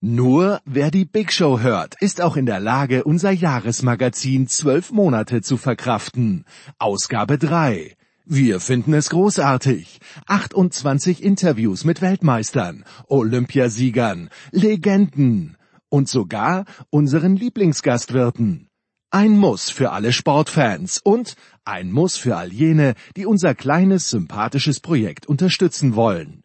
Nur wer die Big Show hört, ist auch in der Lage, unser Jahresmagazin zwölf Monate zu verkraften. Ausgabe 3. Wir finden es großartig. 28 Interviews mit Weltmeistern, Olympiasiegern, Legenden und sogar unseren Lieblingsgastwirten. Ein Muss für alle Sportfans und ein Muss für all jene, die unser kleines, sympathisches Projekt unterstützen wollen.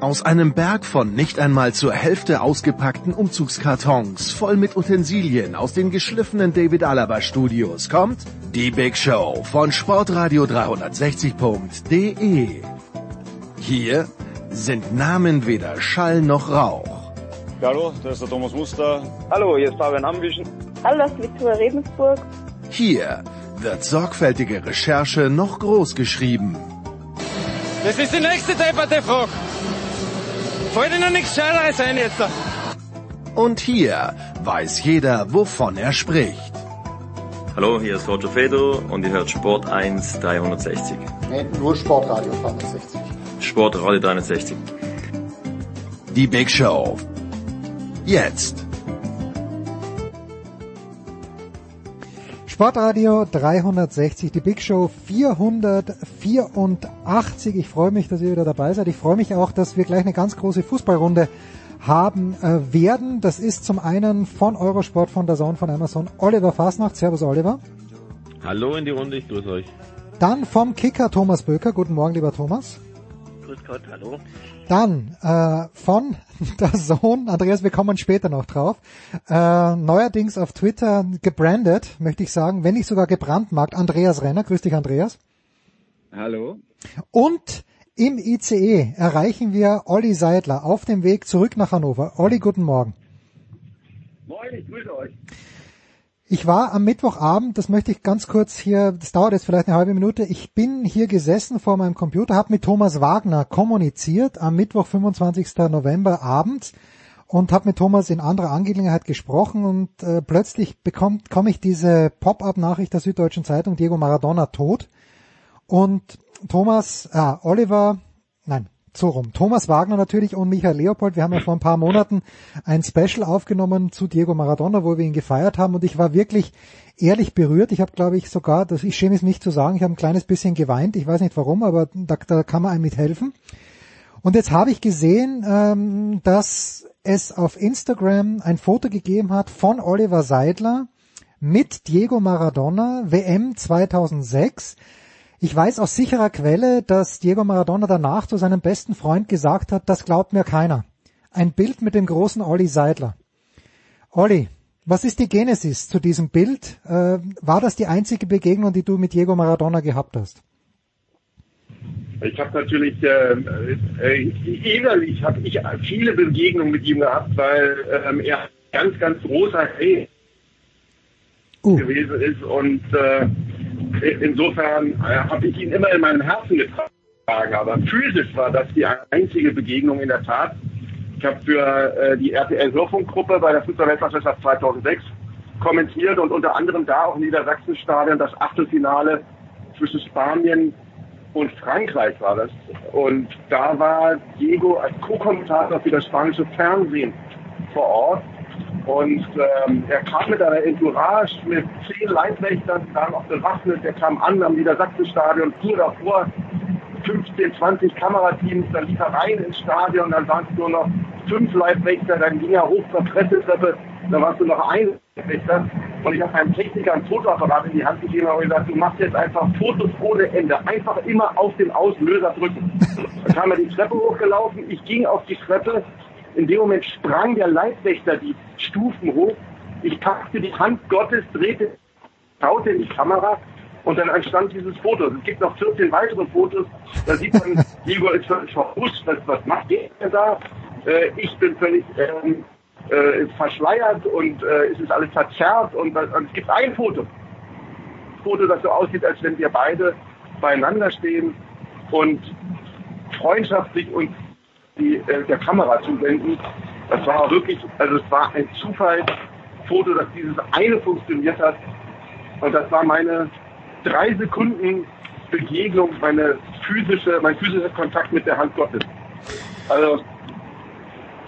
Aus einem Berg von nicht einmal zur Hälfte ausgepackten Umzugskartons voll mit Utensilien aus den geschliffenen David Alaba Studios kommt die Big Show von Sportradio 360.de. Hier sind Namen weder Schall noch Rauch. Hallo, das ist der Thomas Muster. Hallo, hier ist Fabian Ambischen. Hallo, das ist Viktoria Rebensburg. Hier wird sorgfältige Recherche noch groß geschrieben. Das ist die nächste depperte Frage. Fällt Ihnen nichts Scheideres ein jetzt? Und hier weiß jeder, wovon er spricht. Hallo, hier ist Roger Fedor und ihr hört Sport 1 360. Nee, nur Sportradio 360. Sportradio 360. Die Big Show. Jetzt. Sportradio 360, die Big Show 484. Ich freue mich, dass ihr wieder dabei seid. Ich freue mich auch, dass wir gleich eine ganz große Fußballrunde haben äh, werden. Das ist zum einen von Eurosport, von der Zone, von Amazon, Oliver Fasnacht. Servus, Oliver. Hallo in die Runde, ich grüße euch. Dann vom Kicker Thomas Böker. Guten Morgen, lieber Thomas. Grüß Gott, hallo. Dann äh, von der Sohn, Andreas, wir kommen später noch drauf, äh, neuerdings auf Twitter gebrandet, möchte ich sagen, wenn nicht sogar gebrandmarkt, Andreas Renner. Grüß dich, Andreas. Hallo. Und im ICE erreichen wir Olli Seidler auf dem Weg zurück nach Hannover. Olli, guten Morgen. Moin, ich grüße euch. Ich war am Mittwochabend, das möchte ich ganz kurz hier, das dauert jetzt vielleicht eine halbe Minute, ich bin hier gesessen vor meinem Computer, habe mit Thomas Wagner kommuniziert am Mittwoch, 25. November abends und habe mit Thomas in anderer Angelegenheit gesprochen und äh, plötzlich bekommt komme ich diese Pop-up-Nachricht der Süddeutschen Zeitung, Diego Maradona tot und Thomas, äh, Oliver, so rum. Thomas Wagner natürlich und Michael Leopold. Wir haben ja vor ein paar Monaten ein Special aufgenommen zu Diego Maradona, wo wir ihn gefeiert haben und ich war wirklich ehrlich berührt. Ich habe, glaube ich, sogar, das, ich schäme es nicht zu sagen, ich habe ein kleines bisschen geweint. Ich weiß nicht warum, aber da, da kann man einem mithelfen. Und jetzt habe ich gesehen, ähm, dass es auf Instagram ein Foto gegeben hat von Oliver Seidler mit Diego Maradona, WM 2006. Ich weiß aus sicherer Quelle, dass Diego Maradona danach zu seinem besten Freund gesagt hat, das glaubt mir keiner. Ein Bild mit dem großen Olli Seidler. Olli, was ist die Genesis zu diesem Bild? Äh, war das die einzige Begegnung, die du mit Diego Maradona gehabt hast? Ich habe natürlich äh, äh, innerlich habe ich viele Begegnungen mit ihm gehabt, weil ähm, er ganz, ganz großer Hey uh. gewesen ist und äh, insofern äh, habe ich ihn immer in meinem Herzen getragen. Aber physisch war das die einzige Begegnung in der Tat. Ich habe für äh, die RTL Hörfunkgruppe bei der Fußball-Weltmeisterschaft 2006 kommentiert und unter anderem da auch im Niedersachsenstadion das Achtelfinale zwischen Spanien und Frankreich war das. Und da war Diego als Co-Kommentator für das spanische Fernsehen vor Ort. Und ähm, er kam mit einer Entourage mit zehn Leibwächtern, dann auch bewaffnet. Er kam an am Niedersachsenstadion, fuhr davor 15, 20 Kamerateams, dann lief er rein ins Stadion, dann waren es nur noch fünf Leibwächter, dann ging er hoch zur Pressetreppe, dann warst du noch ein Leibwächter. Und ich habe einem Techniker ein Fotoapparat in die Hand gegeben und gesagt, du machst jetzt einfach Fotos ohne Ende. Einfach immer auf den Auslöser drücken. Dann kam er die Treppe hochgelaufen, ich ging auf die Treppe, in dem Moment sprang der Leibwächter die Stufen hoch. Ich packte die Hand Gottes, drehte, schaute in die Kamera und dann entstand dieses Foto. Es gibt noch 14 weitere Fotos. Da sieht man, Igor ist völlig verhuscht. Was, was macht der da? Äh, ich bin völlig ähm, äh, verschleiert und äh, es ist alles verzerrt und, und es gibt ein Foto. Foto, das so aussieht, als wenn wir beide beieinander stehen und freundschaftlich uns die, äh, der Kamera zuwenden. Das war wirklich, also es war ein Zufallsfoto, dass dieses eine funktioniert hat. Und das war meine drei Sekunden Begegnung, meine physische, mein physischer Kontakt mit der Hand Gottes. Also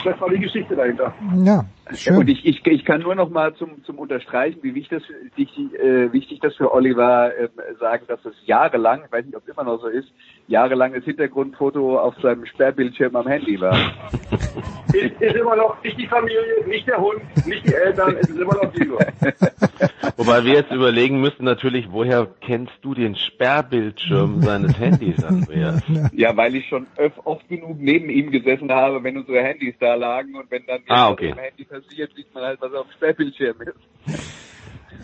das war die Geschichte dahinter. Ja, schön. Und ich, ich, ich kann nur noch mal zum, zum Unterstreichen, wie wichtig das, wichtig, äh, wichtig das für Oliver äh, sagen, dass es jahrelang, ich weiß nicht, ob es immer noch so ist, jahrelang das Hintergrundfoto auf seinem Sperrbildschirm am Handy war. ist, ist immer noch nicht die Familie, nicht der Hund, nicht die Eltern, es ist immer noch die nur. Wobei wir jetzt überlegen müssen natürlich, woher kennst du den Sperrbildschirm seines Handys, Andreas? Ja, weil ich schon öf, oft genug neben ihm gesessen habe, wenn unsere Handys da lagen und wenn dann ah, okay. im Handy passiert, sieht man halt, was auf dem Sperrbildschirm ist.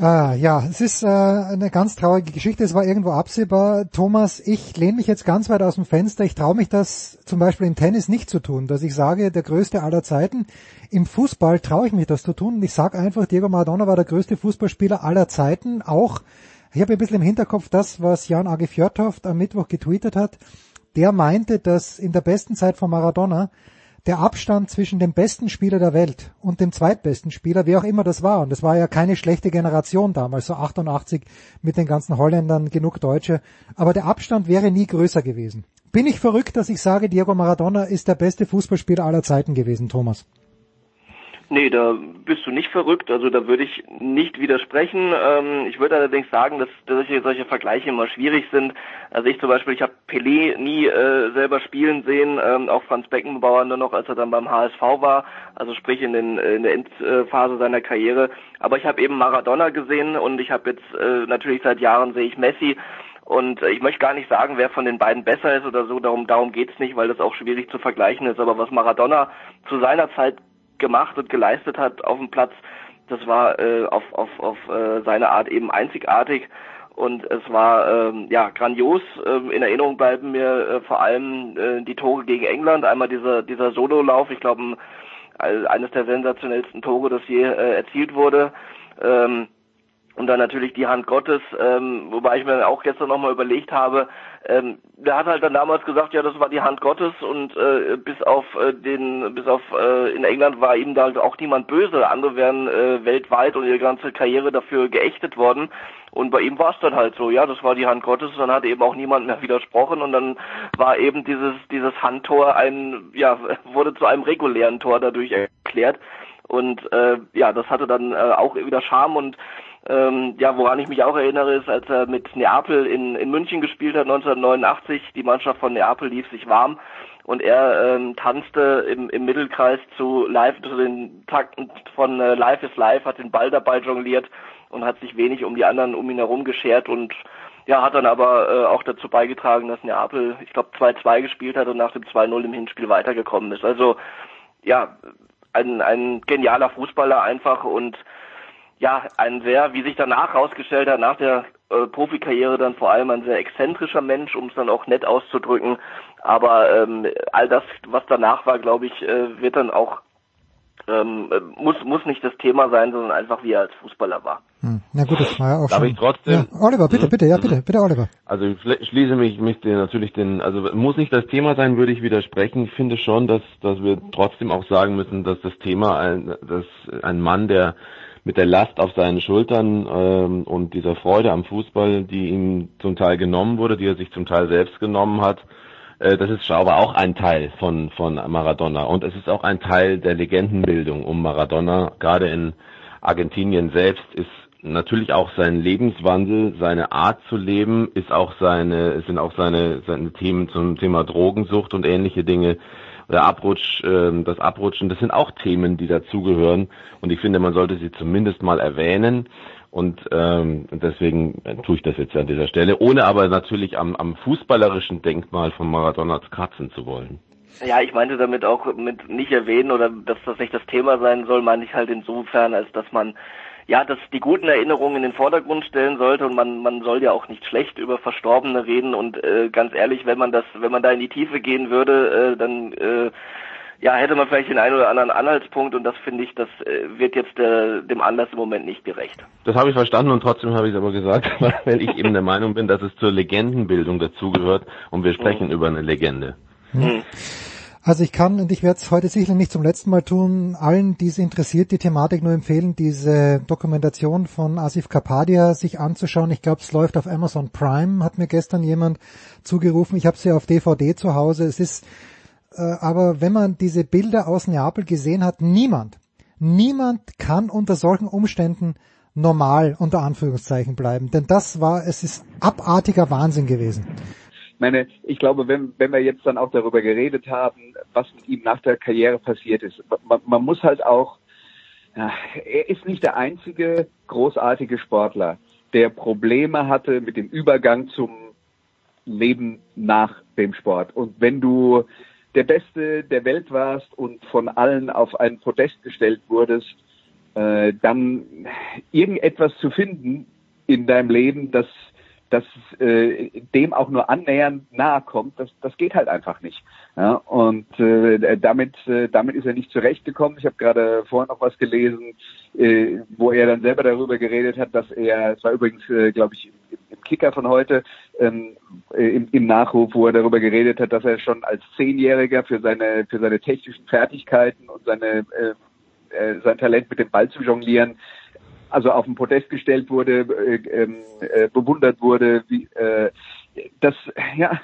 Ah, ja, es ist äh, eine ganz traurige Geschichte. Es war irgendwo absehbar. Thomas, ich lehne mich jetzt ganz weit aus dem Fenster. Ich traue mich das zum Beispiel im Tennis nicht zu tun, dass ich sage, der größte aller Zeiten. Im Fußball traue ich mich das zu tun. Ich sage einfach, Diego Maradona war der größte Fußballspieler aller Zeiten. Auch, ich habe ein bisschen im Hinterkopf das, was Jan Age Fjörtoft am Mittwoch getweetet hat. Der meinte, dass in der besten Zeit von Maradona der Abstand zwischen dem besten Spieler der Welt und dem zweitbesten Spieler, wer auch immer das war, und das war ja keine schlechte Generation damals, so 88 mit den ganzen Holländern, genug Deutsche, aber der Abstand wäre nie größer gewesen. Bin ich verrückt, dass ich sage, Diego Maradona ist der beste Fußballspieler aller Zeiten gewesen, Thomas? Nee, da bist du nicht verrückt, also da würde ich nicht widersprechen. Ähm, ich würde allerdings sagen, dass solche, solche Vergleiche immer schwierig sind. Also ich zum Beispiel, ich habe Pelé nie äh, selber spielen sehen, ähm, auch Franz Beckenbauer nur noch, als er dann beim HSV war, also sprich in, den, in der Endphase seiner Karriere. Aber ich habe eben Maradona gesehen und ich habe jetzt äh, natürlich seit Jahren sehe ich Messi. Und äh, ich möchte gar nicht sagen, wer von den beiden besser ist oder so, darum, darum geht's nicht, weil das auch schwierig zu vergleichen ist. Aber was Maradona zu seiner Zeit gemacht und geleistet hat auf dem Platz, das war äh, auf, auf, auf äh, seine Art eben einzigartig und es war ähm, ja grandios. Ähm, in Erinnerung bleiben mir äh, vor allem äh, die Tore gegen England. Einmal dieser dieser Sololauf, ich glaube eines der sensationellsten Tore, das je äh, erzielt wurde. Ähm, und dann natürlich die Hand Gottes, ähm, wobei ich mir auch gestern nochmal überlegt habe, ähm, der hat halt dann damals gesagt, ja, das war die Hand Gottes und äh, bis auf äh, den, bis auf äh, in England war ihm da halt auch niemand böse. Andere wären äh, weltweit und ihre ganze Karriere dafür geächtet worden. Und bei ihm war es dann halt so, ja, das war die Hand Gottes und dann hat eben auch niemand mehr widersprochen und dann war eben dieses, dieses Handtor ein, ja, wurde zu einem regulären Tor dadurch erklärt. Und äh, ja, das hatte dann äh, auch wieder Charme und ähm, ja, woran ich mich auch erinnere, ist, als er mit Neapel in, in München gespielt hat, 1989. Die Mannschaft von Neapel lief sich warm und er ähm, tanzte im, im Mittelkreis zu live zu den Takten von äh, Life is Life, hat den Ball dabei jongliert und hat sich wenig um die anderen um ihn herum geschert und ja, hat dann aber äh, auch dazu beigetragen, dass Neapel, ich glaube, 2-2 gespielt hat und nach dem 2-0 im Hinspiel weitergekommen ist. Also ja, ein, ein genialer Fußballer einfach und ja, ein sehr, wie sich danach herausgestellt hat, nach der äh, Profikarriere dann vor allem ein sehr exzentrischer Mensch, um es dann auch nett auszudrücken. Aber ähm, all das, was danach war, glaube ich, äh, wird dann auch ähm, muss muss nicht das Thema sein, sondern einfach wie er als Fußballer war. Hm. Na gut, das war ja auch Darf schon. ich trotzdem? Ja, Oliver, bitte, bitte, ja, bitte, bitte, Oliver. Also ich schließe mich, mich den, natürlich den, also muss nicht das Thema sein, würde ich widersprechen. Ich finde schon, dass, dass wir trotzdem auch sagen müssen, dass das Thema, ein, dass ein Mann, der mit der Last auf seinen Schultern ähm, und dieser Freude am Fußball, die ihm zum Teil genommen wurde, die er sich zum Teil selbst genommen hat, äh, das ist aber auch ein Teil von, von Maradona. Und es ist auch ein Teil der Legendenbildung um Maradona. Gerade in Argentinien selbst ist natürlich auch sein Lebenswandel, seine Art zu leben, ist auch seine, sind auch seine, seine Themen zum Thema Drogensucht und ähnliche Dinge der Abrutsch, äh, das Abrutschen, das sind auch Themen, die dazugehören. Und ich finde, man sollte sie zumindest mal erwähnen. Und ähm, deswegen tue ich das jetzt an dieser Stelle, ohne aber natürlich am, am fußballerischen Denkmal von Maradona kratzen zu wollen. Ja, ich meinte damit auch mit nicht erwähnen oder dass das nicht das Thema sein soll, meine ich halt insofern, als dass man ja, dass die guten Erinnerungen in den Vordergrund stellen sollte und man man soll ja auch nicht schlecht über Verstorbene reden und äh, ganz ehrlich, wenn man das, wenn man da in die Tiefe gehen würde, äh, dann äh, ja, hätte man vielleicht den einen oder anderen Anhaltspunkt und das finde ich, das äh, wird jetzt äh, dem Anlass im Moment nicht gerecht. Das habe ich verstanden und trotzdem habe ich es aber gesagt, weil ich eben der Meinung bin, dass es zur Legendenbildung dazugehört und wir sprechen mhm. über eine Legende. Mhm. Also ich kann, und ich werde es heute sicherlich nicht zum letzten Mal tun, allen, die es interessiert, die Thematik nur empfehlen, diese Dokumentation von Asif Kapadia sich anzuschauen. Ich glaube, es läuft auf Amazon Prime, hat mir gestern jemand zugerufen. Ich habe sie auf DVD zu Hause. Es ist äh, aber wenn man diese Bilder aus Neapel gesehen hat, niemand, niemand kann unter solchen Umständen normal unter Anführungszeichen bleiben. Denn das war, es ist abartiger Wahnsinn gewesen. Meine, ich glaube, wenn, wenn wir jetzt dann auch darüber geredet haben, was mit ihm nach der Karriere passiert ist, man, man muss halt auch, ja, er ist nicht der einzige großartige Sportler, der Probleme hatte mit dem Übergang zum Leben nach dem Sport. Und wenn du der Beste der Welt warst und von allen auf ein Podest gestellt wurdest, äh, dann irgendetwas zu finden in deinem Leben, das das äh, dem auch nur annähernd nahe kommt, das, das geht halt einfach nicht. Ja, und äh, damit, äh, damit ist er nicht zurechtgekommen. Ich habe gerade vorhin noch was gelesen, äh, wo er dann selber darüber geredet hat, dass er, es war übrigens, äh, glaube ich, im, im Kicker von heute, ähm, äh, im, im Nachruf, wo er darüber geredet hat, dass er schon als Zehnjähriger für seine, für seine technischen Fertigkeiten und seine äh, äh, sein Talent mit dem Ball zu jonglieren also auf den Podest gestellt wurde, äh, ähm, äh, bewundert wurde. Wie, äh, das, ja,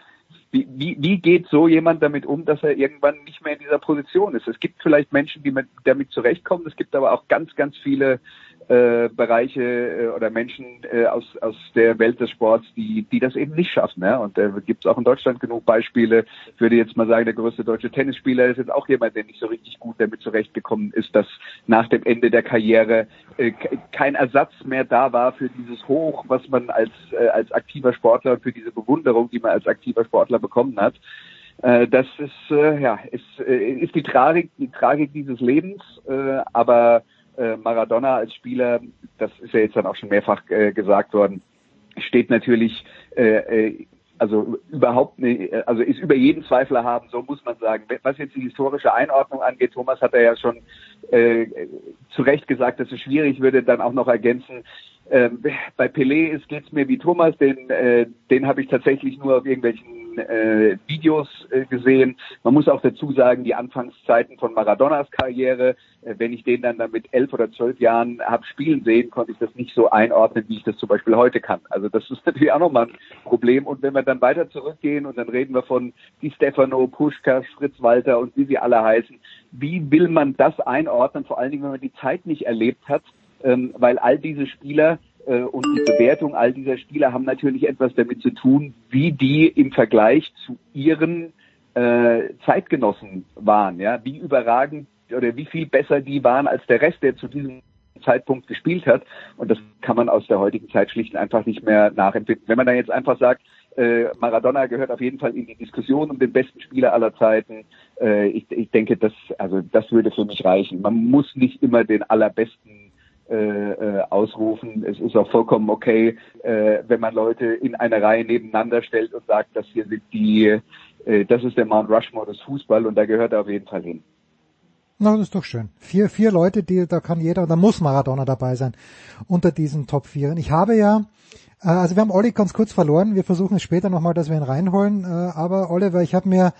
wie, wie, wie geht so jemand damit um, dass er irgendwann nicht mehr in dieser Position ist? Es gibt vielleicht Menschen, die mit, damit zurechtkommen. Es gibt aber auch ganz, ganz viele äh, Bereiche äh, oder Menschen äh, aus, aus der Welt des Sports, die, die das eben nicht schaffen. Ja? Und da äh, gibt es auch in Deutschland genug Beispiele. Ich würde jetzt mal sagen, der größte deutsche Tennisspieler ist jetzt auch jemand, der nicht so richtig gut damit zurechtgekommen ist, dass nach dem Ende der Karriere äh, kein Ersatz mehr da war für dieses Hoch, was man als, äh, als aktiver Sportler, für diese Bewunderung, die man als aktiver Sportler bekommen hat. Äh, das ist, äh, ja, ist, äh, ist die Tragik, die Tragik dieses Lebens, aber äh, Maradona als Spieler, das ist ja jetzt dann auch schon mehrfach äh, gesagt worden, steht natürlich äh, äh, also überhaupt nicht, also ist über jeden Zweifel haben, so muss man sagen. Was jetzt die historische Einordnung angeht, Thomas hat er ja schon äh, zu Recht gesagt, dass es schwierig würde, dann auch noch ergänzen. Äh, bei Pelé geht es mir wie Thomas, den, äh, den habe ich tatsächlich nur auf irgendwelchen äh, Videos äh, gesehen. Man muss auch dazu sagen, die Anfangszeiten von Maradonas Karriere, äh, wenn ich den dann, dann mit elf oder zwölf Jahren habe spielen sehen, konnte ich das nicht so einordnen, wie ich das zum Beispiel heute kann. Also das ist natürlich auch nochmal ein Problem. Und wenn wir dann weiter zurückgehen und dann reden wir von Di Stefano, Puschkas, Fritz Walter und wie sie alle heißen, wie will man das einordnen, vor allen Dingen, wenn man die Zeit nicht erlebt hat, ähm, weil all diese Spieler äh, und die Bewertung all dieser Spieler haben natürlich etwas damit zu tun, wie die im Vergleich zu ihren äh, Zeitgenossen waren, ja, wie überragend oder wie viel besser die waren als der Rest, der zu diesem Zeitpunkt gespielt hat. Und das kann man aus der heutigen Zeit schlicht und einfach nicht mehr nachempfinden. Wenn man dann jetzt einfach sagt, äh, Maradona gehört auf jeden Fall in die Diskussion um den besten Spieler aller Zeiten. Äh, ich, ich denke, das, also das würde für mich reichen. Man muss nicht immer den allerbesten äh, äh, ausrufen. Es ist auch vollkommen okay, äh, wenn man Leute in eine Reihe nebeneinander stellt und sagt, das hier sind die, äh, das ist der Mount Rushmore des Fußball und da gehört er auf jeden Fall hin. Na, das ist doch schön. Vier, vier Leute, die, da kann jeder, da muss Maradona dabei sein unter diesen Top Vieren. Ich habe ja, äh, also wir haben Olli ganz kurz verloren. Wir versuchen es später nochmal, dass wir ihn reinholen. Äh, aber Oliver, ich habe mir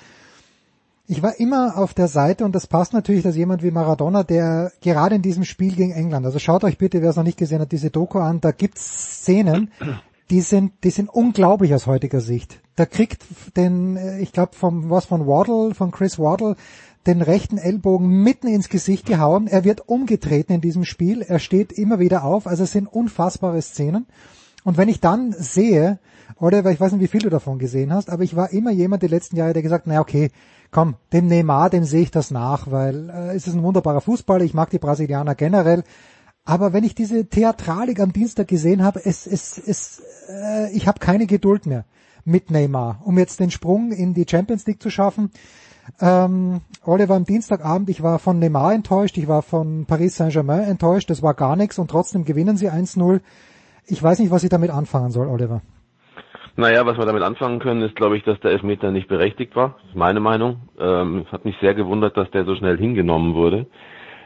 ich war immer auf der Seite und das passt natürlich, dass jemand wie Maradona, der gerade in diesem Spiel gegen England, also schaut euch bitte, wer es noch nicht gesehen hat, diese Doku an, da gibt's Szenen, die sind, die sind unglaublich aus heutiger Sicht. Da kriegt den, ich glaube vom was von Waddle, von Chris Waddle, den rechten Ellbogen mitten ins Gesicht gehauen. Er wird umgetreten in diesem Spiel. Er steht immer wieder auf. Also es sind unfassbare Szenen. Und wenn ich dann sehe, oder ich weiß nicht, wie viel du davon gesehen hast, aber ich war immer jemand die letzten Jahre, der gesagt, na okay, komm, dem Neymar, dem sehe ich das nach, weil äh, es ist ein wunderbarer Fußballer, ich mag die Brasilianer generell. Aber wenn ich diese Theatralik am Dienstag gesehen habe, es, es, es, äh, ich habe keine Geduld mehr mit Neymar, um jetzt den Sprung in die Champions League zu schaffen. Ähm, Oliver am Dienstagabend, ich war von Neymar enttäuscht, ich war von Paris Saint-Germain enttäuscht, das war gar nichts und trotzdem gewinnen sie 1-0. Ich weiß nicht, was ich damit anfangen soll, Oliver. Naja, was wir damit anfangen können, ist, glaube ich, dass der Elfmeter nicht berechtigt war. Das ist meine Meinung. Ähm, hat mich sehr gewundert, dass der so schnell hingenommen wurde.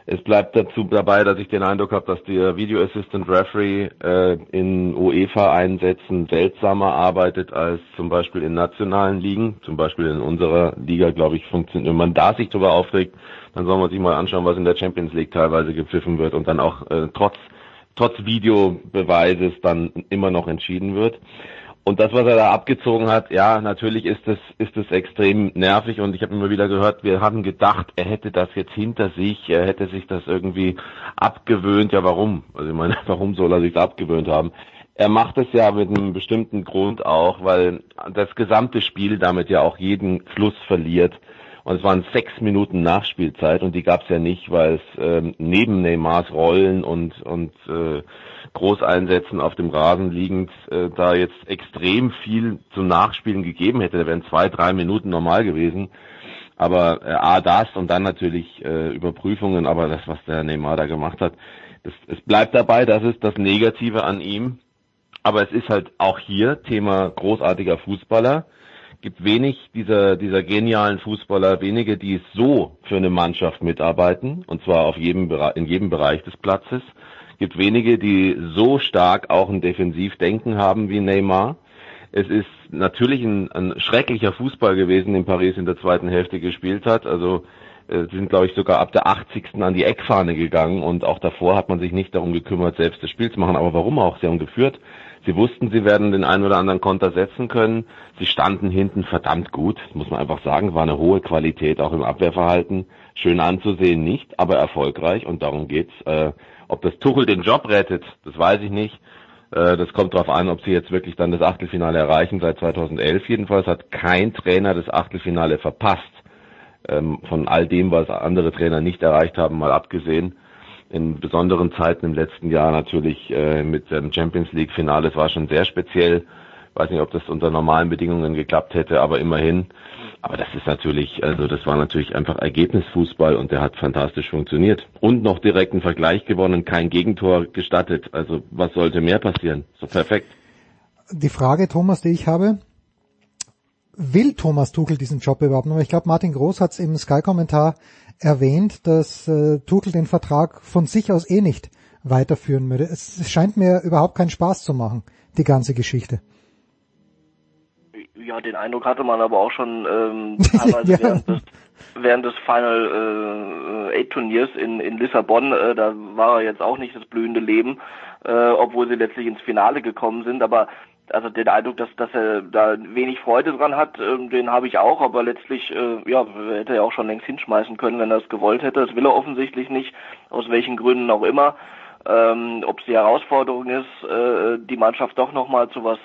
Es bleibt dazu dabei, dass ich den Eindruck habe, dass der Video Assistant Referee äh, in UEFA-Einsätzen seltsamer arbeitet als zum Beispiel in nationalen Ligen. Zum Beispiel in unserer Liga, glaube ich, funktioniert. Wenn man da sich darüber aufregt, dann soll man sich mal anschauen, was in der Champions League teilweise gepfiffen wird und dann auch äh, trotz trotz Videobeweises dann immer noch entschieden wird. Und das, was er da abgezogen hat, ja, natürlich ist es ist es extrem nervig und ich habe immer wieder gehört, wir haben gedacht, er hätte das jetzt hinter sich, er hätte sich das irgendwie abgewöhnt. Ja, warum? Also ich meine, warum soll er sich das abgewöhnt haben? Er macht es ja mit einem bestimmten Grund auch, weil das gesamte Spiel damit ja auch jeden Fluss verliert. Und es waren sechs Minuten Nachspielzeit und die gab es ja nicht, weil es ähm, neben Neymars Rollen und und äh, Großeinsätzen auf dem Rasen liegend äh, da jetzt extrem viel zum Nachspielen gegeben hätte. Da wären zwei, drei Minuten normal gewesen. Aber äh, A, das und dann natürlich äh, Überprüfungen, aber das, was der Neymar da gemacht hat, das, es bleibt dabei, das ist das Negative an ihm. Aber es ist halt auch hier Thema großartiger Fußballer. Gibt wenig dieser, dieser genialen Fußballer, wenige, die so für eine Mannschaft mitarbeiten, und zwar auf jedem, in jedem Bereich des Platzes gibt wenige, die so stark auch ein Defensivdenken haben wie Neymar. Es ist natürlich ein, ein schrecklicher Fußball gewesen, den Paris in der zweiten Hälfte gespielt hat. Also äh, sind, glaube ich, sogar ab der 80. an die Eckfahne gegangen und auch davor hat man sich nicht darum gekümmert, selbst das Spiel zu machen. Aber warum auch? Sie haben geführt. Sie wussten, sie werden den einen oder anderen Konter setzen können. Sie standen hinten verdammt gut, muss man einfach sagen. War eine hohe Qualität auch im Abwehrverhalten. Schön anzusehen nicht, aber erfolgreich und darum geht's. Äh, ob das Tuchel den Job rettet, das weiß ich nicht. Äh, das kommt darauf an, ob sie jetzt wirklich dann das Achtelfinale erreichen. Seit 2011 jedenfalls hat kein Trainer das Achtelfinale verpasst. Ähm, von all dem, was andere Trainer nicht erreicht haben, mal abgesehen. In besonderen Zeiten im letzten Jahr natürlich äh, mit dem Champions League Finale. Es war schon sehr speziell. Ich weiß nicht, ob das unter normalen Bedingungen geklappt hätte, aber immerhin. Aber das ist natürlich, also das war natürlich einfach Ergebnisfußball und der hat fantastisch funktioniert. Und noch direkten Vergleich gewonnen, kein Gegentor gestattet. Also was sollte mehr passieren? So perfekt. Die Frage, Thomas, die ich habe, will Thomas Tuchel diesen Job überhaupt noch? Ich glaube, Martin Groß hat es im Sky-Kommentar erwähnt, dass äh, Tuchel den Vertrag von sich aus eh nicht weiterführen würde. Es scheint mir überhaupt keinen Spaß zu machen, die ganze Geschichte. Ja, den Eindruck hatte man aber auch schon ähm, teilweise ja. während, des, während des Final äh, Eight Turniers in, in Lissabon. Äh, da war er jetzt auch nicht das blühende Leben, äh, obwohl sie letztlich ins Finale gekommen sind. Aber also den Eindruck, dass, dass er da wenig Freude dran hat, äh, den habe ich auch. Aber letztlich, äh, ja, hätte er auch schon längst hinschmeißen können, wenn er es gewollt hätte. Das will er offensichtlich nicht, aus welchen Gründen auch immer. Ähm, Ob es die Herausforderung ist, äh, die Mannschaft doch nochmal zu was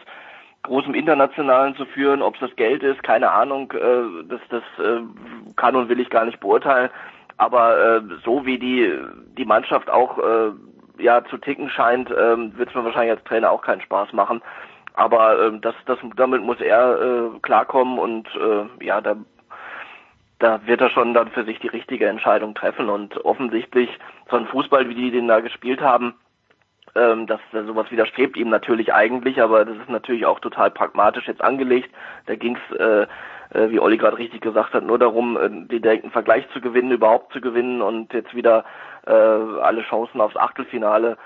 großem Internationalen zu führen, ob es das Geld ist, keine Ahnung, äh, das, das äh, kann und will ich gar nicht beurteilen. Aber äh, so wie die die Mannschaft auch äh, ja zu ticken scheint, äh, wird es mir wahrscheinlich als Trainer auch keinen Spaß machen. Aber äh, das, das, damit muss er äh, klarkommen und äh, ja, da, da wird er schon dann für sich die richtige Entscheidung treffen. Und offensichtlich so ein Fußball, wie die den da gespielt haben, ähm, dass sowas widerstrebt ihm natürlich eigentlich, aber das ist natürlich auch total pragmatisch jetzt angelegt. Da ging's, äh, äh, wie Olli gerade richtig gesagt hat, nur darum, äh, den direkten Vergleich zu gewinnen, überhaupt zu gewinnen und jetzt wieder äh, alle Chancen aufs Achtelfinale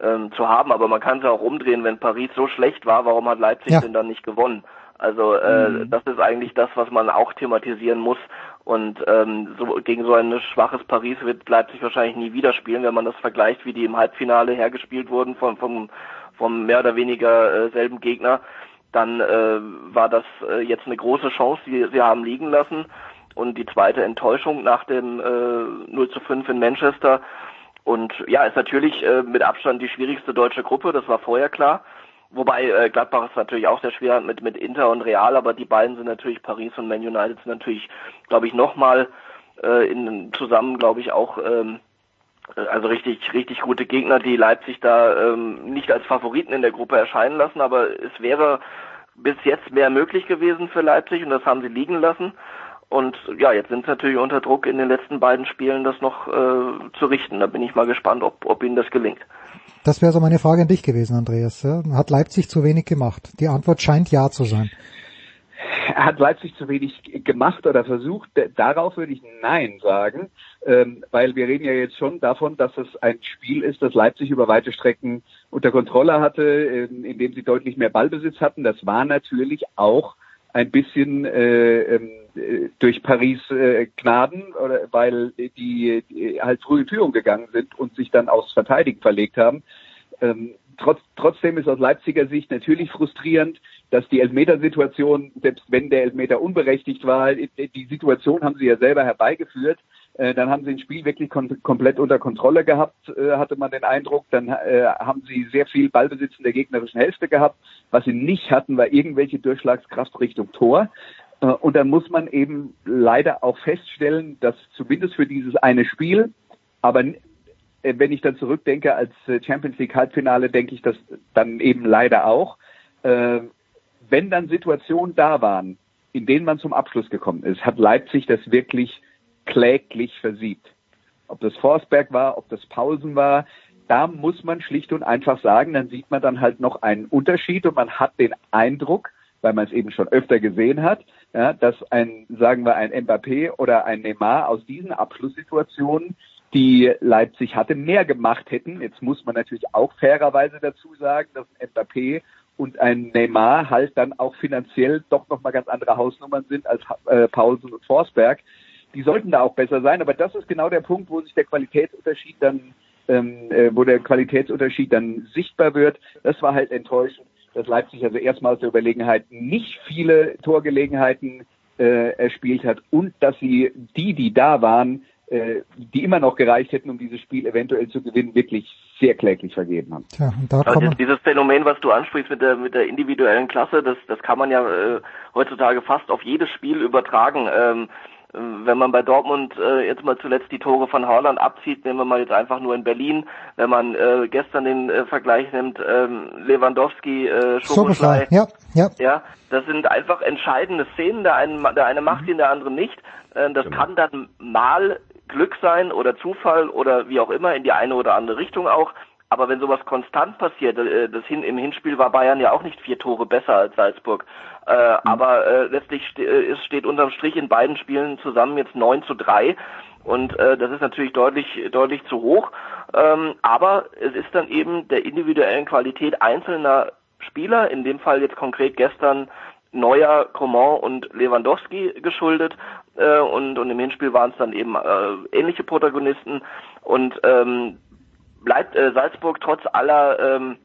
ähm, zu haben. Aber man kann es ja auch umdrehen, wenn Paris so schlecht war, warum hat Leipzig ja. denn dann nicht gewonnen? Also äh, mhm. das ist eigentlich das, was man auch thematisieren muss. Und ähm, so, gegen so ein schwaches Paris wird Leipzig wahrscheinlich nie wieder spielen, wenn man das vergleicht, wie die im Halbfinale hergespielt wurden vom, vom, vom mehr oder weniger äh, selben Gegner. Dann äh, war das äh, jetzt eine große Chance, die sie haben liegen lassen. Und die zweite Enttäuschung nach dem äh, 0 zu 5 in Manchester. Und ja, ist natürlich äh, mit Abstand die schwierigste deutsche Gruppe, das war vorher klar. Wobei äh, Gladbach ist natürlich auch sehr schwer mit mit Inter und Real, aber die beiden sind natürlich Paris und Man United sind natürlich, glaube ich, nochmal äh, in zusammen, glaube ich, auch ähm, äh, also richtig richtig gute Gegner, die Leipzig da ähm, nicht als Favoriten in der Gruppe erscheinen lassen, aber es wäre bis jetzt mehr möglich gewesen für Leipzig und das haben sie liegen lassen. Und ja, jetzt sind sie natürlich unter Druck in den letzten beiden Spielen, das noch äh, zu richten. Da bin ich mal gespannt, ob, ob ihnen das gelingt. Das wäre so meine Frage an dich gewesen, Andreas. Hat Leipzig zu wenig gemacht? Die Antwort scheint ja zu sein. Hat Leipzig zu wenig gemacht oder versucht? Darauf würde ich Nein sagen, ähm, weil wir reden ja jetzt schon davon, dass es ein Spiel ist, das Leipzig über weite Strecken unter Kontrolle hatte, ähm, in dem sie deutlich mehr Ballbesitz hatten. Das war natürlich auch ein bisschen äh, ähm, durch Paris äh, Gnaden, oder, weil die, die halt früh in Führung gegangen sind und sich dann aufs Verteidigen verlegt haben. Ähm, trotz, trotzdem ist aus Leipziger Sicht natürlich frustrierend, dass die Elfmetersituation, selbst wenn der Elfmeter unberechtigt war, die Situation haben sie ja selber herbeigeführt. Äh, dann haben sie ein Spiel wirklich kom komplett unter Kontrolle gehabt, äh, hatte man den Eindruck. Dann äh, haben sie sehr viel Ballbesitz in der gegnerischen Hälfte gehabt. Was sie nicht hatten, war irgendwelche Durchschlagskraft Richtung Tor. Äh, und dann muss man eben leider auch feststellen, dass zumindest für dieses eine Spiel, aber äh, wenn ich dann zurückdenke als Champions League Halbfinale, denke ich das dann eben leider auch. Wenn dann Situationen da waren, in denen man zum Abschluss gekommen ist, hat Leipzig das wirklich kläglich versiebt. Ob das Forsberg war, ob das Pausen war, da muss man schlicht und einfach sagen, dann sieht man dann halt noch einen Unterschied und man hat den Eindruck, weil man es eben schon öfter gesehen hat, ja, dass ein, sagen wir, ein Mbappé oder ein Neymar aus diesen Abschlusssituationen, die Leipzig hatte, mehr gemacht hätten. Jetzt muss man natürlich auch fairerweise dazu sagen, dass ein Mbappé und ein Neymar halt dann auch finanziell doch nochmal ganz andere Hausnummern sind als äh, Paulsen und Forsberg. Die sollten da auch besser sein, aber das ist genau der Punkt, wo sich der Qualitätsunterschied dann, ähm, äh, wo der Qualitätsunterschied dann sichtbar wird. Das war halt enttäuschend dass Leipzig also erstmals der Überlegenheit nicht viele Torgelegenheiten äh, erspielt hat und dass sie die, die da waren, äh, die immer noch gereicht hätten, um dieses Spiel eventuell zu gewinnen, wirklich sehr kläglich vergeben haben. Tja, und da also dieses Phänomen, was du ansprichst mit der mit der individuellen Klasse, das das kann man ja äh, heutzutage fast auf jedes Spiel übertragen. Ähm, wenn man bei Dortmund äh, jetzt mal zuletzt die Tore von Haaland abzieht, nehmen wir mal jetzt einfach nur in Berlin, wenn man äh, gestern den äh, Vergleich nimmt, ähm, Lewandowski, äh, Schoboschlei, ja, ja. ja, das sind einfach entscheidende Szenen, der eine, der eine macht ihn, der andere nicht. Äh, das genau. kann dann mal Glück sein oder Zufall oder wie auch immer in die eine oder andere Richtung auch. Aber wenn sowas konstant passiert, äh, das hin, im Hinspiel war Bayern ja auch nicht vier Tore besser als Salzburg. Äh, mhm. Aber äh, letztlich ste äh, steht unterm Strich in beiden Spielen zusammen jetzt 9 zu 3. Und äh, das ist natürlich deutlich, deutlich zu hoch. Ähm, aber es ist dann eben der individuellen Qualität einzelner Spieler, in dem Fall jetzt konkret gestern Neuer, Coman und Lewandowski geschuldet. Äh, und, und im Hinspiel waren es dann eben äh, ähnliche Protagonisten. Und ähm, bleibt äh, Salzburg trotz aller ähm,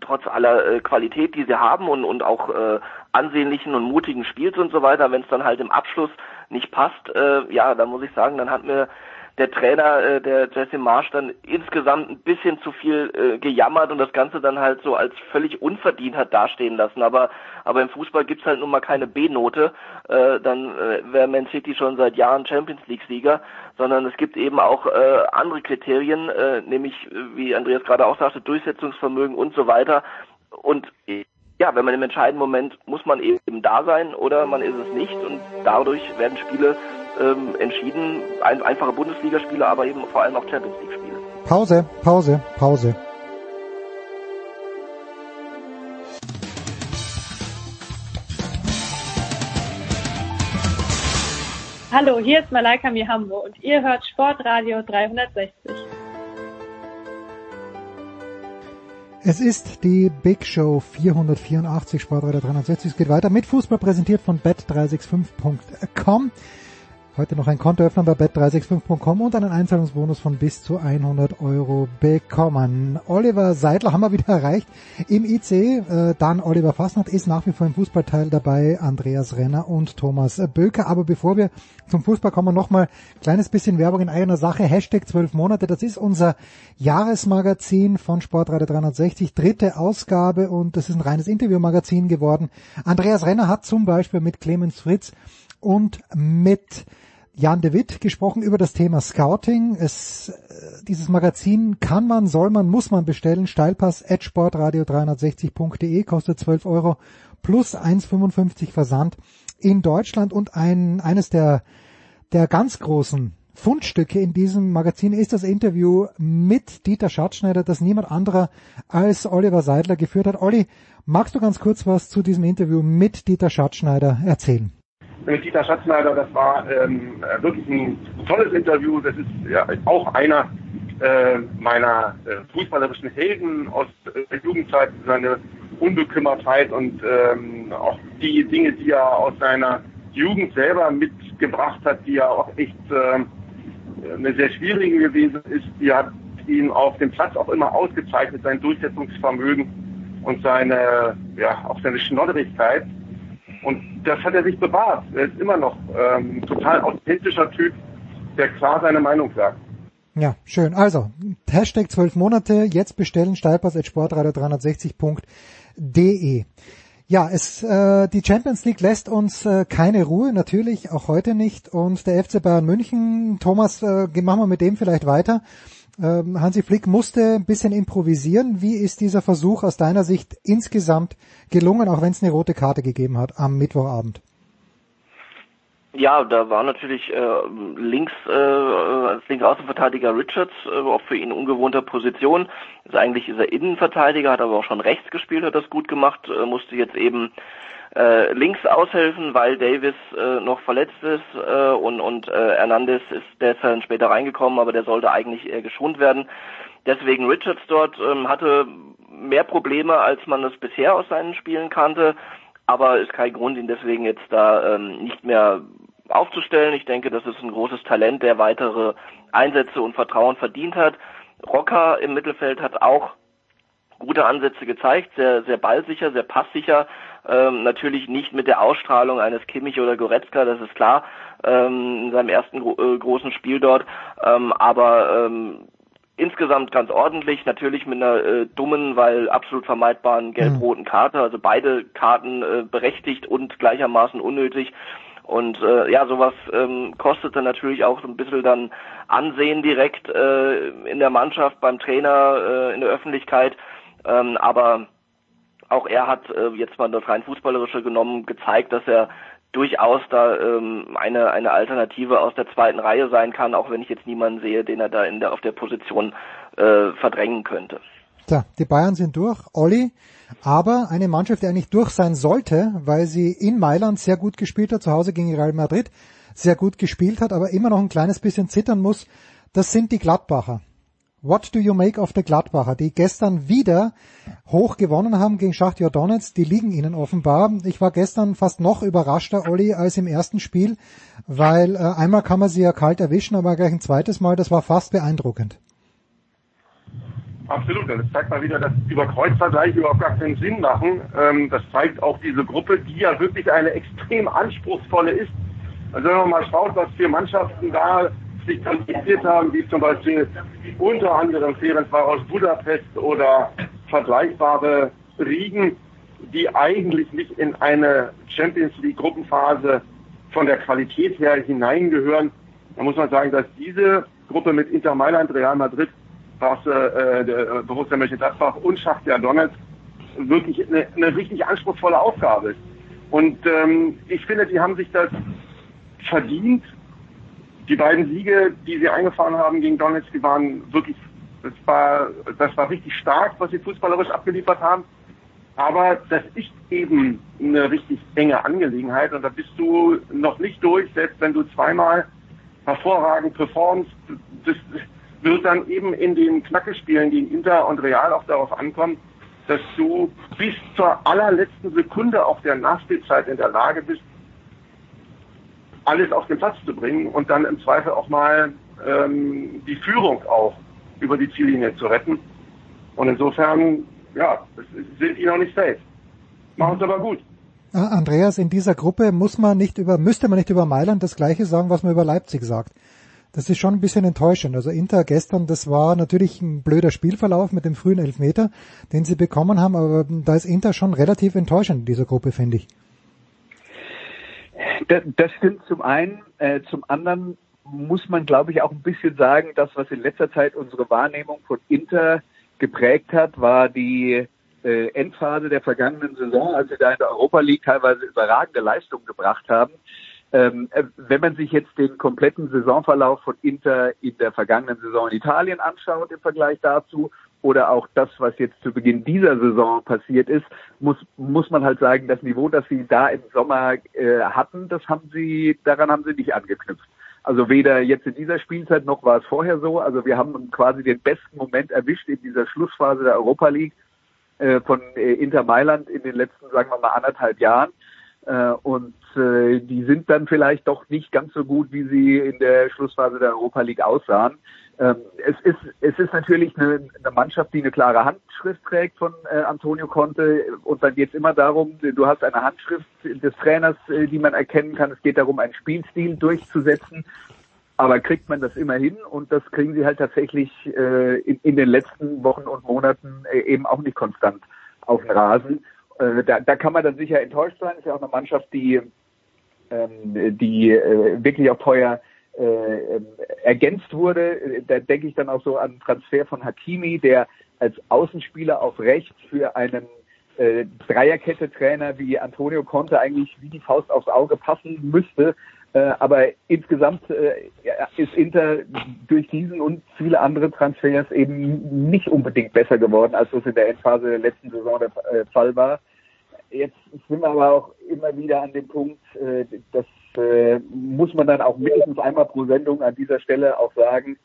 trotz aller äh, Qualität, die sie haben und, und auch äh, ansehnlichen und mutigen Spiels und so weiter, wenn es dann halt im Abschluss nicht passt, äh, ja, dann muss ich sagen, dann hat mir der Trainer, äh, der Jesse Marsch, dann insgesamt ein bisschen zu viel äh, gejammert und das Ganze dann halt so als völlig unverdient hat dastehen lassen. Aber aber im Fußball gibt's halt nun mal keine B-Note, äh, dann äh, wäre Man City schon seit Jahren Champions League-Sieger, sondern es gibt eben auch äh, andere Kriterien, äh, nämlich, wie Andreas gerade auch sagte, Durchsetzungsvermögen und so weiter. Und ja, wenn man im entscheidenden Moment muss man eben da sein oder man ist es nicht und dadurch werden Spiele ähm, entschieden, ein, einfache Bundesligaspiele, aber eben vor allem auch Champions League Spiele. Pause, Pause, Pause. Hallo, hier ist Malaika Mihambo und ihr hört Sportradio 360. Es ist die Big Show 484 Sportradio 360. Es geht weiter mit Fußball präsentiert von bet365.com. Heute noch ein Konto öffnen bei bet365.com und einen Einzahlungsbonus von bis zu 100 Euro bekommen. Oliver Seidler haben wir wieder erreicht im IC. Äh, dann Oliver Fassnacht ist nach wie vor im Fußballteil dabei, Andreas Renner und Thomas Böker. Aber bevor wir zum Fußball kommen, nochmal kleines bisschen Werbung in eigener Sache. Hashtag 12 Monate, das ist unser Jahresmagazin von Sportradio 360, dritte Ausgabe und das ist ein reines Interviewmagazin geworden. Andreas Renner hat zum Beispiel mit Clemens Fritz und mit Jan de Witt gesprochen über das Thema Scouting. Es, äh, dieses Magazin kann man, soll man, muss man bestellen. Steilpass at sportradio360.de kostet 12 Euro plus 1,55 Versand. in Deutschland und ein, eines der, der ganz großen Fundstücke in diesem Magazin ist das Interview mit Dieter Schatzschneider, das niemand anderer als Oliver Seidler geführt hat. Olli, magst du ganz kurz was zu diesem Interview mit Dieter Schatzschneider erzählen? Mit Dieter Schatzschneider, das war ähm, wirklich ein tolles Interview. Das ist ja auch einer äh, meiner äh, fußballerischen Helden aus der Jugendzeit, seine Unbekümmertheit und ähm, auch die Dinge, die er aus seiner Jugend selber mitgebracht hat, die ja auch echt äh, eine sehr schwierige gewesen ist. Die hat ihn auf dem Platz auch immer ausgezeichnet, sein Durchsetzungsvermögen und seine, ja, auch seine Schnodderigkeit. Und das hat er sich bewahrt. Er ist immer noch ähm, total authentischer Typ, der klar seine Meinung sagt. Ja, schön. Also, Hashtag zwölf Monate, jetzt bestellen, steilpass at sportradio360.de. Ja, es, äh, die Champions League lässt uns äh, keine Ruhe, natürlich, auch heute nicht. Und der FC Bayern München, Thomas, äh, machen wir mit dem vielleicht weiter. Ähm, Hansi Flick musste ein bisschen improvisieren. Wie ist dieser Versuch aus deiner Sicht insgesamt gelungen, auch wenn es eine rote Karte gegeben hat am Mittwochabend? Ja, da war natürlich äh, links äh, als Linksaußenverteidiger Richards äh, auch für ihn ungewohnter Position. Also eigentlich ist er Innenverteidiger, hat aber auch schon rechts gespielt, hat das gut gemacht, äh, musste jetzt eben äh, links aushelfen, weil Davis äh, noch verletzt ist äh, und und äh, Hernandez ist dann später reingekommen, aber der sollte eigentlich eher geschont werden. Deswegen Richards dort ähm, hatte mehr Probleme, als man das bisher aus seinen Spielen kannte aber ist kein Grund, ihn deswegen jetzt da ähm, nicht mehr aufzustellen. Ich denke, das ist ein großes Talent, der weitere Einsätze und Vertrauen verdient hat. Rocker im Mittelfeld hat auch gute Ansätze gezeigt, sehr, sehr ballsicher, sehr passsicher. Ähm, natürlich nicht mit der Ausstrahlung eines Kimmich oder Goretzka, das ist klar, ähm, in seinem ersten gro äh, großen Spiel dort. Ähm, aber ähm, insgesamt ganz ordentlich, natürlich mit einer äh, dummen, weil absolut vermeidbaren gelb-roten Karte, also beide Karten äh, berechtigt und gleichermaßen unnötig. Und äh, ja, sowas ähm, kostet dann natürlich auch so ein bisschen dann Ansehen direkt äh, in der Mannschaft, beim Trainer, äh, in der Öffentlichkeit. Ähm, aber auch er hat äh, jetzt mal das rein fußballerische genommen, gezeigt, dass er durchaus da ähm, eine eine Alternative aus der zweiten Reihe sein kann, auch wenn ich jetzt niemanden sehe, den er da in der auf der Position äh, verdrängen könnte. Tja, die Bayern sind durch. Olli, aber eine Mannschaft, die eigentlich durch sein sollte, weil sie in Mailand sehr gut gespielt hat, zu Hause gegen Real Madrid sehr gut gespielt hat, aber immer noch ein kleines bisschen zittern muss, das sind die Gladbacher. What do you make of the Gladbacher, die gestern wieder hoch gewonnen haben gegen Schachtjor Donetsk, die liegen ihnen offenbar. Ich war gestern fast noch überraschter, Olli, als im ersten Spiel, weil äh, einmal kann man sie ja kalt erwischen, aber gleich ein zweites Mal, das war fast beeindruckend. Absolut, das zeigt mal wieder, dass über Kreuzvergleiche überhaupt gar keinen Sinn machen. Ähm, das zeigt auch diese Gruppe, die ja wirklich eine extrem anspruchsvolle ist. Also wenn man mal schaut, was für Mannschaften da sich qualifiziert haben, wie zum Beispiel unter anderem Ferencvaros Budapest oder vergleichbare Riegen, die eigentlich nicht in eine Champions League Gruppenphase von der Qualität her hineingehören. Da muss man sagen, dass diese Gruppe mit Inter Mailand, Real Madrid Straße, äh, der Borussia Mönchengladbach und Schachtja Donetsk wirklich eine, eine richtig anspruchsvolle Aufgabe ist. Und ähm, ich finde, die haben sich das verdient. Die beiden Siege, die sie eingefahren haben gegen Donetsk, die waren wirklich, das war, das war richtig stark, was sie fußballerisch abgeliefert haben. Aber das ist eben eine richtig enge Angelegenheit und da bist du noch nicht durch, selbst wenn du zweimal hervorragend performst. Das, wird dann eben in den Knackespielen gegen Inter und Real auch darauf ankommen, dass du bis zur allerletzten Sekunde auch der Nachspielzeit in der Lage bist, alles auf den Platz zu bringen und dann im Zweifel auch mal ähm, die Führung auch über die Ziellinie zu retten. Und insofern, ja, sind die noch nicht safe. Machen es aber gut. Andreas, in dieser Gruppe muss man nicht über, müsste man nicht über Mailand das Gleiche sagen, was man über Leipzig sagt. Das ist schon ein bisschen enttäuschend. Also Inter gestern, das war natürlich ein blöder Spielverlauf mit dem frühen Elfmeter, den sie bekommen haben, aber da ist Inter schon relativ enttäuschend in dieser Gruppe, finde ich. Das, stimmt zum einen. Äh, zum anderen muss man, glaube ich, auch ein bisschen sagen, das, was in letzter Zeit unsere Wahrnehmung von Inter geprägt hat, war die äh, Endphase der vergangenen Saison, als sie da in der Europa League teilweise überragende Leistungen gebracht haben. Ähm, äh, wenn man sich jetzt den kompletten Saisonverlauf von Inter in der vergangenen Saison in Italien anschaut im Vergleich dazu oder auch das, was jetzt zu Beginn dieser Saison passiert ist, muss, muss man halt sagen, das Niveau, das sie da im Sommer äh, hatten, das haben sie, daran haben sie nicht angeknüpft. Also weder jetzt in dieser Spielzeit noch war es vorher so. Also wir haben quasi den besten Moment erwischt in dieser Schlussphase der Europa League äh, von äh, Inter Mailand in den letzten, sagen wir mal, anderthalb Jahren. Äh, und äh, die sind dann vielleicht doch nicht ganz so gut, wie sie in der Schlussphase der Europa League aussahen. Ähm, es ist es ist natürlich eine, eine Mannschaft, die eine klare Handschrift trägt von äh, Antonio Conte und dann geht es immer darum, du hast eine Handschrift des Trainers, äh, die man erkennen kann. Es geht darum, einen Spielstil durchzusetzen. Aber kriegt man das immer hin und das kriegen sie halt tatsächlich äh, in, in den letzten Wochen und Monaten äh, eben auch nicht konstant auf den Rasen. Äh, da, da kann man dann sicher enttäuscht sein. Ist ja auch eine Mannschaft, die ähm, die äh, wirklich auch teuer äh, ergänzt wurde. Da denke ich dann auch so an Transfer von Hakimi, der als Außenspieler auf rechts für einen äh, Dreierkette-Trainer wie Antonio Conte eigentlich wie die Faust aufs Auge passen müsste. Äh, aber insgesamt äh, ist Inter durch diesen und viele andere Transfers eben nicht unbedingt besser geworden, als es in der Endphase der letzten Saison der äh, Fall war. Jetzt sind wir aber auch immer wieder an dem Punkt, das muss man dann auch mindestens einmal pro Sendung an dieser Stelle auch sagen,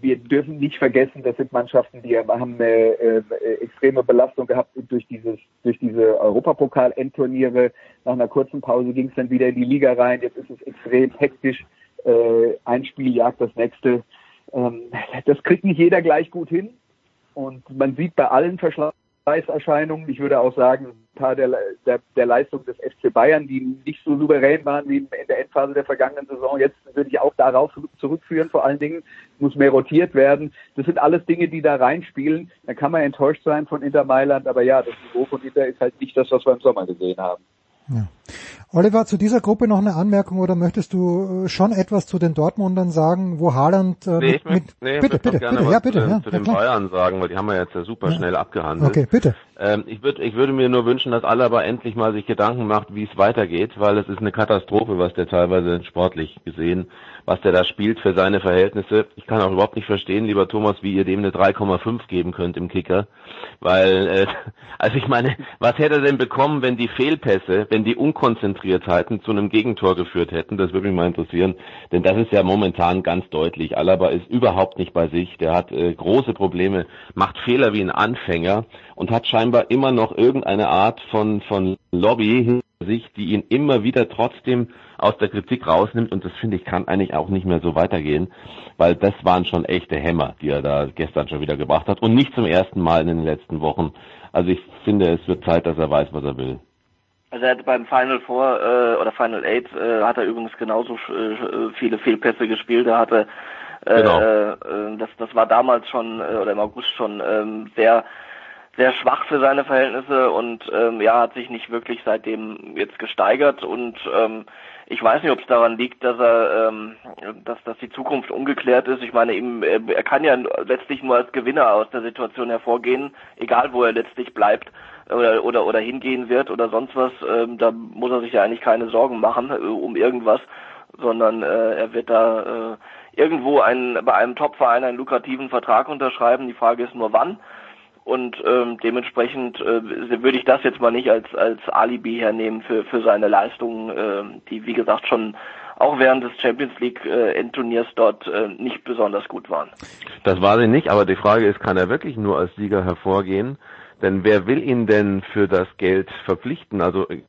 wir dürfen nicht vergessen, das sind Mannschaften, die haben eine äh, extreme Belastung gehabt durch dieses, durch diese Europapokal-Endturniere. Nach einer kurzen Pause ging es dann wieder in die Liga rein. Jetzt ist es extrem hektisch. Äh, ein Spiel jagt das nächste. Ähm, das kriegt nicht jeder gleich gut hin. Und man sieht bei allen Verschlag Preiserscheinungen. Ich würde auch sagen, ein paar der, der, der Leistung des FC Bayern, die nicht so souverän waren wie in der Endphase der vergangenen Saison. Jetzt würde ich auch darauf zurückführen. Vor allen Dingen muss mehr rotiert werden. Das sind alles Dinge, die da reinspielen. Da kann man enttäuscht sein von Inter Mailand. Aber ja, das Niveau von Inter ist halt nicht das, was wir im Sommer gesehen haben. Ja. Oliver, zu dieser Gruppe noch eine Anmerkung oder möchtest du äh, schon etwas zu den Dortmundern sagen, wo Haaland äh, nee, mit, mit nee, bitte, bitte, gerne bitte, was ja, bitte, zu, ja, zu ja, den klar. Bayern sagen, weil die haben wir jetzt ja super Ja. schnell abgehandelt. Okay, bitte. Ähm, ich würde ich würde mir nur wünschen, dass Alaba endlich mal sich Gedanken macht, wie es weitergeht, weil es ist eine Katastrophe, was der teilweise sportlich gesehen, was der da spielt für seine Verhältnisse. Ich kann auch überhaupt nicht verstehen, lieber Thomas, wie ihr dem eine 3,5 geben könnt im Kicker, weil äh, also ich meine, was hätte er denn bekommen, wenn die Fehlpässe, wenn die Unkonzentriertheiten zu einem Gegentor geführt hätten? Das würde mich mal interessieren, denn das ist ja momentan ganz deutlich. Alaba ist überhaupt nicht bei sich, der hat äh, große Probleme, macht Fehler wie ein Anfänger und hat scheinbar immer noch irgendeine Art von von Lobby hinter sich, die ihn immer wieder trotzdem aus der Kritik rausnimmt und das finde ich kann eigentlich auch nicht mehr so weitergehen, weil das waren schon echte Hämmer, die er da gestern schon wieder gebracht hat und nicht zum ersten Mal in den letzten Wochen. Also ich finde, es wird Zeit, dass er weiß, was er will. Also er hat beim Final Four äh, oder Final Eight äh, hat er übrigens genauso äh, viele Fehlpässe gespielt. Er hatte äh, Genau. äh, das das war damals schon äh, oder im August schon ähm, sehr sehr schwach für seine Verhältnisse und ähm, ja hat sich nicht wirklich seitdem jetzt gesteigert und ähm, ich weiß nicht, ob es daran liegt, dass er, ähm, dass, dass die Zukunft ungeklärt ist. Ich meine, ihm, er, kann ja letztlich nur als Gewinner aus der Situation hervorgehen, egal wo er letztlich bleibt oder oder oder hingehen wird oder sonst was. Ähm, da muss er sich ja eigentlich keine Sorgen machen äh, um irgendwas, sondern äh, er wird da äh, irgendwo einen, bei einem Topverein einen lukrativen Vertrag unterschreiben. Die Frage ist nur wann. Und ähm, dementsprechend äh, würde ich das jetzt mal nicht als als Alibi hernehmen für für seine Leistungen, äh, die wie gesagt schon auch während des Champions League äh, Endturniers dort äh, nicht besonders gut waren. Das war sie nicht, aber die Frage ist, kann er wirklich nur als Sieger hervorgehen? Denn wer will ihn denn für das Geld verpflichten? Also äh,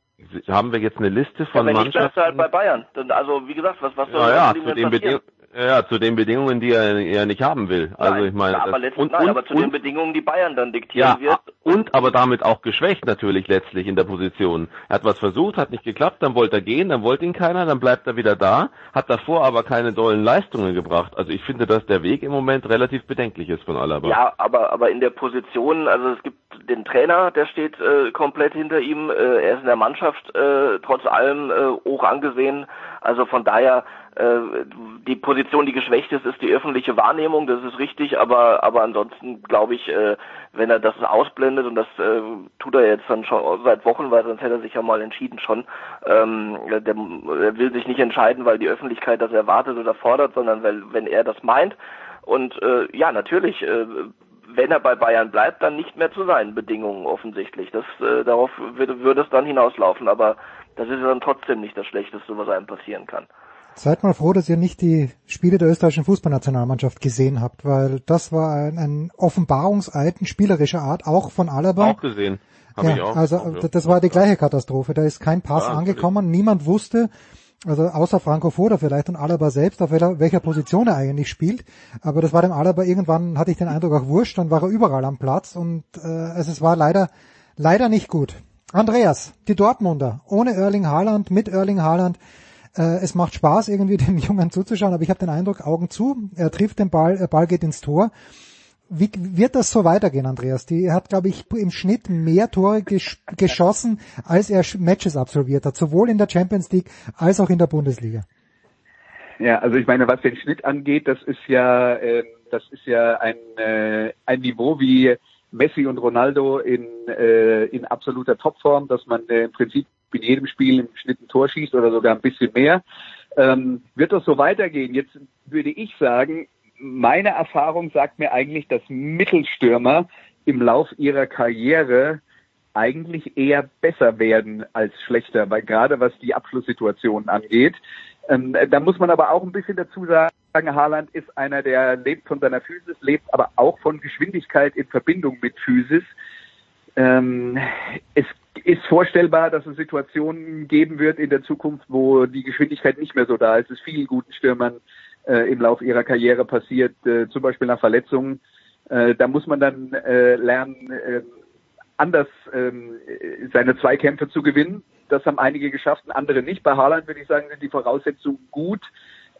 haben wir jetzt eine Liste von ja, wenn nicht, bleibst Mannschaften? du halt bei Bayern. Also wie gesagt, was was soll Ja, ja, zu den? Beding ja, zu den Bedingungen, die er, er nicht haben will. Also Nein, ich meine, aber das- letztlich, nein, aber zu den Bedingungen, die Bayern dann diktieren ja, wird. und aber damit auch geschwächt natürlich letztlich in der Position. Er hat was versucht, hat nicht geklappt, dann wollte er gehen, dann wollte ihn keiner, dann bleibt er wieder da, hat davor aber keine dollen Leistungen gebracht. Also ich finde, dass der Weg im Moment relativ bedenklich ist von Alaba. Ja, aber aber in der Position, also es gibt den Trainer, der steht äh, komplett hinter ihm. Äh, er ist in der Mannschaft äh, trotz allem äh, hoch angesehen. Also von daher die Position, die geschwächt ist, ist die öffentliche Wahrnehmung, das ist richtig, aber aber ansonsten glaube ich, äh, wenn er das ausblendet und das äh, tut er jetzt dann schon seit Wochen, weil sonst hätte er sich ja mal entschieden schon, ähm, der, der will sich nicht entscheiden, weil die Öffentlichkeit das erwartet oder fordert, sondern weil wenn er das meint und äh, ja natürlich äh, wenn er bei Bayern bleibt, dann nicht mehr zu seinen Bedingungen offensichtlich. Das, äh, darauf würde, würde es dann hinauslaufen, aber das ist dann trotzdem nicht das Schlechteste, was einem passieren kann. Seid mal froh, dass ihr nicht die Spiele der österreichischen Fußballnationalmannschaft gesehen habt, weil das war ein, ein Offenbarungseid spielerischer Art, auch von Alaba. Auch gesehen. Hab ja, ich auch. also auch, ja. das war die gleiche Katastrophe. Da ist kein Pass Ja, angekommen, niemand wusste, also außer Franco Foda vielleicht und Alaba selbst, auf welcher, welcher Position er eigentlich spielt. Aber das war dem Alaba irgendwann, hatte ich den Eindruck, auch wurscht, dann war er überall am Platz und äh, also es war leider, leider nicht gut. Andreas, die Dortmunder, ohne Erling Haaland, mit Erling Haaland, äh, es macht Spaß, irgendwie dem Jungen zuzuschauen, aber ich habe den Eindruck, Augen zu, er trifft den Ball, der Ball geht ins Tor. Wie wird das so weitergehen, Andreas? Die hat, glaube ich, im Schnitt mehr Tore gesch geschossen, als er Matches absolviert hat, sowohl in der Champions League als auch in der Bundesliga. Ja, also ich meine, was den Schnitt angeht, das ist ja, äh, das ist ja ein, äh, ein Niveau wie Messi und Ronaldo in, äh, in absoluter Topform, dass man äh, im Prinzip in jedem Spiel im Schnitt ein Tor schießt oder sogar ein bisschen mehr. Ähm, wird das so weitergehen? Jetzt würde ich sagen, meine Erfahrung sagt mir eigentlich, dass Mittelstürmer im Lauf ihrer Karriere eigentlich eher besser werden als schlechter, weil gerade was die Abschlusssituationen angeht. Ähm, da muss man aber auch ein bisschen dazu sagen, Haaland ist einer, der lebt von seiner Physis, lebt aber auch von Geschwindigkeit in Verbindung mit Physis. Ähm, es ist vorstellbar, dass es Situationen geben wird in der Zukunft, wo die Geschwindigkeit nicht mehr so da ist. Es ist vielen guten Stürmern äh, im Laufe ihrer Karriere passiert, äh, zum Beispiel nach Verletzungen. Äh, da muss man dann äh, lernen, äh, anders ähm, seine Zweikämpfe zu gewinnen. Das haben einige geschafft, andere nicht. Bei Haaland würde ich sagen, sind die Voraussetzungen gut,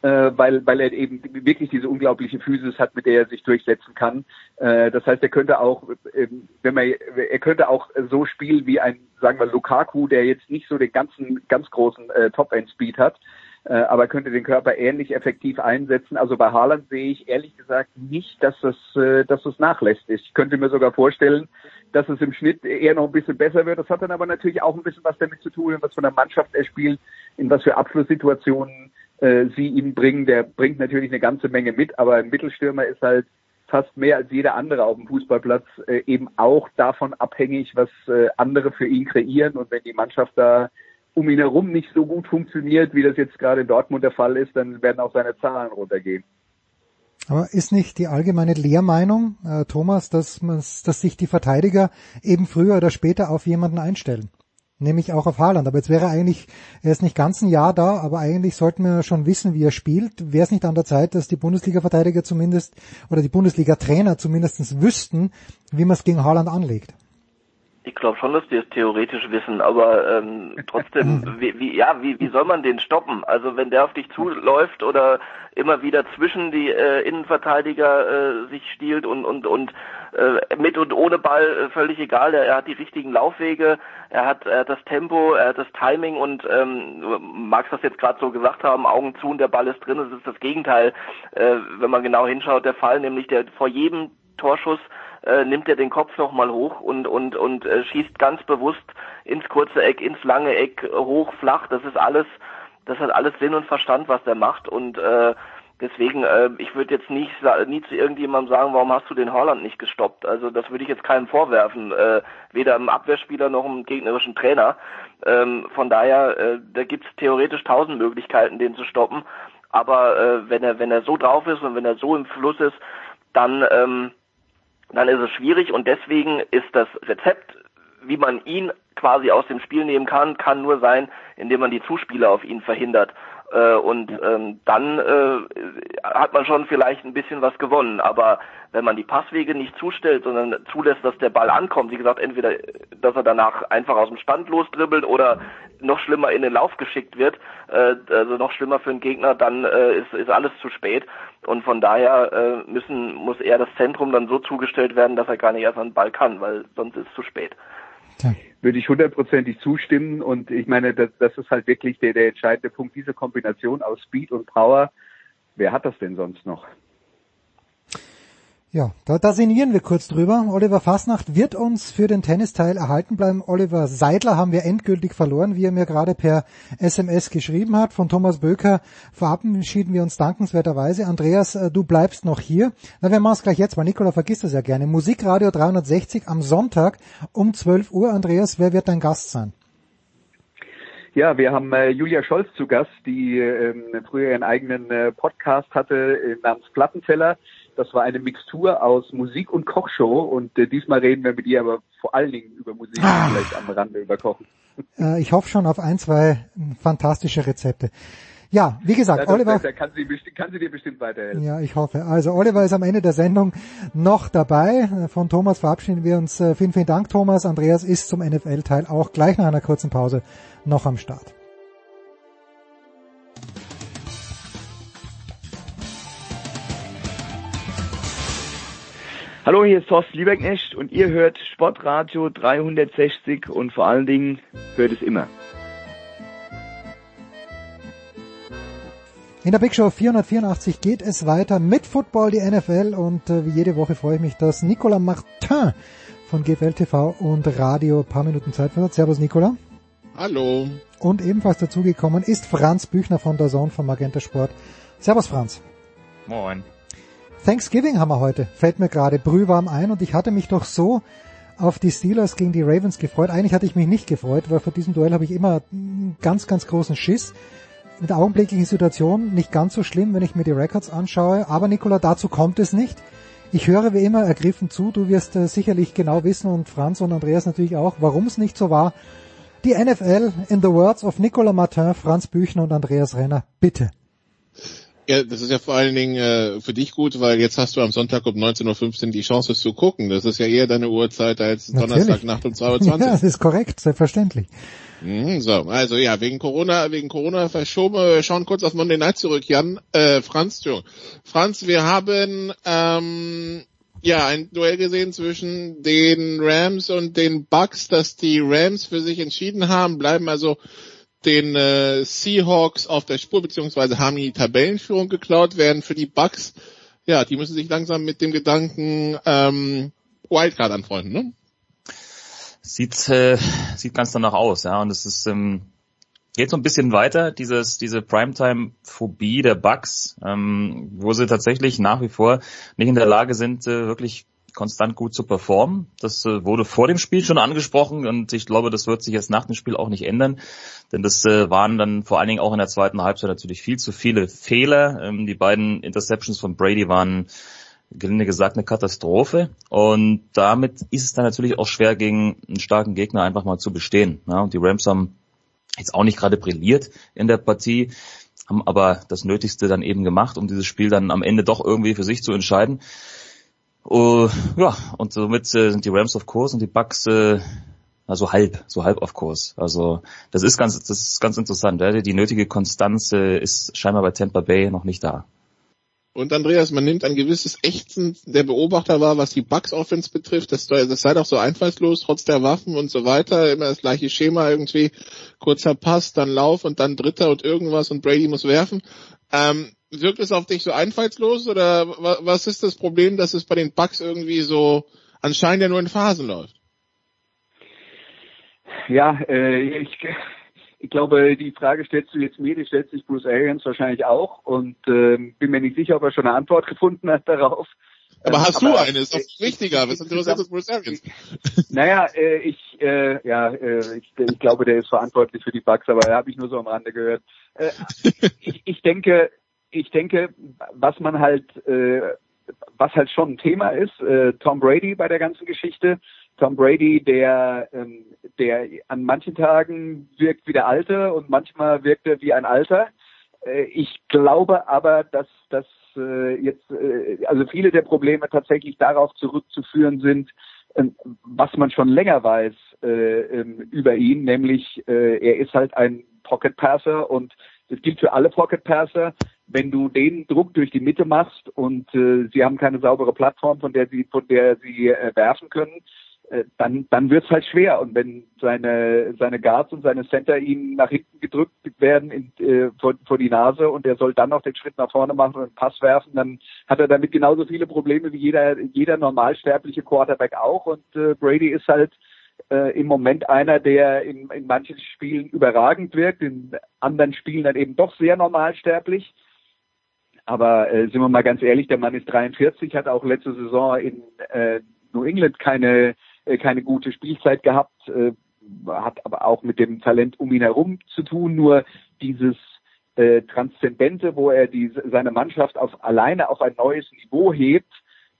äh, weil, weil er eben wirklich diese unglaubliche Physis hat, mit der er sich durchsetzen kann. Äh, das heißt, er könnte auch, äh, wenn man, er könnte auch so spielen wie ein, sagen wir, Lukaku, der jetzt nicht so den ganzen, ganz großen äh, Top-End-Speed hat, äh, aber könnte den Körper ähnlich effektiv einsetzen. Also bei Haaland sehe ich ehrlich gesagt nicht, dass das, äh, dass das nachlässt. Ich könnte mir sogar vorstellen, dass es im Schnitt eher noch ein bisschen besser wird. Das hat dann aber natürlich auch ein bisschen was damit zu tun, was von der Mannschaft er spielt, in was für Abschlusssituationen äh, sie ihm bringen. Der bringt natürlich eine ganze Menge mit, aber ein Mittelstürmer ist halt fast mehr als jeder andere auf dem Fußballplatz äh, eben auch davon abhängig, was äh, andere für ihn kreieren. Und wenn die Mannschaft da um ihn herum nicht so gut funktioniert, wie das jetzt gerade in Dortmund der Fall ist, dann werden auch seine Zahlen runtergehen. Aber ist nicht die allgemeine Lehrmeinung, äh, Thomas, dass, man, dass sich die Verteidiger eben früher oder später auf jemanden einstellen? Nämlich auch auf Haaland. Aber jetzt wäre eigentlich, er ist nicht ganz ein Jahr da, aber eigentlich sollten wir schon wissen, wie er spielt. Wäre es nicht an der Zeit, dass die Bundesliga-Verteidiger zumindest oder die Bundesliga-Trainer zumindest wüssten, wie man es gegen Haaland anlegt? Ich glaube schon, dass die es theoretisch wissen, aber ähm, trotzdem, wie, wie, ja, wie, wie soll man den stoppen? Also wenn der auf dich zuläuft oder immer wieder zwischen die äh, Innenverteidiger äh, sich stiehlt und und und äh, mit und ohne Ball äh, völlig egal. Er, er hat die richtigen Laufwege, er hat, er hat das Tempo, er hat das Timing und ähm, magst das jetzt gerade so gesagt haben, Augen zu und der Ball ist drin. Das ist das Gegenteil, äh, wenn man genau hinschaut, der Fall, nämlich der vor jedem Torschuss äh, nimmt er den Kopf nochmal hoch und und und äh, schießt ganz bewusst ins kurze Eck, ins lange Eck, hoch, flach. Das ist alles, das hat alles Sinn und Verstand, was der macht und äh, Deswegen, äh, ich würde jetzt nicht nie zu irgendjemandem sagen, warum hast du den Holland nicht gestoppt? Also das würde ich jetzt keinem vorwerfen, äh, weder einem Abwehrspieler noch einem gegnerischen Trainer. Ähm, von daher, äh, da gibt's theoretisch tausend Möglichkeiten, den zu stoppen. Aber äh, wenn er wenn er so drauf ist und wenn er so im Fluss ist, dann ähm, dann ist es schwierig und deswegen ist das Rezept, wie man ihn quasi aus dem Spiel nehmen kann, kann nur sein, indem man die Zuspieler auf ihn verhindert. Äh, und ähm, dann äh, hat man schon vielleicht ein bisschen was gewonnen. Aber wenn man die Passwege nicht zustellt, sondern zulässt, dass der Ball ankommt, wie gesagt, entweder, dass er danach einfach aus dem Stand losdribbelt oder noch schlimmer in den Lauf geschickt wird, äh, also noch schlimmer für den Gegner, dann äh, ist, ist alles zu spät. Und von daher äh, müssen, muss eher das Zentrum dann so zugestellt werden, dass er gar nicht erst an den Ball kann, weil sonst ist es zu spät. Ja. Würde ich hundertprozentig zustimmen und ich meine, das, das ist halt wirklich der, der entscheidende Punkt, diese Kombination aus Speed und Power. Wer hat das denn sonst noch? Ja, da, da sinnieren wir kurz drüber. Oliver Fasnacht wird uns für den Tennisteil erhalten bleiben. Oliver Seidler haben wir endgültig verloren, wie er mir gerade per SMS geschrieben hat. Von Thomas Böker verabschieden wir uns dankenswerterweise. Andreas, äh, du bleibst noch hier. Na, wir machen es gleich jetzt, weil Nikola vergisst das ja gerne. Musikradio 360 am Sonntag um 12 Uhr. Andreas, wer wird dein Gast sein? Ja, wir haben äh, Julia Scholz zu Gast, die äh, früher ihren eigenen äh, Podcast hatte äh, namens Plattenteller. Das war eine Mixtur aus Musik und Kochshow und äh, diesmal reden wir mit ihr aber vor allen Dingen über Musik und vielleicht am Rande über Kochen. Äh, ich hoffe schon auf ein, zwei fantastische Rezepte. Ja, wie gesagt, ja, Oliver. Da kann sie, kann sie dir bestimmt weiterhelfen. Ja, ich hoffe. Also Oliver ist am Ende der Sendung noch dabei. Von Thomas verabschieden wir uns. Äh, vielen, vielen Dank, Thomas. Andreas ist zum NFL-Teil auch gleich nach einer kurzen Pause noch am Start. Hallo, hier ist Thorsten Lieberknecht und ihr hört Sportradio 360 und vor allen Dingen hört es immer. In der Big Show 484 geht es weiter mit Football, die NFL und äh, wie jede Woche freue ich mich, dass Nicolas Martin von GFL TV und Radio ein paar Minuten Zeit hat. Servus Nicola. Hallo. Und ebenfalls dazugekommen ist Franz Büchner von der Zone von Magenta Sport. Servus Franz. Moin. Thanksgiving haben wir heute, fällt mir gerade brühwarm ein und ich hatte mich doch so auf die Steelers gegen die Ravens gefreut. Eigentlich hatte ich mich nicht gefreut, weil vor diesem Duell habe ich immer ganz, ganz großen Schiss. In der augenblicklichen Situation nicht ganz so schlimm, wenn ich mir die Records anschaue. Aber Nicola, dazu kommt es nicht. Ich höre wie immer ergriffen zu. Du wirst äh, sicherlich genau wissen und Franz und Andreas natürlich auch, warum es nicht so war. Die NFL in the words of Nicolas Martin, Franz Büchner und Andreas Renner. Bitte. Ja, das ist ja vor allen Dingen äh, für dich gut, weil jetzt hast du am Sonntag um 19.15 Uhr die Chance, es zu gucken. Das ist ja eher deine Uhrzeit als Donnerstagnacht um 2.20 Uhr. Ja, das ist korrekt, selbstverständlich. Mhm, so, also ja, wegen Corona, wegen Corona verschoben, wir schauen kurz auf Monday Night zurück. Jan, äh, Franz. Franz, wir haben ähm, ja ein Duell gesehen zwischen den Rams und den Bucks, dass die Rams für sich entschieden haben, bleiben also den äh, Seahawks auf der Spur, beziehungsweise haben die Tabellenführung geklaut, werden für die Bucks, ja, die müssen sich langsam mit dem Gedanken ähm, Wildcard anfreunden, ne? Sieht, äh, sieht ganz danach aus, ja, und es ist, ähm, geht so ein bisschen weiter, dieses, diese Primetime-Phobie der Bucks, ähm, wo sie tatsächlich nach wie vor nicht in der Lage sind, äh, wirklich konstant gut zu performen. Das äh, wurde vor dem Spiel schon angesprochen und ich glaube, das wird sich jetzt nach dem Spiel auch nicht ändern, denn das äh, waren dann vor allen Dingen auch in der zweiten Halbzeit natürlich viel zu viele Fehler. Ähm, die beiden Interceptions von Brady waren gelinde gesagt eine Katastrophe und damit ist es dann natürlich auch schwer gegen einen starken Gegner einfach mal zu bestehen. Ja, und die Rams haben jetzt auch nicht gerade brilliert in der Partie, haben aber das Nötigste dann eben gemacht, um dieses Spiel dann am Ende doch irgendwie für sich zu entscheiden. Uh, ja, und somit äh, sind die Rams auf Kurs und die Bucks äh, also halb, so halb auf Kurs. Also das ist ganz, das ist ganz interessant. Ja? Die nötige Konstanz äh, ist scheinbar bei Tampa Bay noch nicht da. Und Andreas, man nimmt ein gewisses Ächzen der Beobachter wahr, was die Bucks Offense betrifft. Das, das sei doch so einfallslos, trotz der Waffen und so weiter. Immer das gleiche Schema irgendwie. Kurzer Pass, dann Lauf und dann Dritter und irgendwas und Brady muss werfen. Ähm, wirkt es auf dich so einfallslos oder was ist das Problem, dass es bei den Bugs irgendwie so anscheinend ja nur in Phasen läuft? Ja, äh, ich, ich glaube, die Frage stellst du jetzt mir, die stellt sich Bruce Arians wahrscheinlich auch und äh, bin mir nicht sicher, ob er schon eine Antwort gefunden hat darauf. Aber ähm, hast aber, du eine? Ist doch wichtiger. Was interessiert das Bruce Arians? Naja, äh, ich, äh, ja, äh, ich, ich glaube, der ist verantwortlich für die Bugs, aber da habe ich nur so am Rande gehört. Äh, ich, ich denke, ich denke, was man halt, äh, was halt schon ein Thema ist, äh, Tom Brady bei der ganzen Geschichte. Tom Brady, der, ähm, der an manchen Tagen wirkt wie der Alte und manchmal wirkt er wie ein Alter. Äh, ich glaube aber, dass dass äh, jetzt, äh, also viele der Probleme tatsächlich darauf zurückzuführen sind, äh, was man schon länger weiß äh, ähm, über ihn, nämlich äh, er ist halt ein Pocket Passer und das gilt für alle Pocket Passer wenn du den Druck durch die Mitte machst und äh, sie haben keine saubere Plattform, von der sie von der sie äh, werfen können, äh, dann, dann wird's halt schwer. Und wenn seine, seine Guards und seine Center ihm nach hinten gedrückt werden in, äh, vor, vor die Nase und er soll dann noch den Schritt nach vorne machen und einen Pass werfen, dann hat er damit genauso viele Probleme wie jeder, jeder normalsterbliche Quarterback auch. Und äh, Brady ist halt äh, im Moment einer, der in, in manchen Spielen überragend wirkt, in anderen Spielen dann eben doch sehr normalsterblich. Aber äh, sind wir mal ganz ehrlich, der Mann ist 43, hat auch letzte Saison in äh, New England keine äh, keine gute Spielzeit gehabt, äh, hat aber auch mit dem Talent um ihn herum zu tun. Nur dieses äh, Transzendente, wo er die, seine Mannschaft auf, alleine auf ein neues Niveau hebt,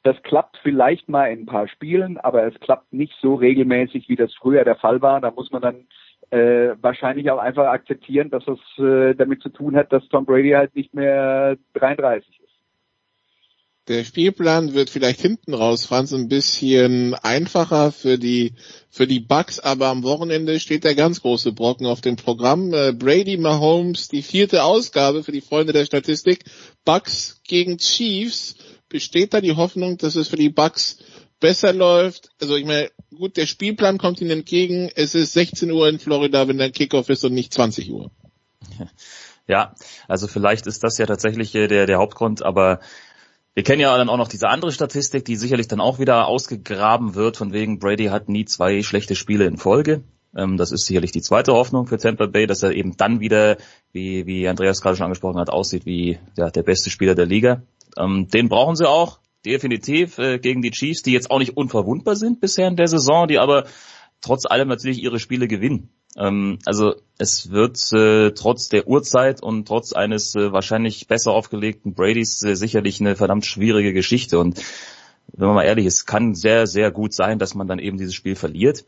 das klappt vielleicht mal in ein paar Spielen, aber es klappt nicht so regelmäßig, wie das früher der Fall war. Da muss man dann äh, wahrscheinlich auch einfach akzeptieren, dass es äh, damit zu tun hat, dass Tom Brady halt nicht mehr 33 der Spielplan wird vielleicht hinten raus, Franz, ein bisschen einfacher für die für die Bucks, aber am Wochenende steht der ganz große Brocken auf dem Programm. Äh, Brady Mahomes, die vierte Ausgabe für die Freunde der Statistik. Bucks gegen Chiefs. Besteht da die Hoffnung, dass es für die Bucks besser läuft? Also ich meine, gut, der Spielplan kommt ihnen entgegen. Es ist 16 Uhr in Florida, wenn der Kickoff ist und nicht 20 Uhr. Ja, also vielleicht ist das ja tatsächlich der, der Hauptgrund, aber wir kennen ja dann auch noch diese andere Statistik, die sicherlich dann auch wieder ausgegraben wird, von wegen Brady hat nie zwei schlechte Spiele in Folge. Ähm, das ist sicherlich die zweite Hoffnung für Tampa Bay, dass er eben dann wieder, wie, wie Andreas gerade schon angesprochen hat, aussieht wie ja, der beste Spieler der Liga. Ähm, den brauchen sie auch, definitiv, äh, gegen die Chiefs, die jetzt auch nicht unverwundbar sind bisher in der Saison, die aber trotz allem natürlich ihre Spiele gewinnen. Ähm, also es wird äh, trotz der Uhrzeit und trotz eines äh, wahrscheinlich besser aufgelegten Bradys äh, sicherlich eine verdammt schwierige Geschichte. Und wenn man mal ehrlich ist, kann sehr, sehr gut sein, dass man dann eben dieses Spiel verliert.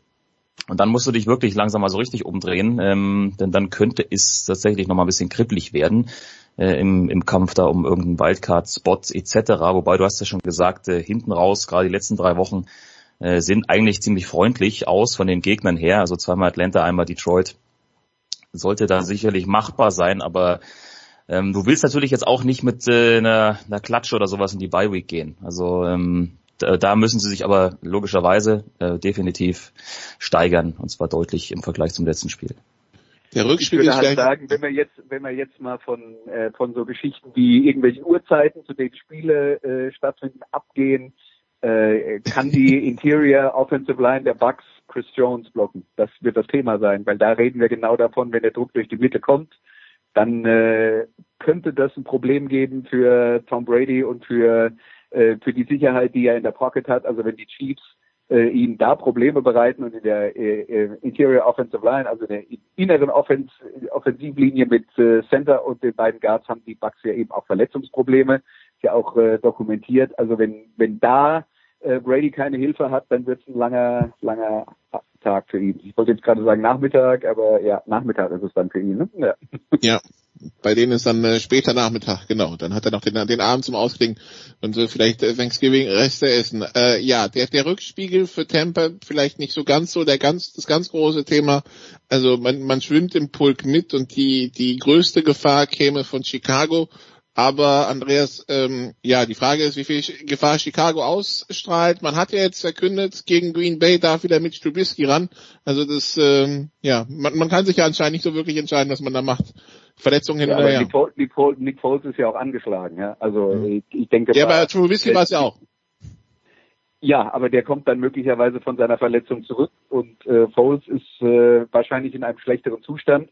Und dann musst du dich wirklich langsam mal so richtig umdrehen, ähm, denn dann könnte es tatsächlich noch mal ein bisschen kribbelig werden äh, im, im Kampf da um irgendeinen Wildcard-Spot etc. Wobei du hast ja schon gesagt, äh, hinten raus, gerade die letzten drei Wochen, äh, sind eigentlich ziemlich freundlich aus von den Gegnern her. Also zweimal Atlanta, einmal Detroit. Sollte da sicherlich machbar sein, aber ähm, du willst natürlich jetzt auch nicht mit äh, einer, einer Klatsche oder sowas in die Bye Week gehen. Also ähm, da, da müssen sie sich aber logischerweise äh, definitiv steigern und zwar deutlich im Vergleich zum letzten Spiel. Der Rückspiel ich würde halt sagen, wenn wir jetzt, wenn wir jetzt mal von äh, von so Geschichten wie irgendwelche Uhrzeiten, zu denen Spiele äh, stattfinden, abgehen, äh, kann die Interior Offensive Line der Bucks Chris Jones blocken. Das wird das Thema sein, weil da reden wir genau davon, wenn der Druck durch die Mitte kommt, dann äh, könnte das ein Problem geben für Tom Brady und für äh, für die Sicherheit, die er in der Pocket hat. Also wenn die Chiefs äh, ihm da Probleme bereiten und in der äh, äh Interior Offensive Line, also in der inneren Offens Offensivlinie mit äh, Center und den beiden Guards haben die Bucks ja eben auch Verletzungsprobleme, ist ja auch äh, dokumentiert. Also wenn wenn da äh, Brady keine Hilfe hat, dann wird es ein langer, langer Tag für ihn. Ich wollte jetzt gerade sagen Nachmittag, aber ja, Nachmittag ist es dann für ihn. Ne? Ja. ja, bei denen ist dann äh, später Nachmittag, genau. Dann hat er noch den, den Abend zum Ausklingen und so vielleicht äh, Thanksgiving Reste essen. Äh, ja, der, der Rückspiegel für Tampa vielleicht nicht so ganz so der ganz, das ganz große Thema. Also man, man schwimmt im Pulk mit und die, die größte Gefahr käme von Chicago aber Andreas, ähm, ja, die Frage ist, wie viel Gefahr Chicago ausstrahlt. Man hat ja jetzt verkündet, gegen Green Bay darf wieder mit Stubisky ran. Also das, ähm, ja, man, man kann sich ja anscheinend nicht so wirklich entscheiden, was man da macht. Verletzungen hin ja, oder her. Nick, Foles, Nick, Foles, Nick Foles ist ja auch angeschlagen, ja. Also mhm. ich, ich denke. Ja, bei Trubisky war es ja auch. Ja, aber der kommt dann möglicherweise von seiner Verletzung zurück und äh, Foles ist äh, wahrscheinlich in einem schlechteren Zustand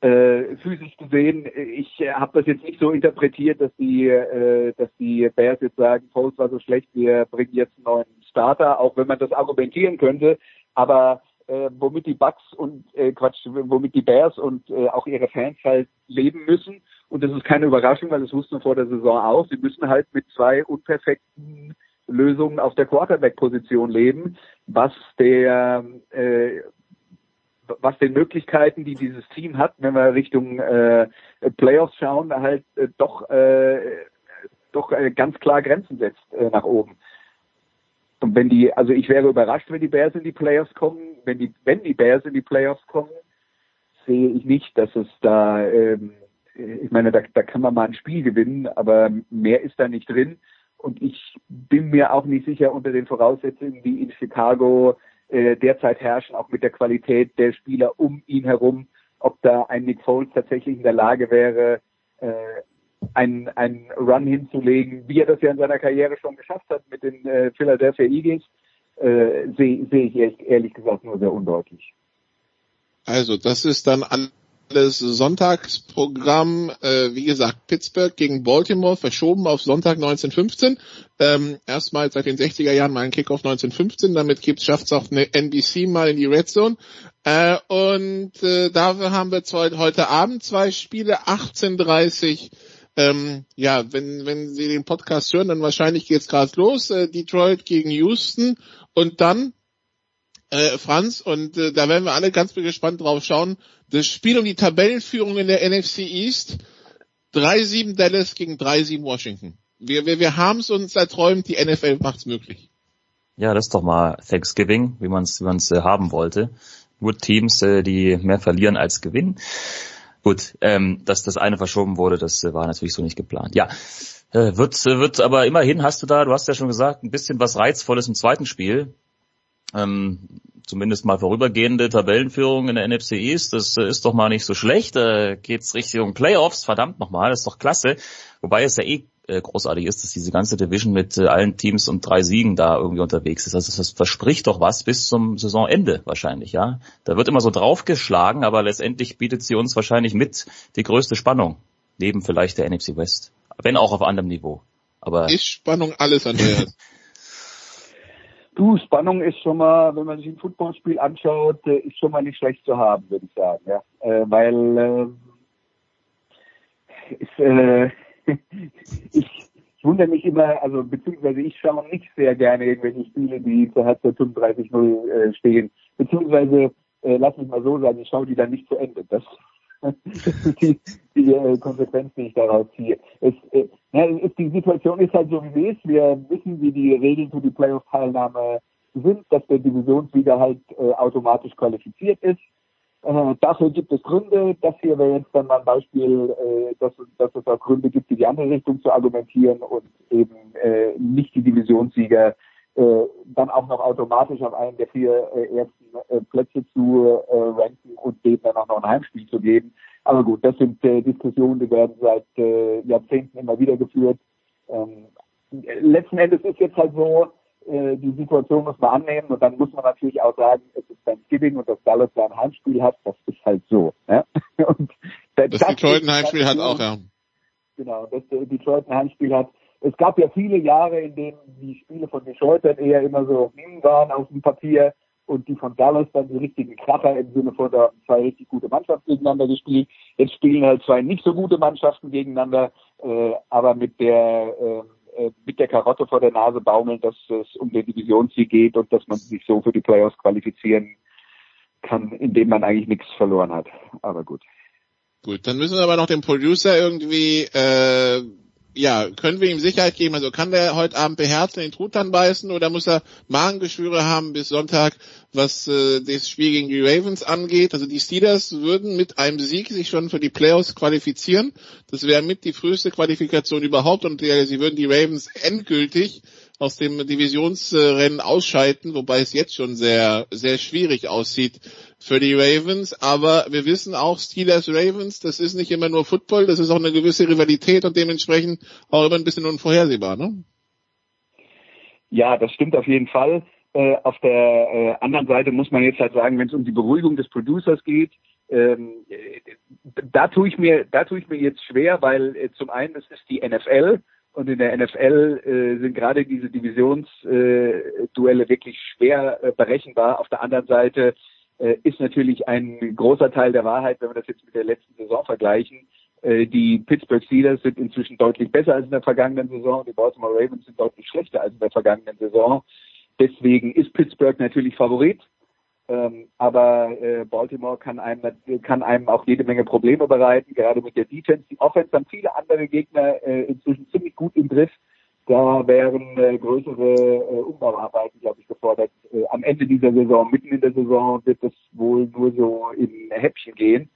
äh, physisch gesehen, ich äh, habe das jetzt nicht so interpretiert, dass die, äh, dass die Bears jetzt sagen, Foles war so schlecht, wir bringen jetzt einen neuen Starter, auch wenn man das argumentieren könnte. Aber äh, womit die Bucks und äh, Quatsch, womit die Bears und äh, auch ihre Fans halt leben müssen. Und das ist keine Überraschung, weil das wussten wir vor der Saison auch. Sie müssen halt mit zwei unperfekten Lösungen auf der Quarterback-Position leben, was der äh, was den Möglichkeiten, die dieses Team hat, wenn wir Richtung äh, Playoffs schauen, halt äh, doch äh, doch äh, ganz klar Grenzen setzt äh, nach oben. Und wenn die, also ich wäre überrascht, wenn die Bears in die Playoffs kommen. Wenn die, wenn die Bears in die Playoffs kommen, sehe ich nicht, dass es da, ähm, ich meine, da, da kann man mal ein Spiel gewinnen, aber mehr ist da nicht drin. Und ich bin mir auch nicht sicher unter den Voraussetzungen, wie in Chicago äh, derzeit herrschen, auch mit der Qualität der Spieler um ihn herum, ob da ein Nick Foles tatsächlich in der Lage wäre, äh, einen, einen Run hinzulegen, wie er das ja in seiner Karriere schon geschafft hat mit den äh, Philadelphia Eagles, äh, sehe seh ich ehrlich, ehrlich gesagt nur sehr undeutlich. Also das ist dann alles Sonntagsprogramm, äh, wie gesagt, Pittsburgh gegen Baltimore, verschoben auf Sonntag 1915. Ähm, erstmal seit den 60er Jahren mal ein Kickoff 1915, damit schafft es auch eine NBC mal in die Red Zone. Äh, und äh, dafür haben wir heute Abend zwei Spiele, 18.30 ähm, ja, wenn, wenn Sie den Podcast hören, dann wahrscheinlich geht's gerade los. Äh, Detroit gegen Houston und dann äh, Franz, und äh, da werden wir alle ganz gespannt drauf schauen, das Spiel um die Tabellenführung in der NFC East, 3-7 Dallas gegen 3-7 Washington. Wir, wir, wir haben es uns erträumt, die NFL macht's möglich. Ja, das ist doch mal Thanksgiving, wie man es wie äh, haben wollte. Nur Teams, äh, die mehr verlieren als gewinnen. Gut, ähm, dass das eine verschoben wurde, das äh, war natürlich so nicht geplant. Ja, äh, wird, äh, wird aber immerhin hast du da, du hast ja schon gesagt, ein bisschen was Reizvolles im zweiten Spiel. Ähm, zumindest mal vorübergehende Tabellenführung in der NFC East, das äh, ist doch mal nicht so schlecht. Da geht's Richtung Playoffs, verdammt nochmal, das ist doch klasse. Wobei es ja eh äh, großartig ist, dass diese ganze Division mit äh, allen Teams und drei Siegen da irgendwie unterwegs ist. Also das verspricht doch was bis zum Saisonende wahrscheinlich, ja. Da wird immer so draufgeschlagen, aber letztendlich bietet sie uns wahrscheinlich mit die größte Spannung, neben vielleicht der NFC West. Wenn auch auf anderem Niveau. Aber ist Spannung alles, Andreas? Du, Spannung ist schon mal, wenn man sich ein Footballspiel anschaut, äh, ist schon mal nicht schlecht zu haben, würde ich sagen, ja. Äh, weil äh, ist, äh, ich, ich wundere mich immer, also beziehungsweise ich schaue nicht sehr gerne irgendwelche Spiele, die zur Halbzeit 35-0 äh, stehen. Beziehungsweise, äh, lass mich mal so sagen, ich schaue die dann nicht zu Ende. Das, die, die äh, Konsequenz, die ich daraus ziehe. Es, äh, ja, es, die Situation ist halt so, wie sie ist. Wir wissen, wie die Regeln für die Playoff-Teilnahme sind, dass der Divisionssieger halt äh, automatisch qualifiziert ist. Äh, dafür gibt es Gründe. Das hier wäre jetzt dann mal ein Beispiel, äh, dass, dass es auch Gründe gibt, die die andere Richtung zu argumentieren und eben äh, nicht die Divisionssieger dann auch noch automatisch auf einen der vier äh, ersten äh, Plätze zu äh, ranken und dem dann auch noch ein Heimspiel zu geben. Aber gut, das sind äh, Diskussionen, die werden seit äh, Jahrzehnten immer wieder geführt. Ähm, letzten Endes ist jetzt halt so, äh, die Situation muss man annehmen und dann muss man natürlich auch sagen, es ist Thanksgiving und dass Dallas da ein Heimspiel hat, das ist halt so. Ja? Und das, das Detroit ein Heimspiel hat auch, ja. Genau, dass Detroit ein Heimspiel hat. Es gab ja viele Jahre, in denen die Spiele von Detroit dann eher immer so waren auf dem Papier und die von Dallas dann die richtigen Kracher im Sinne von da zwei richtig gute Mannschaften gegeneinander gespielt. Jetzt spielen halt zwei nicht so gute Mannschaften gegeneinander, äh, aber mit der äh, äh, mit der Karotte vor der Nase baumeln, dass es um den Divisionssieg geht und dass man sich so für die Playoffs qualifizieren kann, indem man eigentlich nichts verloren hat. Aber gut. Gut, dann müssen wir aber noch den Producer irgendwie äh, ja, können wir ihm Sicherheit geben? Also kann der heute Abend beherzt in den Truthahn beißen oder muss er Magengeschwüre haben bis Sonntag, was äh, das Spiel gegen die Ravens angeht? Also die Steelers würden mit einem Sieg sich schon für die Playoffs qualifizieren. Das wäre mit die früheste Qualifikation überhaupt und äh, sie würden die Ravens endgültig aus dem Divisionsrennen ausschalten, wobei es jetzt schon sehr, sehr schwierig aussieht für die Ravens. Aber wir wissen auch, Steelers Ravens, das ist nicht immer nur Football, das ist auch eine gewisse Rivalität und dementsprechend auch immer ein bisschen unvorhersehbar, ne? Ja, das stimmt auf jeden Fall. Äh, auf der äh, anderen Seite muss man jetzt halt sagen, wenn es um die Beruhigung des Producers geht, ähm, da tue ich mir, da tue ich mir jetzt schwer, weil äh, zum einen es ist die NFL und in der NFL äh, sind gerade diese Divisionsduelle äh, wirklich schwer äh, berechenbar. Auf der anderen Seite äh, ist natürlich ein großer Teil der Wahrheit, wenn wir das jetzt mit der letzten Saison vergleichen. Äh, die Pittsburgh Steelers sind inzwischen deutlich besser als in der vergangenen Saison. Die Baltimore Ravens sind deutlich schlechter als in der vergangenen Saison. Deswegen ist Pittsburgh natürlich Favorit. Ähm, aber äh, Baltimore kann einem, kann einem auch jede Menge Probleme bereiten, gerade mit der Defense. Die Offense haben viele andere Gegner äh, inzwischen ziemlich gut im Griff. Da wären äh, größere äh, Umbauarbeiten, glaube ich, gefordert. Äh, am Ende dieser Saison, mitten in der Saison, wird es wohl nur so in Häppchen gehen.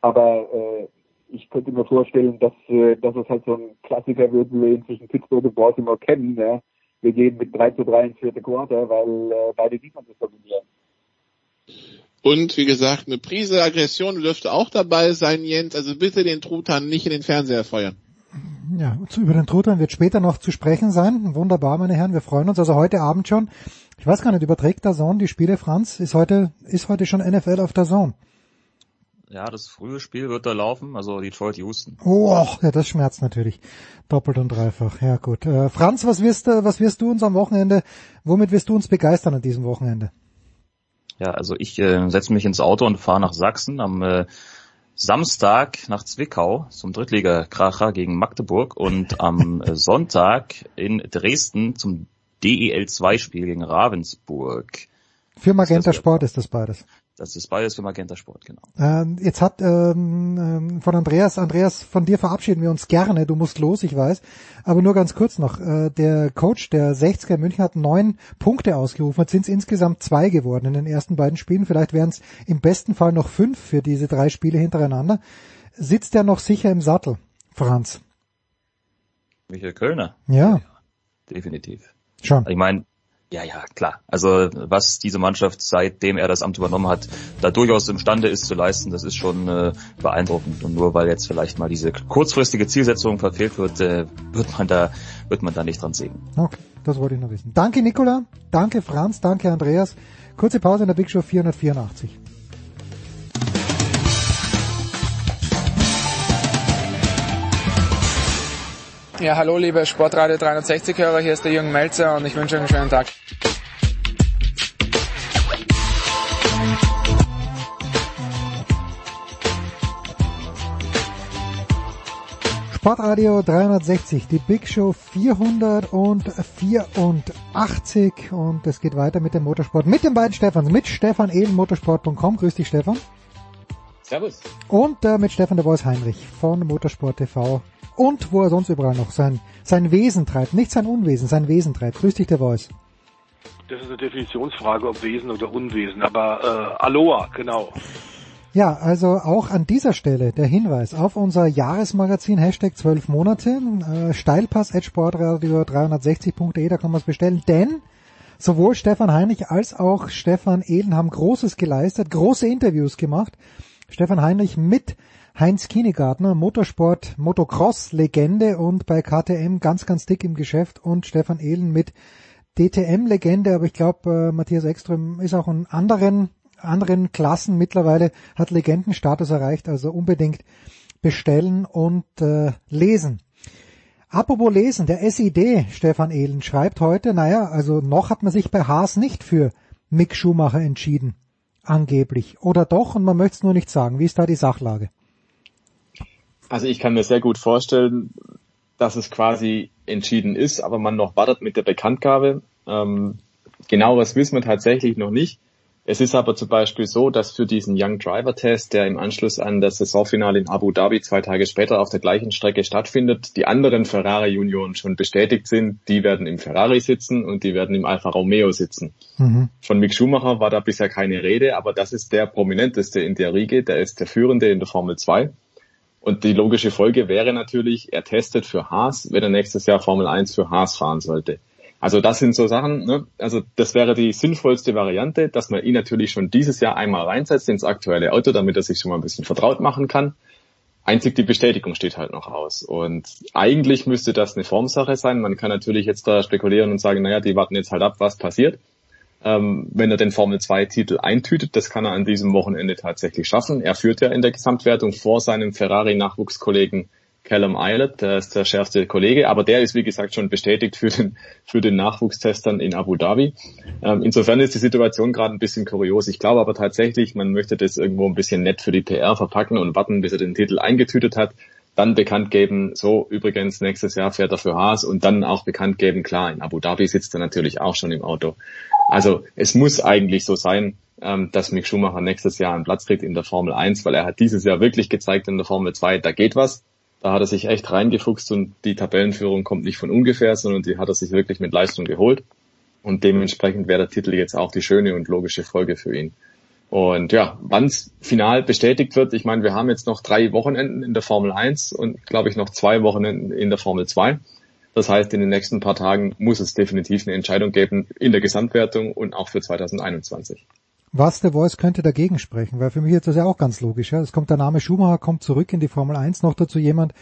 Aber äh, ich könnte mir vorstellen, dass, äh, dass es halt so ein Klassiker wird, wie wir ihn zwischen Pittsburgh und Baltimore kennen. Ja? wir gehen mit 3 zu 3 ins vierte Quarter, weil äh, beide Defenses dominieren. Und wie gesagt, eine Prise Aggression dürfte auch dabei sein, Jens. Also bitte den Truthahn nicht in den Fernseher feuern. Ja, über den Truthahn wird später noch zu sprechen sein. Wunderbar, meine Herren, wir freuen uns. Also heute Abend schon. Ich weiß gar nicht, überträgt der Zone die Spiele, Franz? Ist heute, ist heute schon NFL auf der Zone? Ja, das frühe Spiel wird da laufen, also Detroit Houston. Oh, ja, das schmerzt natürlich. Doppelt und dreifach. Ja, gut. Äh, Franz, was wirst, du, was wirst du uns am Wochenende, womit wirst du uns begeistern an diesem Wochenende? Ja, also ich äh, setze mich ins Auto und fahre nach Sachsen am äh, Samstag nach Zwickau zum Drittliga-Kracher gegen Magdeburg und am äh, Sonntag in Dresden zum DEL2-Spiel gegen Ravensburg. Für Magenta Sport ist das beides. Das ist beides für Magenta Sport, genau. Ähm, jetzt hat ähm, ähm, von Andreas, Andreas, von dir verabschieden wir uns gerne. Du musst los, ich weiß. Aber nur ganz kurz noch. Äh, der Coach der 60er München hat neun Punkte ausgerufen. Jetzt sind es insgesamt zwei geworden in den ersten beiden Spielen. Vielleicht wären es im besten Fall noch fünf für diese drei Spiele hintereinander. Sitzt er noch sicher im Sattel, Franz? Michael Kölner? Ja. Definitiv. Schon. Ich meine, ja, ja, klar. Also was diese Mannschaft seitdem er das Amt übernommen hat, da durchaus imstande ist zu leisten, das ist schon äh, beeindruckend. Und nur weil jetzt vielleicht mal diese kurzfristige Zielsetzung verfehlt wird, äh, wird man da wird man da nicht dran sehen. Okay, das wollte ich noch wissen. Danke Nicola, danke Franz, danke Andreas. Kurze Pause in der Big Show 484. Ja, hallo liebe Sportradio 360-Hörer, hier ist der Jürgen Melzer und ich wünsche euch einen schönen Tag. Sportradio 360, die Big Show 484 und es geht weiter mit dem Motorsport, mit den beiden Stefans, mit Stefan Ehlen, motorsport.com. Grüß dich Stefan. Servus. Und äh, mit Stefan der Boys Heinrich von Motorsport TV und wo er sonst überall noch sein, sein Wesen treibt. Nicht sein Unwesen, sein Wesen treibt. Grüß dich, der Voice. Das ist eine Definitionsfrage, ob Wesen oder Unwesen, aber äh, Aloha, genau. Ja, also auch an dieser Stelle der Hinweis auf unser Jahresmagazin Hashtag 12 Monate, äh, Steilpass at Sportradio 360.de, da kann man es bestellen, denn sowohl Stefan Heinrich als auch Stefan Ehlen haben Großes geleistet, große Interviews gemacht. Stefan Heinrich mit Heinz Kienegartner, Motorsport, Motocross-Legende und bei KTM ganz, ganz dick im Geschäft und Stefan Ehlen mit DTM-Legende, aber ich glaube, äh, Matthias Ekström ist auch in anderen, anderen Klassen mittlerweile, hat Legendenstatus erreicht, also unbedingt bestellen und äh, lesen. Apropos lesen, der SID, Stefan Ehlen, schreibt heute, naja, also noch hat man sich bei Haas nicht für Mick Schumacher entschieden. Angeblich. Oder doch, und man möchte es nur nicht sagen. Wie ist da die Sachlage? Also ich kann mir sehr gut vorstellen, dass es quasi entschieden ist, aber man noch wartet mit der Bekanntgabe. Ähm, genaueres wissen wir tatsächlich noch nicht. Es ist aber zum Beispiel so, dass für diesen Young Driver Test, der im Anschluss an das Saisonfinale in Abu Dhabi zwei Tage später auf der gleichen Strecke stattfindet, die anderen Ferrari Junioren schon bestätigt sind, die werden im Ferrari sitzen und die werden im Alfa Romeo sitzen. Mhm. Von Mick Schumacher war da bisher keine Rede, aber das ist der prominenteste in der Riege, der ist der Führende in der Formel 2. Und die logische Folge wäre natürlich, er testet für Haas, wenn er nächstes Jahr Formel 1 für Haas fahren sollte. Also das sind so Sachen, ne? also das wäre die sinnvollste Variante, dass man ihn natürlich schon dieses Jahr einmal reinsetzt ins aktuelle Auto, damit er sich schon mal ein bisschen vertraut machen kann. Einzig die Bestätigung steht halt noch aus. Und eigentlich müsste das eine Formsache sein. Man kann natürlich jetzt da spekulieren und sagen, naja, die warten jetzt halt ab, was passiert. Ähm, wenn er den Formel 2 Titel eintütet, das kann er an diesem Wochenende tatsächlich schaffen. Er führt ja in der Gesamtwertung vor seinem Ferrari Nachwuchskollegen Callum Eilert, der ist der schärfste Kollege, aber der ist wie gesagt schon bestätigt für den, für den Nachwuchstestern in Abu Dhabi. Ähm, insofern ist die Situation gerade ein bisschen kurios. Ich glaube aber tatsächlich, man möchte das irgendwo ein bisschen nett für die PR verpacken und warten, bis er den Titel eingetütet hat, dann bekannt geben, so übrigens nächstes Jahr fährt er für Haas und dann auch bekannt geben, klar, in Abu Dhabi sitzt er natürlich auch schon im Auto. Also es muss eigentlich so sein, ähm, dass Mick Schumacher nächstes Jahr einen Platz kriegt in der Formel 1, weil er hat dieses Jahr wirklich gezeigt in der Formel 2, da geht was. Da hat er sich echt reingefuchst und die Tabellenführung kommt nicht von ungefähr, sondern die hat er sich wirklich mit Leistung geholt. Und dementsprechend wäre der Titel jetzt auch die schöne und logische Folge für ihn. Und ja, wann es final bestätigt wird, ich meine, wir haben jetzt noch drei Wochenenden in der Formel 1 und glaube ich noch zwei Wochenenden in der Formel 2. Das heißt, in den nächsten paar Tagen muss es definitiv eine Entscheidung geben in der Gesamtwertung und auch für 2021. Was der Voice könnte dagegen sprechen, weil für mich ist das ja auch ganz logisch. Ja. Es kommt der Name Schumacher, kommt zurück in die Formel 1, noch dazu jemand,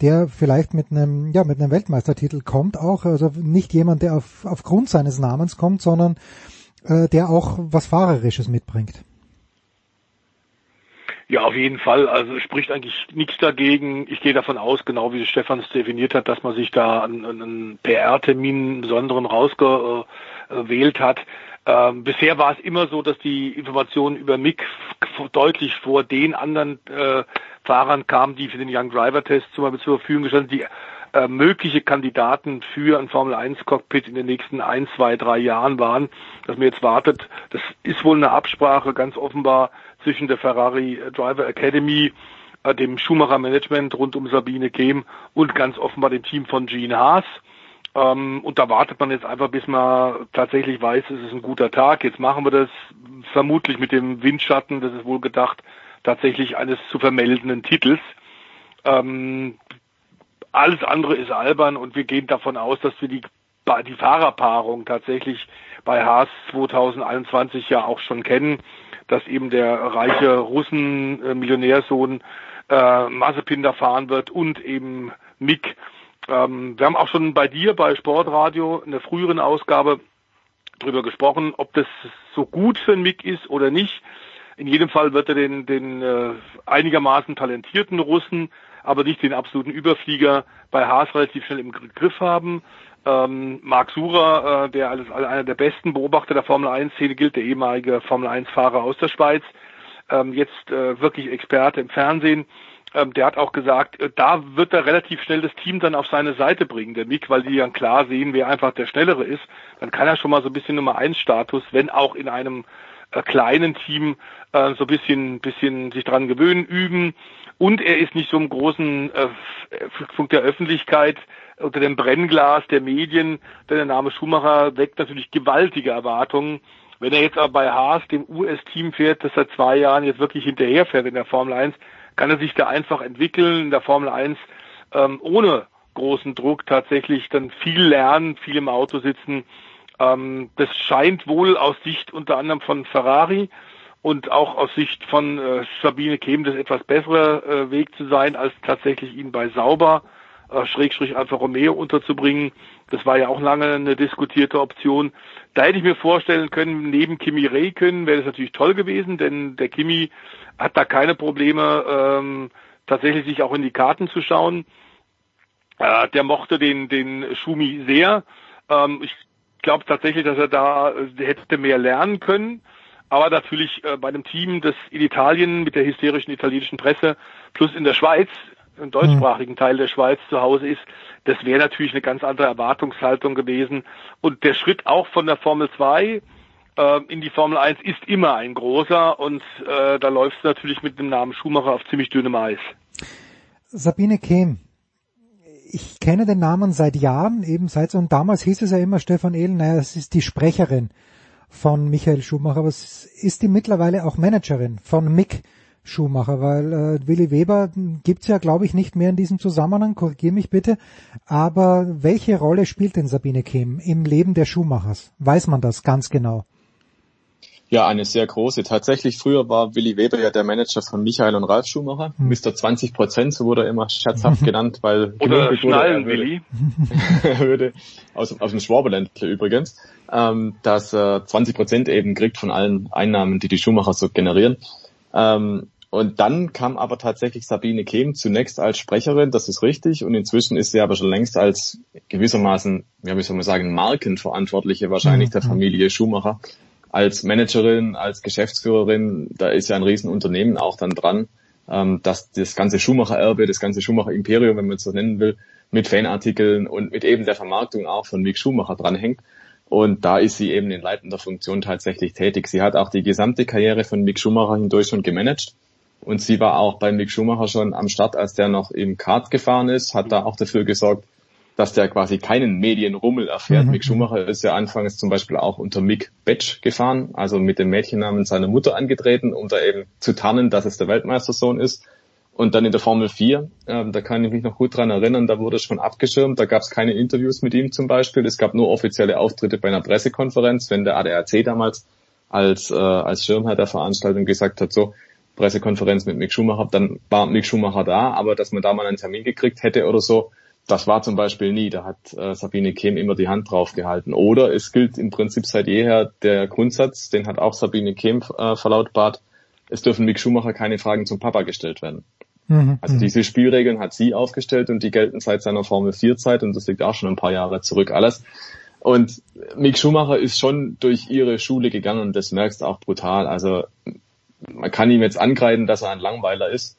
der vielleicht mit einem, ja, mit einem Weltmeistertitel kommt auch, also nicht jemand, der auf, aufgrund seines Namens kommt, sondern äh, der auch was Fahrerisches mitbringt. Ja, auf jeden Fall. Also spricht eigentlich nichts dagegen. Ich gehe davon aus, genau wie Stefan es definiert hat, dass man sich da einen, einen PR-Termin besonderen rausgewählt hat. Ähm, bisher war es immer so, dass die Informationen über Mick deutlich vor den anderen äh, Fahrern kamen, die für den Young Driver Test zum Beispiel zur Verfügung gestanden, die äh, mögliche Kandidaten für ein Formel 1 Cockpit in den nächsten ein, zwei, drei Jahren waren, dass man jetzt wartet. Das ist wohl eine Absprache ganz offenbar zwischen der Ferrari Driver Academy, äh, dem Schumacher Management rund um Sabine Kehm und ganz offenbar dem Team von Gene Haas. Ähm, und da wartet man jetzt einfach, bis man tatsächlich weiß, es ist ein guter Tag. Jetzt machen wir das vermutlich mit dem Windschatten, das ist wohl gedacht, tatsächlich eines zu vermeldenden Titels. Ähm, alles andere ist albern und wir gehen davon aus, dass wir die, die Fahrerpaarung tatsächlich bei Haas 2021 ja auch schon kennen, dass eben der reiche Russen-Millionärsohn äh, Mazepin da fahren wird und eben Mick. Ähm, wir haben auch schon bei dir bei Sportradio in der früheren Ausgabe drüber gesprochen, ob das so gut für Mick ist oder nicht. In jedem Fall wird er den, den äh, einigermaßen talentierten Russen aber nicht den absoluten Überflieger bei Haas relativ schnell im Griff haben. Ähm, Marc Surer, äh, der als, einer der besten Beobachter der Formel 1-Szene gilt, der ehemalige Formel 1-Fahrer aus der Schweiz, ähm, jetzt äh, wirklich Experte im Fernsehen, ähm, der hat auch gesagt, äh, da wird er relativ schnell das Team dann auf seine Seite bringen, der Mick, weil die dann klar sehen, wer einfach der Schnellere ist. Dann kann er schon mal so ein bisschen Nummer 1 Status, wenn auch in einem äh, kleinen Team äh, so ein bisschen, bisschen sich dran gewöhnen, üben. Und er ist nicht so im großen äh, Funk der Öffentlichkeit unter dem Brennglas der Medien, denn der Name Schumacher weckt natürlich gewaltige Erwartungen. Wenn er jetzt aber bei Haas, dem US-Team fährt, das seit zwei Jahren jetzt wirklich hinterherfährt in der Formel 1, kann er sich da einfach entwickeln in der Formel 1 ähm, ohne großen Druck tatsächlich dann viel lernen, viel im Auto sitzen. Ähm, das scheint wohl aus Sicht unter anderem von Ferrari und auch aus Sicht von äh, Sabine Kehm das etwas bessere äh, Weg zu sein, als tatsächlich ihn bei Sauber Schrägstrich Alfa Romeo unterzubringen. Das war ja auch lange eine diskutierte Option. Da hätte ich mir vorstellen können, neben Kimi Räikkönen wäre das natürlich toll gewesen, denn der Kimi hat da keine Probleme, ähm, tatsächlich sich auch in die Karten zu schauen. Äh, der mochte den, den Schumi sehr. Ähm, ich glaube tatsächlich, dass er da äh, hätte mehr lernen können aber natürlich äh, bei einem Team, das in Italien mit der hysterischen italienischen Presse plus in der Schweiz, im deutschsprachigen mhm. Teil der Schweiz zu Hause ist, das wäre natürlich eine ganz andere Erwartungshaltung gewesen. Und der Schritt auch von der Formel 2 äh, in die Formel 1 ist immer ein großer und äh, da läuft es natürlich mit dem Namen Schumacher auf ziemlich dünnem Eis. Sabine Kehm, ich kenne den Namen seit Jahren, eben seit und damals hieß es ja immer Stefan Ehlen, naja, es ist die Sprecherin von Michael Schumacher, aber ist die mittlerweile auch Managerin von Mick Schumacher, weil äh, Willy Weber gibt's ja, glaube ich, nicht mehr in diesem Zusammenhang, korrigier mich bitte, aber welche Rolle spielt denn Sabine Kehm im Leben der Schumachers? Weiß man das ganz genau? Ja, eine sehr große. Tatsächlich früher war Willy Weber ja der Manager von Michael und Ralf Schumacher. Hm. Mr. 20 Prozent, so wurde er immer scherzhaft genannt, weil oder Schnallen Willy. er würde aus, aus dem Schwaberländle übrigens, ähm, dass äh, 20 Prozent eben kriegt von allen Einnahmen, die die Schumacher so generieren. Ähm, und dann kam aber tatsächlich Sabine Kehm zunächst als Sprecherin, das ist richtig, und inzwischen ist sie aber schon längst als gewissermaßen, ja, wie soll man sagen, Markenverantwortliche wahrscheinlich mhm. der Familie Schumacher als Managerin, als Geschäftsführerin, da ist ja ein Riesenunternehmen auch dann dran, ähm, dass das ganze Schumacher-Erbe, das ganze Schumacher-Imperium, wenn man es so nennen will, mit Fanartikeln und mit eben der Vermarktung auch von Mick Schumacher dranhängt. Und da ist sie eben in leitender Funktion tatsächlich tätig. Sie hat auch die gesamte Karriere von Mick Schumacher hindurch schon gemanagt. Und sie war auch bei Mick Schumacher schon am Start, als der noch im Kart gefahren ist, hat da auch dafür gesorgt, dass der quasi keinen Medienrummel erfährt. Mhm. Mick Schumacher ist ja anfangs zum Beispiel auch unter Mick Betsch gefahren, also mit dem Mädchennamen seiner Mutter angetreten, um da eben zu tarnen, dass es der Weltmeistersohn ist. Und dann in der Formel 4, ähm, da kann ich mich noch gut dran erinnern, da wurde schon abgeschirmt, da gab es keine Interviews mit ihm zum Beispiel. Es gab nur offizielle Auftritte bei einer Pressekonferenz, wenn der ADAC damals als, äh, als Schirmherr der Veranstaltung gesagt hat, so, Pressekonferenz mit Mick Schumacher, dann war Mick Schumacher da, aber dass man da mal einen Termin gekriegt hätte oder so, das war zum Beispiel nie. Da hat äh, Sabine Kehm immer die Hand drauf gehalten. Oder es gilt im Prinzip seit jeher der Grundsatz, den hat auch Sabine Kehm äh, verlautbart, es dürfen Mick Schumacher keine Fragen zum Papa gestellt werden. Mhm. Also diese Spielregeln hat sie aufgestellt und die gelten seit seiner Formel 4 Zeit und das liegt auch schon ein paar Jahre zurück alles. Und Mick Schumacher ist schon durch ihre Schule gegangen und das merkst du auch brutal. Also man kann ihm jetzt angreifen, dass er ein Langweiler ist.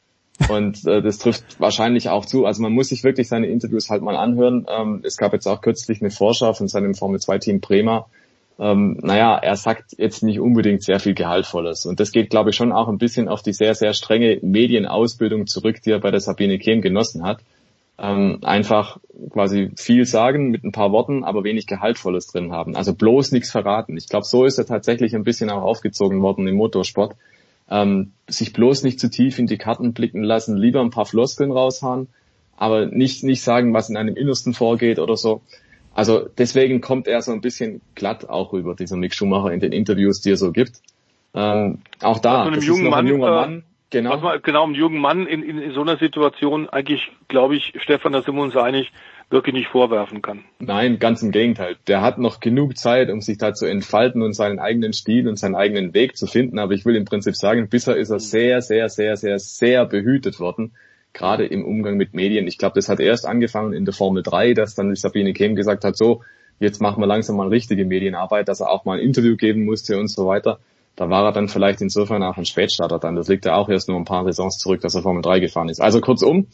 Und äh, das trifft wahrscheinlich auch zu. Also man muss sich wirklich seine Interviews halt mal anhören. Ähm, es gab jetzt auch kürzlich eine Vorschau von seinem Formel 2 Team Bremer, ähm, naja, er sagt jetzt nicht unbedingt sehr viel Gehaltvolles. Und das geht, glaube ich, schon auch ein bisschen auf die sehr, sehr strenge Medienausbildung zurück, die er bei der Sabine Kehm genossen hat. Ähm, einfach quasi viel sagen mit ein paar Worten, aber wenig Gehaltvolles drin haben. Also bloß nichts verraten. Ich glaube, so ist er tatsächlich ein bisschen auch aufgezogen worden im Motorsport. Ähm, sich bloß nicht zu tief in die Karten blicken lassen, lieber ein paar Floskeln raushauen, aber nicht, nicht sagen, was in einem Innersten vorgeht oder so. Also deswegen kommt er so ein bisschen glatt auch rüber, dieser Mick Schumacher in den Interviews, die er so gibt. Ähm, auch da, also das jungen ist noch Mann, ein junger äh, Mann. Genau. Was man, genau, einem jungen Mann in, in, in so einer Situation eigentlich, glaube ich, Stefan, da sind wir uns einig, wirklich nicht vorwerfen kann. Nein, ganz im Gegenteil. Der hat noch genug Zeit, um sich da zu entfalten und seinen eigenen Stil und seinen eigenen Weg zu finden. Aber ich will im Prinzip sagen, bisher ist er sehr, sehr, sehr, sehr, sehr behütet worden gerade im Umgang mit Medien. Ich glaube, das hat erst angefangen in der Formel 3, dass dann Sabine Kehm gesagt hat, so, jetzt machen wir langsam mal richtige Medienarbeit, dass er auch mal ein Interview geben musste und so weiter. Da war er dann vielleicht insofern auch ein Spätstarter dann. Das liegt ja auch erst nur ein paar Saisons zurück, dass er Formel 3 gefahren ist. Also kurzum,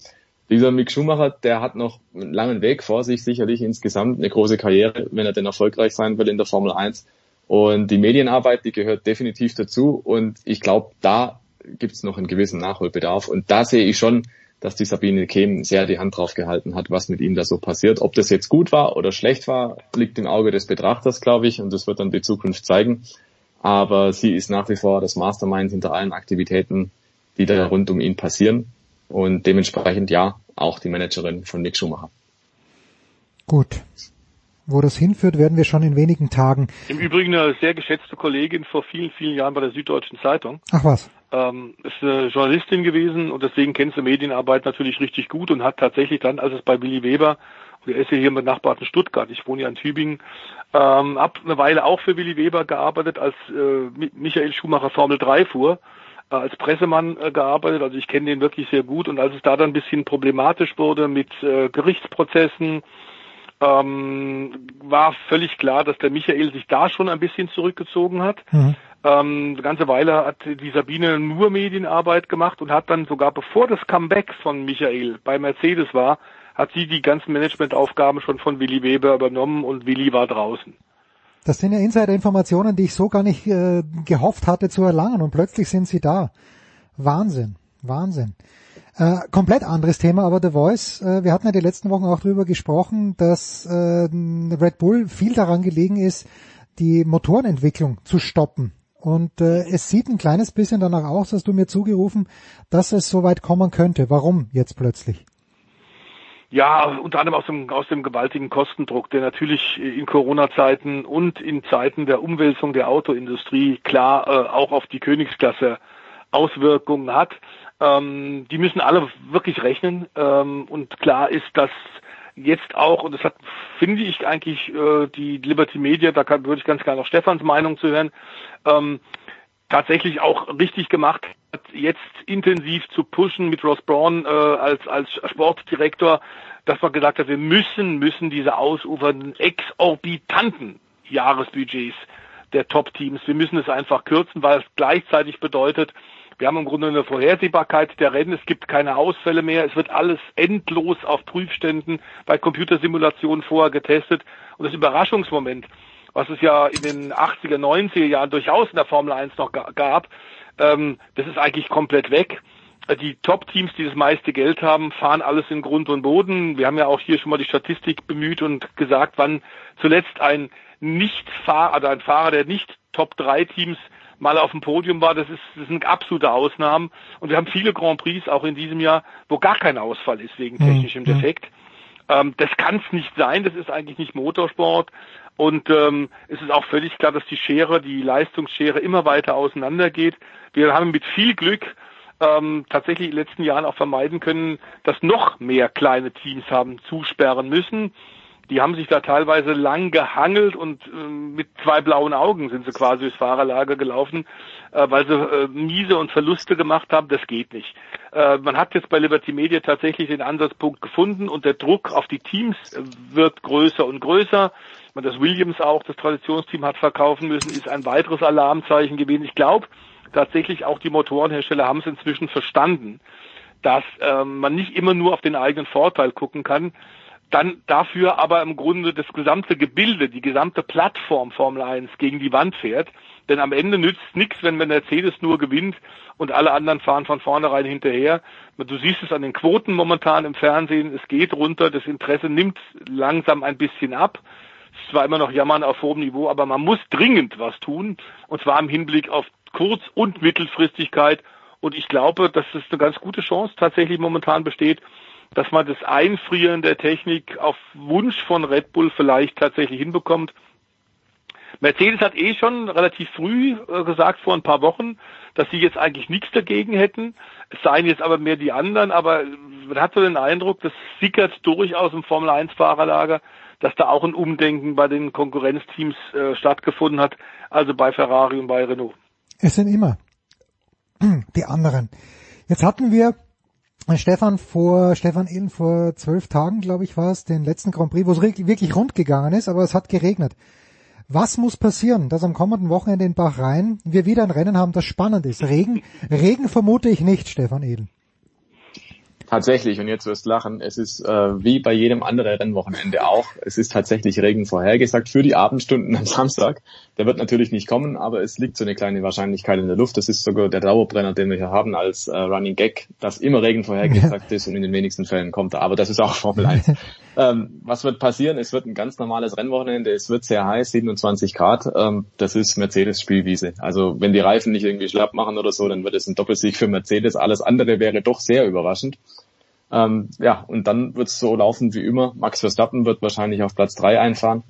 dieser Mick Schumacher, der hat noch einen langen Weg vor sich, sicherlich insgesamt eine große Karriere, wenn er denn erfolgreich sein will in der Formel 1. Und die Medienarbeit, die gehört definitiv dazu. Und ich glaube, da gibt es noch einen gewissen Nachholbedarf. Und da sehe ich schon, dass die Sabine Kehm sehr die Hand drauf gehalten hat, was mit ihm da so passiert. Ob das jetzt gut war oder schlecht war, liegt im Auge des Betrachters, glaube ich, und das wird dann die Zukunft zeigen. Aber sie ist nach wie vor das Mastermind hinter allen Aktivitäten, die da rund um ihn passieren. Und dementsprechend ja, auch die Managerin von Nick Schumacher. Gut. Wo das hinführt, werden wir schon in wenigen Tagen. Im Übrigen eine sehr geschätzte Kollegin vor vielen, vielen Jahren bei der Süddeutschen Zeitung. Ach was ähm, ist eine Journalistin gewesen und deswegen kennt sie Medienarbeit natürlich richtig gut und hat tatsächlich dann, als es bei Willy Weber, und er ist ja hier im benachbarten Stuttgart, ich wohne ja in Tübingen, ähm, ab eine Weile auch für Willy Weber gearbeitet, als äh, Michael Schumacher Formel 3 fuhr, als Pressemann äh, gearbeitet, also ich kenne den wirklich sehr gut und als es da dann ein bisschen problematisch wurde mit äh, Gerichtsprozessen, ähm, war völlig klar, dass der Michael sich da schon ein bisschen zurückgezogen hat. Mhm. Ähm, eine ganze Weile hat die Sabine nur Medienarbeit gemacht und hat dann sogar bevor das Comeback von Michael bei Mercedes war, hat sie die ganzen Managementaufgaben schon von Willy Weber übernommen und Willy war draußen. Das sind ja Insider-Informationen, die ich so gar nicht äh, gehofft hatte zu erlangen und plötzlich sind sie da. Wahnsinn, Wahnsinn. Äh, komplett anderes Thema, aber The Voice, äh, wir hatten ja die letzten Wochen auch darüber gesprochen, dass äh, Red Bull viel daran gelegen ist, die Motorenentwicklung zu stoppen. Und äh, es sieht ein kleines bisschen danach aus, hast du mir zugerufen, dass es so weit kommen könnte. Warum jetzt plötzlich? Ja, unter anderem aus dem, aus dem gewaltigen Kostendruck, der natürlich in Corona-Zeiten und in Zeiten der Umwälzung der Autoindustrie klar äh, auch auf die Königsklasse Auswirkungen hat. Ähm, die müssen alle wirklich rechnen. Ähm, und klar ist, dass jetzt auch, und das hat, finde ich eigentlich, äh, die Liberty Media, da kann, würde ich ganz gerne noch Stefans Meinung zu hören, ähm, tatsächlich auch richtig gemacht hat, jetzt intensiv zu pushen mit Ross Braun äh, als, als Sportdirektor, dass man gesagt hat, wir müssen, müssen diese ausufernden, exorbitanten Jahresbudgets der Top-Teams, wir müssen es einfach kürzen, weil es gleichzeitig bedeutet, wir haben im Grunde eine Vorhersehbarkeit der Rennen. Es gibt keine Ausfälle mehr. Es wird alles endlos auf Prüfständen bei Computersimulationen vorher getestet. Und das Überraschungsmoment, was es ja in den 80er, 90er Jahren durchaus in der Formel 1 noch gab, ähm, das ist eigentlich komplett weg. Die Top-Teams, die das meiste Geld haben, fahren alles in Grund und Boden. Wir haben ja auch hier schon mal die Statistik bemüht und gesagt, wann zuletzt ein Nicht-Fahrer, also ein Fahrer der nicht Top-3-Teams mal auf dem Podium war, das ist, das sind absolute Ausnahmen. Und wir haben viele Grand Prix auch in diesem Jahr, wo gar kein Ausfall ist wegen Mhm. technischem Defekt. Ähm, das kann es nicht sein, das ist eigentlich nicht Motorsport. Und ähm, es ist auch völlig klar, dass die Schere, die Leistungsschere immer weiter auseinandergeht. Wir haben mit viel Glück ähm, tatsächlich in den letzten Jahren auch vermeiden können, dass noch mehr kleine Teams haben zusperren müssen. Die haben sich da teilweise lang gehangelt und ähm, mit zwei blauen Augen sind sie quasi durchs Fahrerlager gelaufen, äh, weil sie äh, miese und Verluste gemacht haben. Das geht nicht. Äh, man hat jetzt bei Liberty Media tatsächlich den Ansatzpunkt gefunden und der Druck auf die Teams äh, wird größer und größer. Das Williams auch, das Traditionsteam hat verkaufen müssen, ist ein weiteres Alarmzeichen gewesen. Ich glaube tatsächlich auch die Motorenhersteller haben es inzwischen verstanden, dass ähm, man nicht immer nur auf den eigenen Vorteil gucken kann, dann dafür aber im Grunde das gesamte Gebilde, die gesamte Plattform Formel 1 gegen die Wand fährt. Denn am Ende nützt nichts, wenn Mercedes nur gewinnt und alle anderen fahren von vornherein hinterher. Du siehst es an den Quoten momentan im Fernsehen, es geht runter, das Interesse nimmt langsam ein bisschen ab. Es ist zwar immer noch Jammern auf hohem Niveau, aber man muss dringend was tun, und zwar im Hinblick auf Kurz- und Mittelfristigkeit. Und ich glaube, dass es eine ganz gute Chance tatsächlich momentan besteht, dass man das Einfrieren der Technik auf Wunsch von Red Bull vielleicht tatsächlich hinbekommt. Mercedes hat eh schon relativ früh äh, gesagt, vor ein paar Wochen, dass sie jetzt eigentlich nichts dagegen hätten. Es seien jetzt aber mehr die anderen, aber man hat so den Eindruck, das sickert durchaus im Formel 1 Fahrerlager, dass da auch ein Umdenken bei den Konkurrenzteams äh, stattgefunden hat, also bei Ferrari und bei Renault. Es sind immer die anderen. Jetzt hatten wir Stefan vor, Stefan Ehlen vor zwölf Tagen, glaube ich, war es, den letzten Grand Prix, wo es wirklich rund gegangen ist, aber es hat geregnet. Was muss passieren, dass am kommenden Wochenende in Bahrain wir wieder ein Rennen haben, das spannend ist? Regen, Regen vermute ich nicht, Stefan Ehlen. Tatsächlich, und jetzt wirst du lachen, es ist äh, wie bei jedem anderen Rennwochenende auch, es ist tatsächlich Regen vorhergesagt für die Abendstunden am Samstag. Der wird natürlich nicht kommen, aber es liegt so eine kleine Wahrscheinlichkeit in der Luft. Das ist sogar der Dauerbrenner, den wir hier haben als äh, Running Gag, dass immer Regen vorhergesagt ist und in den wenigsten Fällen kommt er. Aber das ist auch Formel 1. ähm, was wird passieren? Es wird ein ganz normales Rennwochenende, es wird sehr heiß, 27 Grad. Ähm, das ist Mercedes Spielwiese. Also wenn die Reifen nicht irgendwie schlapp machen oder so, dann wird es ein Doppelsieg für Mercedes. Alles andere wäre doch sehr überraschend. Ähm, ja, und dann wird es so laufen wie immer. Max Verstappen wird wahrscheinlich auf Platz drei einfahren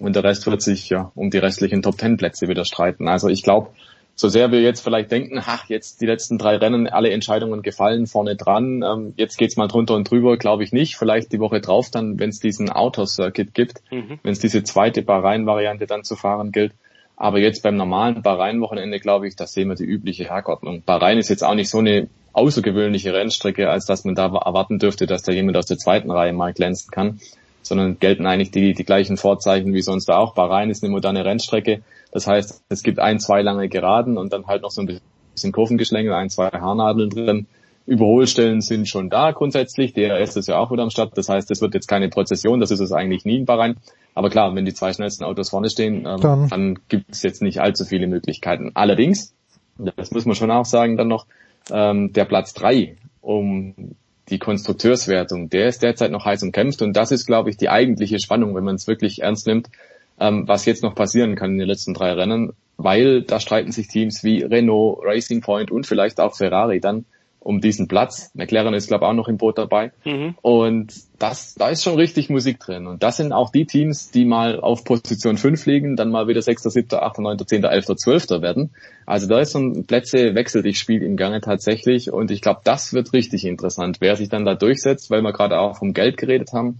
und der Rest wird sich ja um die restlichen Top Ten Plätze wieder streiten. Also ich glaube, so sehr wir jetzt vielleicht denken, ach, jetzt die letzten drei Rennen, alle Entscheidungen gefallen, vorne dran, ähm, jetzt geht's mal drunter und drüber, glaube ich nicht. Vielleicht die Woche drauf dann, wenn es diesen Outdoor-Circuit gibt, Mhm. wenn es diese zweite Bahrain-Variante dann zu fahren gilt. Aber jetzt beim normalen Bahrain-Wochenende, glaube ich, da sehen wir die übliche Hergordnung. Bahrain ist jetzt auch nicht so eine außergewöhnliche Rennstrecke, als dass man da erwarten dürfte, dass da jemand aus der zweiten Reihe mal glänzen kann, sondern gelten eigentlich die, die gleichen Vorzeichen wie sonst auch. Bahrain ist eine moderne Rennstrecke. Das heißt, es gibt ein, zwei lange Geraden und dann halt noch so ein bisschen Kurvengeschlängel, ein, zwei Haarnadeln drin. Überholstellen sind schon da grundsätzlich. DRS ist ja auch wieder am Start. Das heißt, es wird jetzt keine Prozession. Das ist es eigentlich nie in Bahrain. Aber klar, wenn die zwei schnellsten Autos vorne stehen, ähm, Dann. dann gibt es jetzt nicht allzu viele Möglichkeiten. Allerdings, das muss man schon auch sagen, dann noch, ähm, der Platz drei um die Konstrukteurswertung, der ist derzeit noch heiß umkämpft und das ist, glaube ich, die eigentliche Spannung, wenn man es wirklich ernst nimmt, ähm, was jetzt noch passieren kann in den letzten drei Rennen, weil da streiten sich Teams wie Renault, Racing Point und vielleicht auch Ferrari dann um diesen Platz. McLaren ist, glaube ich, auch noch im Boot dabei. Mhm. Und das, da ist schon richtig Musik drin. Und das sind auch die Teams, die mal auf Position 5 liegen, dann mal wieder 6., 7., 8., 9., 10., 11., 12. werden. Also da ist so ein Plätze-Wechsel dich Spiel im Gange tatsächlich. Und ich glaube, das wird richtig interessant, wer sich dann da durchsetzt, weil wir gerade auch vom Geld geredet haben.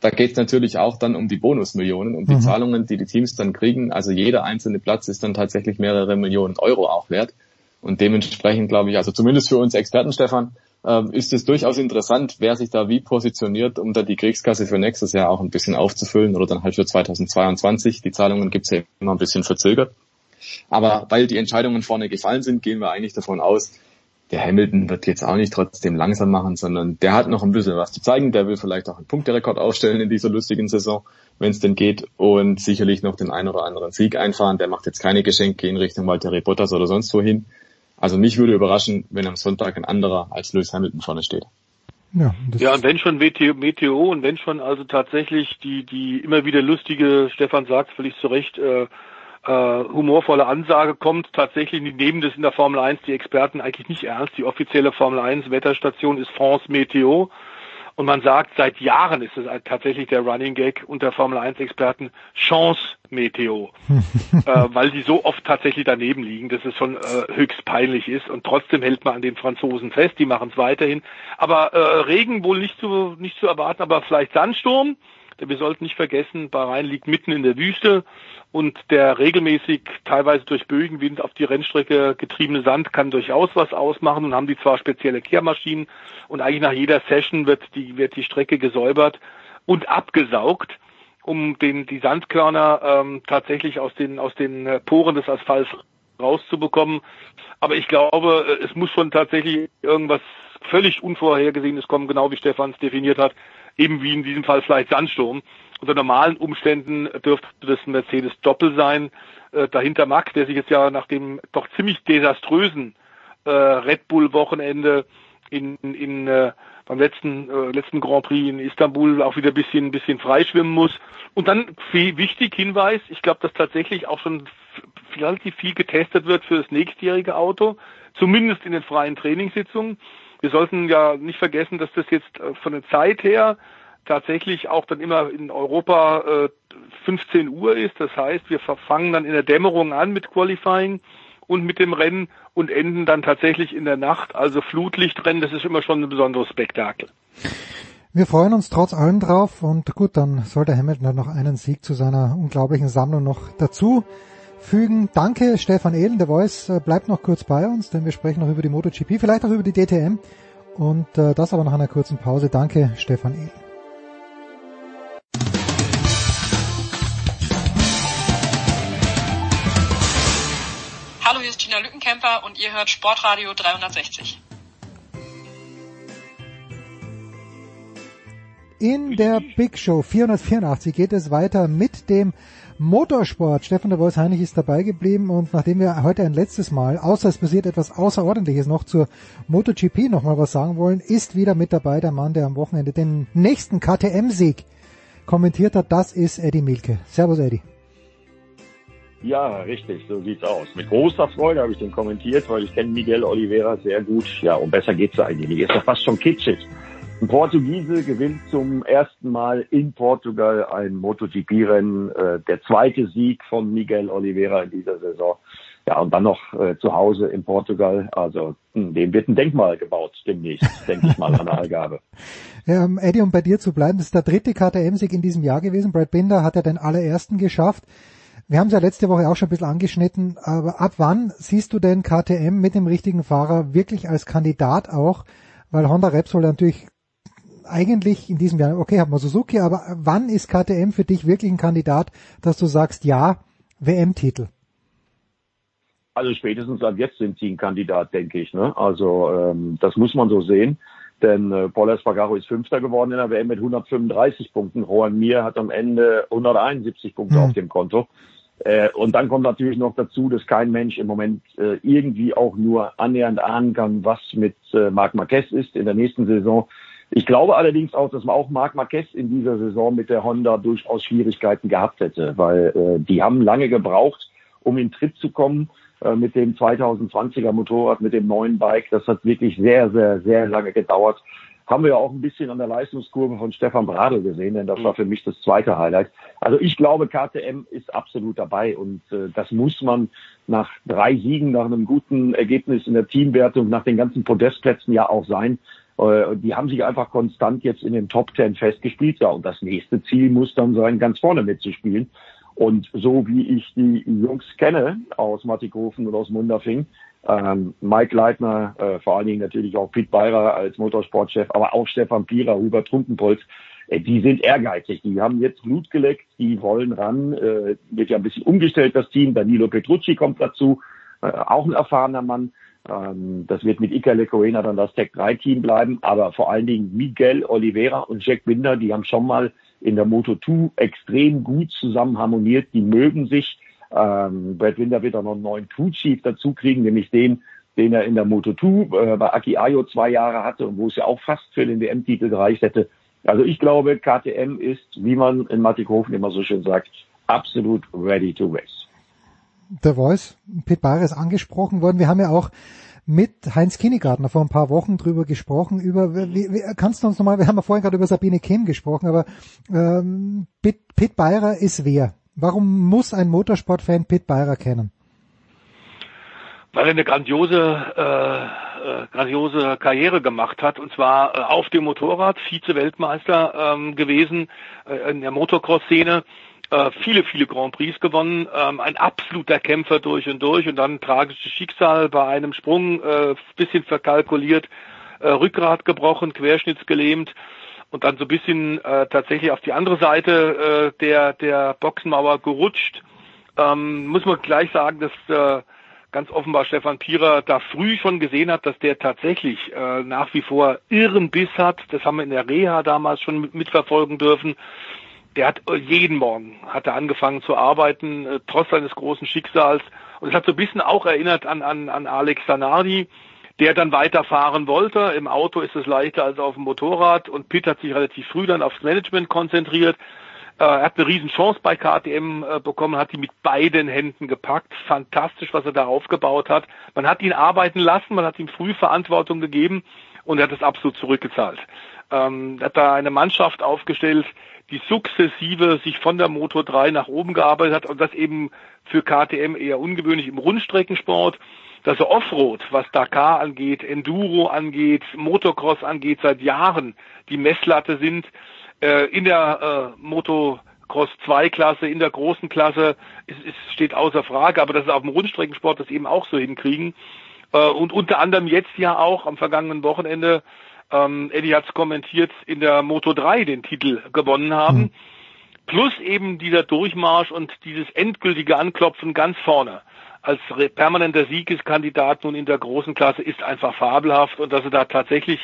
Da geht es natürlich auch dann um die Bonusmillionen, um die Mhm. Zahlungen, die die Teams dann kriegen. Also jeder einzelne Platz ist dann tatsächlich mehrere Millionen Euro auch wert. Und dementsprechend glaube ich, also zumindest für uns Experten, Stefan, ähm, ist es durchaus interessant, wer sich da wie positioniert, um da die Kriegskasse für nächstes Jahr auch ein bisschen aufzufüllen oder dann halt für 2022. Die Zahlungen gibt's ja immer ein bisschen verzögert. Aber weil die Entscheidungen vorne gefallen sind, gehen wir eigentlich davon aus, der Hamilton wird jetzt auch nicht trotzdem langsam machen, sondern der hat noch ein bisschen was zu zeigen. Der will vielleicht auch einen Punkterekord aufstellen in dieser lustigen Saison, wenn es denn geht, und sicherlich noch den einen oder anderen Sieg einfahren. Der macht jetzt keine Geschenke in Richtung Valtteri Bottas oder sonst wohin. Also mich würde überraschen, wenn am Sonntag ein anderer als Lewis Hamilton vorne steht. Ja, das Ja, und wenn schon WTO, Meteo und wenn schon also tatsächlich die, die immer wieder lustige, Stefan sagt völlig zu Recht, äh, äh, humorvolle Ansage kommt. Tatsächlich, die nehmen das in der Formel 1 die Experten eigentlich nicht ernst. Die offizielle Formel 1 Wetterstation ist France Meteo. Und man sagt, seit Jahren ist es tatsächlich der Running Gag unter Formel 1 Experten Chance Meteo, äh, weil die so oft tatsächlich daneben liegen, dass es schon äh, höchst peinlich ist. Und trotzdem hält man an den Franzosen fest, die machen es weiterhin. Aber äh, Regen wohl nicht zu, nicht zu erwarten, aber vielleicht Sandsturm. Wir sollten nicht vergessen, Bahrain liegt mitten in der Wüste und der regelmäßig teilweise durch Bögenwind auf die Rennstrecke getriebene Sand kann durchaus was ausmachen und haben die zwar spezielle Kehrmaschinen und eigentlich nach jeder Session wird die, wird die Strecke gesäubert und abgesaugt, um den, die Sandkörner ähm, tatsächlich aus den, aus den äh, Poren des Asphalts rauszubekommen. Aber ich glaube, äh, es muss schon tatsächlich irgendwas völlig Unvorhergesehenes kommen, genau wie Stefan es definiert hat, eben wie in diesem Fall vielleicht Sandsturm. Unter normalen Umständen dürfte das Mercedes Doppel sein. Äh, dahinter Max, der sich jetzt ja nach dem doch ziemlich desaströsen äh, Red Bull Wochenende in, in äh, beim letzten äh, letzten Grand Prix in Istanbul auch wieder ein bisschen ein bisschen freischwimmen muss. Und dann viel, wichtig Hinweis, ich glaube, dass tatsächlich auch schon relativ viel getestet wird für das nächstjährige Auto, zumindest in den freien Trainingssitzungen. Wir sollten ja nicht vergessen, dass das jetzt äh, von der Zeit her tatsächlich auch dann immer in Europa äh, 15 Uhr ist. Das heißt, wir fangen dann in der Dämmerung an mit Qualifying und mit dem Rennen und enden dann tatsächlich in der Nacht. Also Flutlichtrennen, das ist immer schon ein besonderes Spektakel. Wir freuen uns trotz allem drauf und gut, dann soll der Hamilton noch einen Sieg zu seiner unglaublichen Sammlung noch dazu fügen. Danke Stefan Ehlen, der Voice äh, bleibt noch kurz bei uns, denn wir sprechen noch über die MotoGP, vielleicht auch über die DTM und äh, das aber nach einer kurzen Pause. Danke Stefan Ehlen. Hallo, hier ist Gina Lückenkämper und ihr hört Sportradio 360. In der Big Show 484 geht es weiter mit dem Motorsport. Stefan de Vois Heinig ist dabei geblieben und nachdem wir heute ein letztes Mal, außer es passiert etwas Außerordentliches noch zur MotoGP nochmal was sagen wollen, ist wieder mit dabei der Mann, der am Wochenende den nächsten KTM-Sieg kommentiert hat. Das ist Eddie Milke. Servus Eddie. Ja, richtig, so sieht's aus. Mit großer Freude habe ich den kommentiert, weil ich kenne Miguel Oliveira sehr gut. Ja, und besser geht's eigentlich. Ist ja fast schon kitschig. Ein Portugiese gewinnt zum ersten Mal in Portugal ein MotoGP-Rennen. Äh, der zweite Sieg von Miguel Oliveira in dieser Saison. Ja, und dann noch äh, zu Hause in Portugal. Also hm, dem wird ein Denkmal gebaut demnächst, denke ich mal, an der Algarve. Ja, um Eddie, um bei dir zu bleiben, das ist der dritte KTM-Sieg in diesem Jahr gewesen. Brad Binder hat ja den allerersten geschafft. Wir haben es ja letzte Woche auch schon ein bisschen angeschnitten, aber ab wann siehst du denn KTM mit dem richtigen Fahrer wirklich als Kandidat auch? Weil Honda Repsol natürlich eigentlich in diesem Jahr, okay, haben wir Suzuki, aber wann ist KTM für dich wirklich ein Kandidat, dass du sagst, ja, WM-Titel? Also spätestens ab jetzt sind sie ein Kandidat, denke ich. Ne? Also ähm, das muss man so sehen. Denn äh, Paul Espargaro ist Fünfter geworden in der WM mit 135 Punkten. Juan Mir hat am Ende 171 Punkte mhm. auf dem Konto. Äh, und dann kommt natürlich noch dazu, dass kein Mensch im Moment äh, irgendwie auch nur annähernd ahnen kann, was mit äh, Marc Marquez ist in der nächsten Saison. Ich glaube allerdings auch, dass man auch Marc Marquez in dieser Saison mit der Honda durchaus Schwierigkeiten gehabt hätte, weil äh, die haben lange gebraucht, um in Tritt zu kommen äh, mit dem 2020er Motorrad, mit dem neuen Bike. Das hat wirklich sehr, sehr, sehr lange gedauert. Haben wir ja auch ein bisschen an der Leistungskurve von Stefan Bradl gesehen, denn das war für mich das zweite Highlight. Also ich glaube, KTM ist absolut dabei und äh, das muss man nach drei Siegen, nach einem guten Ergebnis in der Teamwertung, nach den ganzen Podestplätzen ja auch sein. Äh, die haben sich einfach konstant jetzt in den Top Ten festgespielt. Ja, und das nächste Ziel muss dann sein, ganz vorne mitzuspielen. Und so wie ich die Jungs kenne aus Mattighofen und aus Munderfing, ähm, Mike Leitner, äh, vor allen Dingen natürlich auch Pete Beirer als Motorsportchef, aber auch Stefan Pierer, Hubert Trunkenpolz, äh, die sind ehrgeizig, die haben jetzt Blut geleckt, die wollen ran, äh, wird ja ein bisschen umgestellt, das Team, Danilo Petrucci kommt dazu, äh, auch ein erfahrener Mann, das wird mit Iker Lecoena dann das Tech 3 Team bleiben, aber vor allen Dingen Miguel Oliveira und Jack Binder, die haben schon mal in der Moto 2 extrem gut zusammen harmoniert, die mögen sich. Ähm, Brad Winder wird auch noch einen neuen Crew Chief dazu kriegen, nämlich den, den er in der Moto 2 äh, bei Aki Ayo zwei Jahre hatte und wo es ja auch fast für den WM-Titel gereicht hätte. Also ich glaube, KTM ist, wie man in Mattighofen immer so schön sagt, absolut ready to race. The Voice, Bayer ist angesprochen worden. Wir haben ja auch mit Heinz Kinnegartner vor ein paar Wochen drüber gesprochen, über, wie, wie, kannst du uns nochmal, wir haben ja vorhin gerade über Sabine Kim gesprochen, aber ähm, Pit, Pit Beirer ist wer? Warum muss ein Motorsportfan Pit Beirer kennen? Weil er eine grandiose, äh, äh, grandiose Karriere gemacht hat, und zwar äh, auf dem Motorrad, Vize-Weltmeister ähm, gewesen äh, in der Motocross-Szene, äh, viele, viele Grand Prix gewonnen, ähm, ein absoluter Kämpfer durch und durch und dann tragisches Schicksal bei einem Sprung, äh, bisschen verkalkuliert, äh, Rückgrat gebrochen, querschnittsgelähmt und dann so ein bisschen äh, tatsächlich auf die andere Seite äh, der, der Boxenmauer gerutscht. Ähm, muss man gleich sagen, dass äh, ganz offenbar Stefan Pierer da früh schon gesehen hat, dass der tatsächlich äh, nach wie vor irren Biss hat. Das haben wir in der Reha damals schon mitverfolgen dürfen der hat jeden Morgen hat er angefangen zu arbeiten, äh, trotz seines großen Schicksals. Und es hat so ein bisschen auch erinnert an, an, an Alex Zanardi, der dann weiterfahren wollte. Im Auto ist es leichter als auf dem Motorrad und Pitt hat sich relativ früh dann aufs Management konzentriert. Äh, er hat eine riesen Chance bei KTM äh, bekommen, hat die mit beiden Händen gepackt. Fantastisch, was er da aufgebaut hat. Man hat ihn arbeiten lassen, man hat ihm früh Verantwortung gegeben und er hat es absolut zurückgezahlt. Ähm, er hat da eine Mannschaft aufgestellt, die sukzessive sich von der Motor 3 nach oben gearbeitet hat und das eben für KTM eher ungewöhnlich im Rundstreckensport. Dass er Offroad, was Dakar angeht, Enduro angeht, Motocross angeht, seit Jahren die Messlatte sind. Äh, in der äh, Motocross 2 Klasse, in der großen Klasse, es, es steht außer Frage, aber dass sie auf dem Rundstreckensport das eben auch so hinkriegen. Äh, und unter anderem jetzt ja auch am vergangenen Wochenende ähm, Eddie hat es kommentiert, in der Moto 3 den Titel gewonnen haben. Mhm. Plus eben dieser Durchmarsch und dieses endgültige Anklopfen ganz vorne als permanenter Siegeskandidat nun in der großen Klasse ist einfach fabelhaft und dass sie da tatsächlich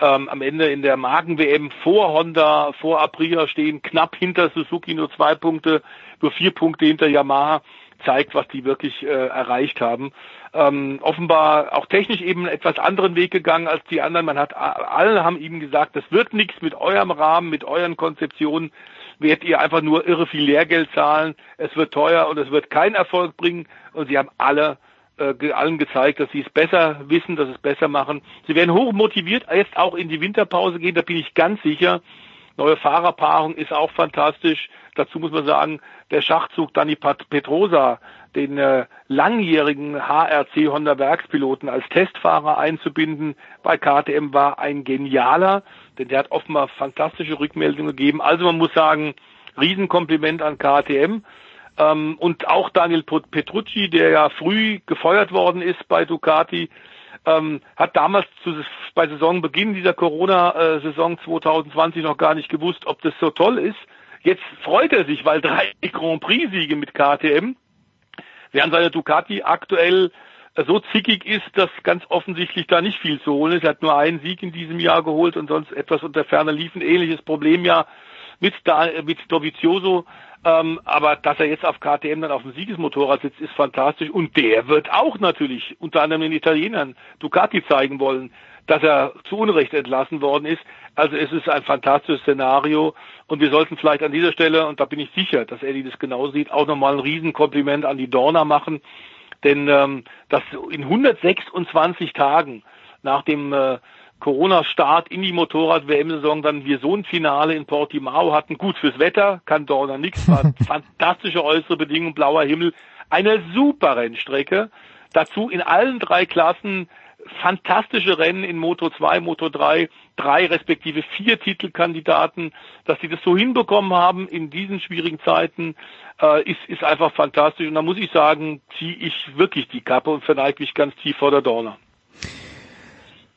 ähm, am Ende in der Magen-WM vor Honda, vor Aprilia stehen, knapp hinter Suzuki nur zwei Punkte, nur vier Punkte hinter Yamaha, zeigt, was die wirklich äh, erreicht haben ähm, offenbar auch technisch eben etwas anderen Weg gegangen als die anderen. Man hat alle haben ihm gesagt, das wird nichts mit eurem Rahmen, mit euren Konzeptionen. Werdet ihr einfach nur irre viel Lehrgeld zahlen. Es wird teuer und es wird keinen Erfolg bringen. Und sie haben alle äh, allen gezeigt, dass sie es besser wissen, dass sie es besser machen. Sie werden hoch motiviert, jetzt auch in die Winterpause gehen. Da bin ich ganz sicher. Neue Fahrerpaarung ist auch fantastisch. Dazu muss man sagen, der Schachzug Dani Petrosa den äh, langjährigen HRC Honda Werkspiloten als Testfahrer einzubinden bei KTM war ein genialer, denn der hat offenbar fantastische Rückmeldungen gegeben. Also man muss sagen, Riesenkompliment an KTM. Ähm, und auch Daniel Petrucci, der ja früh gefeuert worden ist bei Ducati, ähm, hat damals zu, bei Saisonbeginn dieser Corona-Saison 2020 noch gar nicht gewusst, ob das so toll ist. Jetzt freut er sich, weil drei Grand Prix-Siege mit KTM während seine Ducati aktuell äh, so zickig ist, dass ganz offensichtlich da nicht viel zu holen ist. Er hat nur einen Sieg in diesem Jahr geholt und sonst etwas unter Ferner lief. Ein ähnliches Problem ja mit, da, mit Dovizioso. Ähm, aber dass er jetzt auf KTM dann auf dem Siegesmotorrad sitzt, ist fantastisch. Und der wird auch natürlich unter anderem den Italienern Ducati zeigen wollen, dass er zu Unrecht entlassen worden ist. Also es ist ein fantastisches Szenario und wir sollten vielleicht an dieser Stelle, und da bin ich sicher, dass Eddie das genau sieht, auch nochmal ein Riesenkompliment an die Dorna machen, denn ähm, dass in 126 Tagen nach dem äh, Corona-Start in die Motorrad-WM-Saison dann wir so ein Finale in Portimao hatten. Gut fürs Wetter, kann Dorna nichts, war fantastische äußere Bedingungen, blauer Himmel, eine super Rennstrecke. Dazu in allen drei Klassen fantastische Rennen in Moto 2, Moto 3, drei respektive vier Titelkandidaten, dass sie das so hinbekommen haben in diesen schwierigen Zeiten, äh, ist, ist einfach fantastisch. Und da muss ich sagen, ziehe ich wirklich die Kappe und verneige mich ganz tief vor der Dorna.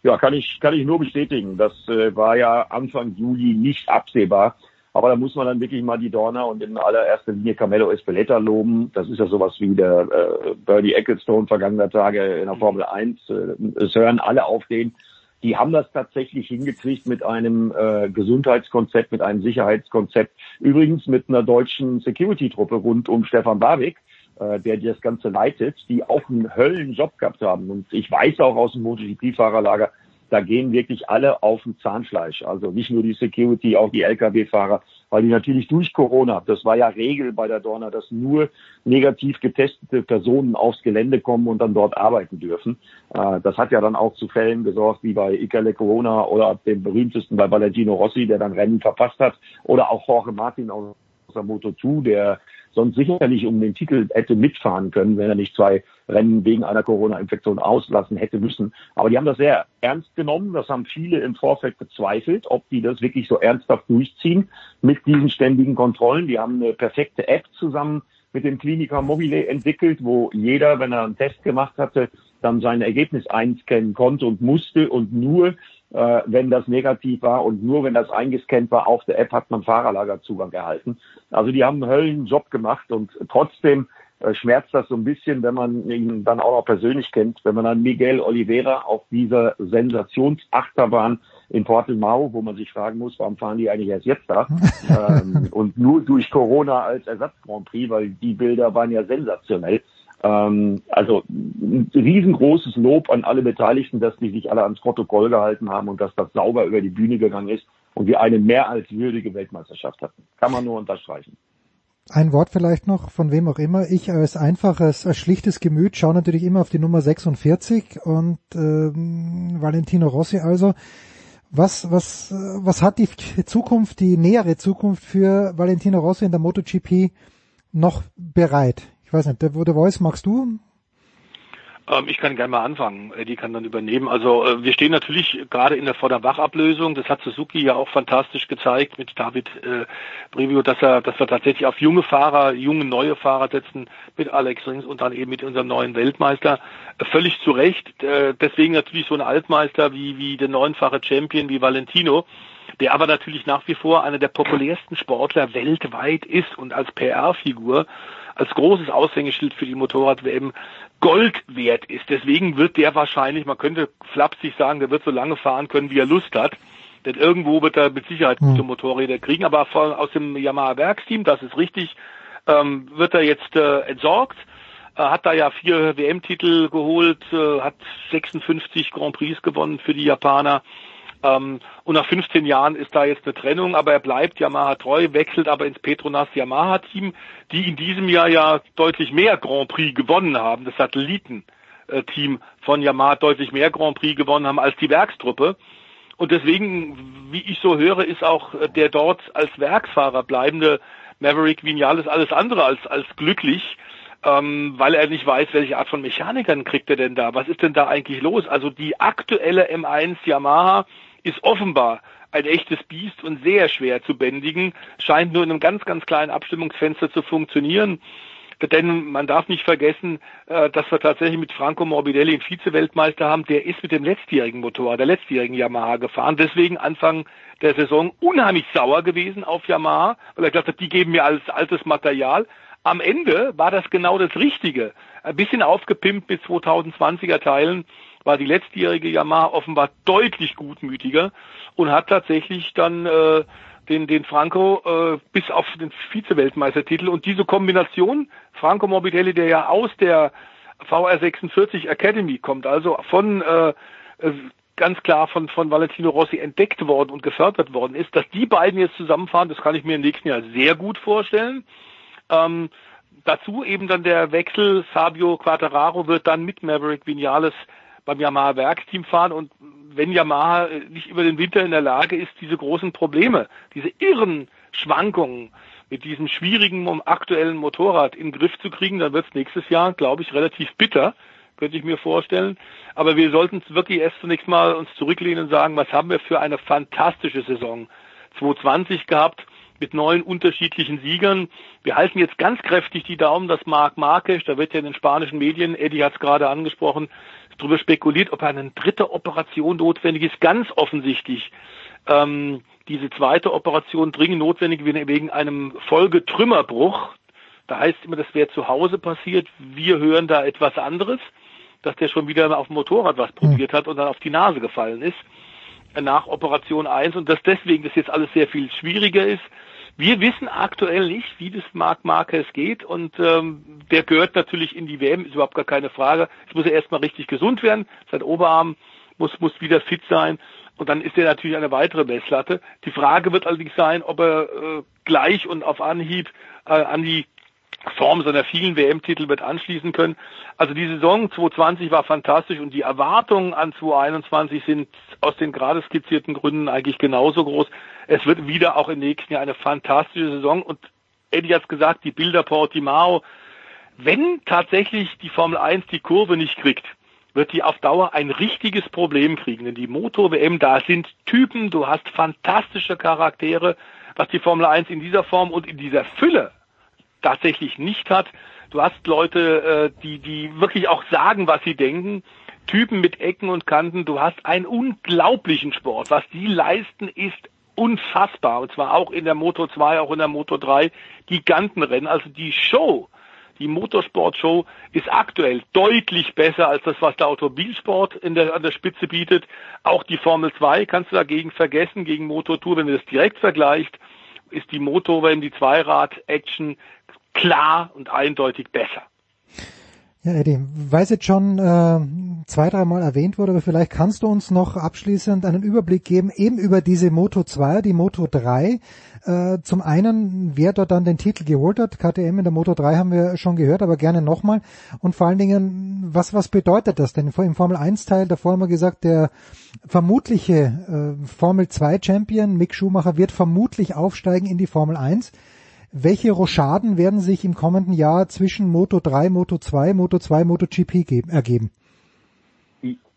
Ja, kann ich, kann ich nur bestätigen. Das äh, war ja Anfang Juli nicht absehbar. Aber da muss man dann wirklich mal die Dorner und in allererster Linie Carmelo Espeleta loben. Das ist ja sowas wie der äh, Bernie Ecclestone vergangener Tage in der Formel 1. Äh, es hören alle auf den. Die haben das tatsächlich hingekriegt mit einem äh, Gesundheitskonzept, mit einem Sicherheitskonzept. Übrigens mit einer deutschen Security-Truppe rund um Stefan Barwick, äh, der das Ganze leitet, die auch einen Höllenjob gehabt haben. Und ich weiß auch aus dem MotoGP-Fahrerlager, da gehen wirklich alle auf den Zahnfleisch. Also nicht nur die Security, auch die Lkw-Fahrer, weil die natürlich durch Corona, das war ja Regel bei der Dorna, dass nur negativ getestete Personen aufs Gelände kommen und dann dort arbeiten dürfen. Äh, das hat ja dann auch zu Fällen gesorgt, wie bei Icale Corona oder dem berühmtesten bei Valentino Rossi, der dann Rennen verpasst hat, oder auch Jorge Martin aus der Moto2, der sonst sicherlich um den Titel hätte mitfahren können, wenn er nicht zwei Rennen wegen einer Corona-Infektion auslassen hätte müssen. Aber die haben das sehr ernst genommen. Das haben viele im Vorfeld bezweifelt, ob die das wirklich so ernsthaft durchziehen mit diesen ständigen Kontrollen. Die haben eine perfekte App zusammen mit dem Kliniker Mobile entwickelt, wo jeder, wenn er einen Test gemacht hatte, dann sein Ergebnis einscannen konnte und musste und nur äh, wenn das negativ war und nur wenn das eingescannt war auf der App hat man Fahrerlagerzugang erhalten. Also die haben einen Höllenjob gemacht und trotzdem äh, schmerzt das so ein bisschen, wenn man ihn dann auch noch persönlich kennt, wenn man dann Miguel Oliveira auf dieser Sensationsachterbahn in Portimao, wo man sich fragen muss, warum fahren die eigentlich erst jetzt da? ähm, und nur durch Corona als Ersatz Grand Prix, weil die Bilder waren ja sensationell. Ähm, also ein riesengroßes Lob an alle Beteiligten, dass die sich alle ans Protokoll gehalten haben und dass das sauber über die Bühne gegangen ist und wir eine mehr als würdige Weltmeisterschaft hatten. Kann man nur unterstreichen. Ein Wort vielleicht noch, von wem auch immer. Ich als einfaches, als schlichtes Gemüt schaue natürlich immer auf die Nummer 46 und ähm, Valentino Rossi also. Was, was, was hat die Zukunft, die nähere Zukunft für Valentino Rossi in der MotoGP noch bereit? Ich weiß nicht, der, der Voice magst du ähm, ich kann gerne mal anfangen. Eddie kann dann übernehmen. Also äh, wir stehen natürlich gerade in der Vorderwachablösung. Das hat Suzuki ja auch fantastisch gezeigt mit David äh, Brivio, dass er, dass wir tatsächlich auf junge Fahrer, junge neue Fahrer setzen mit Alex Rings und dann eben mit unserem neuen Weltmeister. Völlig zu Recht. Äh, deswegen natürlich so ein Altmeister wie wie der neunfache Champion wie Valentino der aber natürlich nach wie vor einer der populärsten Sportler weltweit ist und als PR-Figur als großes Aushängeschild für die Motorrad-WM Gold wert ist. Deswegen wird der wahrscheinlich, man könnte flapsig sagen, der wird so lange fahren können, wie er Lust hat. Denn irgendwo wird er mit Sicherheit gute hm. Motorräder kriegen. Aber von, aus dem Yamaha-Werksteam, das ist richtig, ähm, wird er jetzt äh, entsorgt. Er hat da ja vier WM-Titel geholt, äh, hat 56 Grand Prix gewonnen für die Japaner. Ähm, und nach 15 Jahren ist da jetzt eine Trennung, aber er bleibt Yamaha treu, wechselt aber ins Petronas Yamaha Team, die in diesem Jahr ja deutlich mehr Grand Prix gewonnen haben. Das Satellitenteam von Yamaha deutlich mehr Grand Prix gewonnen haben als die Werkstruppe. Und deswegen, wie ich so höre, ist auch der dort als Werksfahrer bleibende Maverick Vinales alles andere als, als glücklich, ähm, weil er nicht weiß, welche Art von Mechanikern kriegt er denn da. Was ist denn da eigentlich los? Also die aktuelle M1 Yamaha ist offenbar ein echtes Biest und sehr schwer zu bändigen, scheint nur in einem ganz, ganz kleinen Abstimmungsfenster zu funktionieren. Denn man darf nicht vergessen, äh, dass wir tatsächlich mit Franco Morbidelli einen Vize-Weltmeister haben, der ist mit dem letztjährigen Motor, der letztjährigen Yamaha gefahren. Deswegen Anfang der Saison unheimlich sauer gewesen auf Yamaha, weil er gesagt hat, die geben mir alles altes Material. Am Ende war das genau das Richtige. Ein bisschen aufgepimpt mit 2020er Teilen war die letztjährige Yamaha offenbar deutlich gutmütiger und hat tatsächlich dann äh, den, den Franco äh, bis auf den Vize-Weltmeistertitel und diese Kombination, Franco Morbidelli, der ja aus der VR46 Academy kommt, also von äh, äh, ganz klar von, von Valentino Rossi entdeckt worden und gefördert worden ist, dass die beiden jetzt zusammenfahren, das kann ich mir im nächsten Jahr sehr gut vorstellen. Ähm, dazu eben dann der Wechsel, Fabio Quattararo wird dann mit Maverick Vinales beim Yamaha Werksteam fahren und wenn Yamaha nicht über den Winter in der Lage ist, diese großen Probleme, diese irren Schwankungen mit diesem schwierigen aktuellen Motorrad in den Griff zu kriegen, dann wird es nächstes Jahr, glaube ich, relativ bitter, könnte ich mir vorstellen. Aber wir sollten wirklich erst zunächst mal uns zurücklehnen und sagen, was haben wir für eine fantastische Saison 2020 gehabt mit neun unterschiedlichen Siegern. Wir halten jetzt ganz kräftig die Daumen, dass Marc Marquez, da wird ja in den spanischen Medien, Eddie hat es gerade angesprochen, darüber spekuliert, ob eine dritte Operation notwendig ist. Ganz offensichtlich ähm, diese zweite Operation dringend notwendig wegen einem Folgetrümmerbruch. Da heißt immer, das wäre zu Hause passiert. Wir hören da etwas anderes, dass der schon wieder auf dem Motorrad was probiert hat und dann auf die Nase gefallen ist nach Operation 1 und dass deswegen das jetzt alles sehr viel schwieriger ist. Wir wissen aktuell nicht, wie das Marc Marquez geht und ähm, der gehört natürlich in die WM, ist überhaupt gar keine Frage. Es muss er erstmal richtig gesund werden. Sein Oberarm muss, muss wieder fit sein. Und dann ist er natürlich eine weitere Messlatte. Die Frage wird allerdings sein, ob er äh, gleich und auf Anhieb äh, an die Form seiner vielen WM-Titel wird anschließen können. Also die Saison 2020 war fantastisch und die Erwartungen an 2021 sind aus den gerade skizzierten Gründen eigentlich genauso groß. Es wird wieder auch im nächsten Jahr eine fantastische Saison und Eddie hat es gesagt, die Bilder Portimao, wenn tatsächlich die Formel 1 die Kurve nicht kriegt, wird die auf Dauer ein richtiges Problem kriegen. Denn die Motor-WM, da sind Typen, du hast fantastische Charaktere, was die Formel 1 in dieser Form und in dieser Fülle tatsächlich nicht hat. Du hast Leute, äh, die, die wirklich auch sagen, was sie denken. Typen mit Ecken und Kanten. Du hast einen unglaublichen Sport. Was die leisten, ist unfassbar. Und zwar auch in der Moto 2, auch in der Moto 3. Gigantenrennen. Also die Show, die Motorsportshow ist aktuell deutlich besser als das, was der Automobilsport in der, an der Spitze bietet. Auch die Formel 2 kannst du dagegen vergessen, gegen Moto 2, wenn du das direkt vergleichst, ist die Motor, wenn die Zweirad-Action klar und eindeutig besser. Ja, Eddie, weiß jetzt schon äh, zwei, dreimal erwähnt wurde, aber vielleicht kannst du uns noch abschließend einen Überblick geben, eben über diese Moto 2, die Moto 3. Äh, zum einen, wer dort dann den Titel geholt hat, KTM in der Moto 3 haben wir schon gehört, aber gerne nochmal. Und vor allen Dingen, was, was bedeutet das denn? Im Formel 1 Teil, davor haben wir gesagt, der vermutliche äh, Formel 2 Champion, Mick Schumacher, wird vermutlich aufsteigen in die Formel 1. Welche Rochaden werden sich im kommenden Jahr zwischen Moto 3, Moto 2, Moto 2, Moto GP geben, ergeben?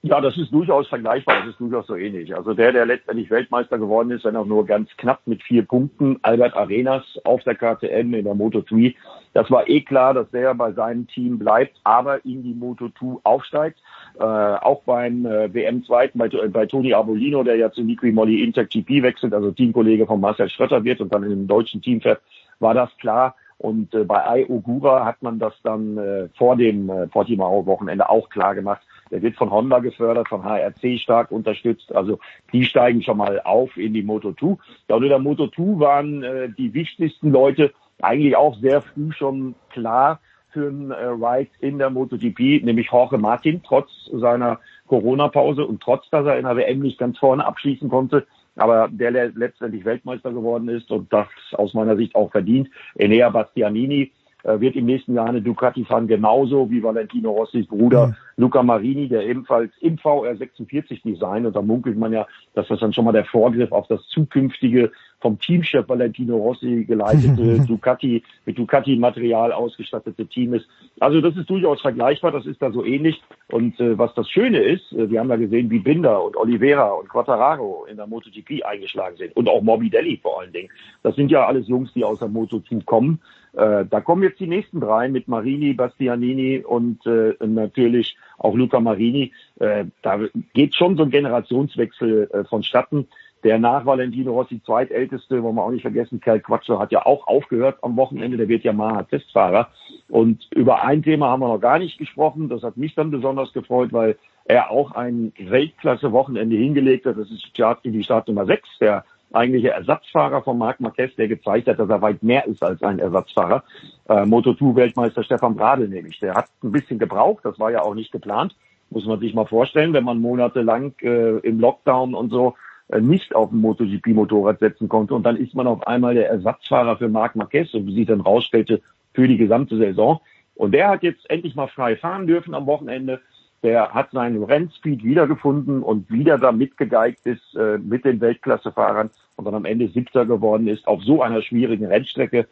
Ja, das ist durchaus vergleichbar, das ist durchaus so ähnlich. Also der, der letztendlich Weltmeister geworden ist, wenn auch nur ganz knapp mit vier Punkten, Albert Arenas auf der KTM in der Moto 3. Das war eh klar, dass der bei seinem Team bleibt, aber in die Moto 2 aufsteigt. Äh, auch beim äh, WM-Zweiten bei, bei Toni Abolino, der ja zu Niqui Molly Intec GP wechselt, also Teamkollege von Marcel Schrötter wird und dann in dem deutschen Team fährt, war das klar. Und äh, bei Ai Ogura hat man das dann äh, vor dem äh, Portimao-Wochenende auch klar gemacht. Der wird von Honda gefördert, von HRC stark unterstützt. Also die steigen schon mal auf in die Moto 2. Ja, und in der Moto 2 waren äh, die wichtigsten Leute eigentlich auch sehr früh schon klar für einen äh, Ride in der MotoGP, nämlich Jorge Martin, trotz seiner Corona-Pause und trotz, dass er in der WM nicht ganz vorne abschließen konnte, aber der, letztendlich Weltmeister geworden ist und das aus meiner Sicht auch verdient, Enea Bastianini, wird im nächsten Jahr eine Ducati fahren, genauso wie Valentino Rossis Bruder mhm. Luca Marini, der ebenfalls im VR46 designt. Und da munkelt man ja, dass das dann schon mal der Vorgriff auf das zukünftige vom Teamchef Valentino Rossi geleitete Ducati, mit Ducati-Material ausgestattete Team ist. Also das ist durchaus vergleichbar, das ist da so ähnlich. Und äh, was das Schöne ist, äh, wir haben ja gesehen, wie Binder und Oliveira und Quattararo in der MotoGP eingeschlagen sind und auch Morbidelli vor allen Dingen. Das sind ja alles Jungs, die aus der Moto2 kommen. Äh, da kommen jetzt die nächsten drei mit Marini, Bastianini und äh, natürlich auch Luca Marini. Äh, da geht schon so ein Generationswechsel äh, vonstatten. Der nach Valentino Rossi zweitälteste, wollen wir auch nicht vergessen, Kerl Quatscher hat ja auch aufgehört am Wochenende, der wird ja Maha-Testfahrer. Und über ein Thema haben wir noch gar nicht gesprochen, das hat mich dann besonders gefreut, weil er auch ein Weltklasse-Wochenende hingelegt hat. Das ist die Start Nummer 6, der eigentliche Ersatzfahrer von Marc Marquez, der gezeigt hat, dass er weit mehr ist als ein Ersatzfahrer. Äh, Moto2-Weltmeister Stefan Bradl nämlich. Der hat ein bisschen gebraucht, das war ja auch nicht geplant. Muss man sich mal vorstellen, wenn man monatelang äh, im Lockdown und so äh, nicht auf ein MotoGP-Motorrad setzen konnte. Und dann ist man auf einmal der Ersatzfahrer für Marc Marquez und wie sich dann rausstellte, für die gesamte Saison. Und der hat jetzt endlich mal frei fahren dürfen am Wochenende der hat seinen Rennspeed wiedergefunden und wieder da mitgegeigt ist äh, mit den Weltklassefahrern und dann am Ende Siebter geworden ist auf so einer schwierigen Rennstrecke.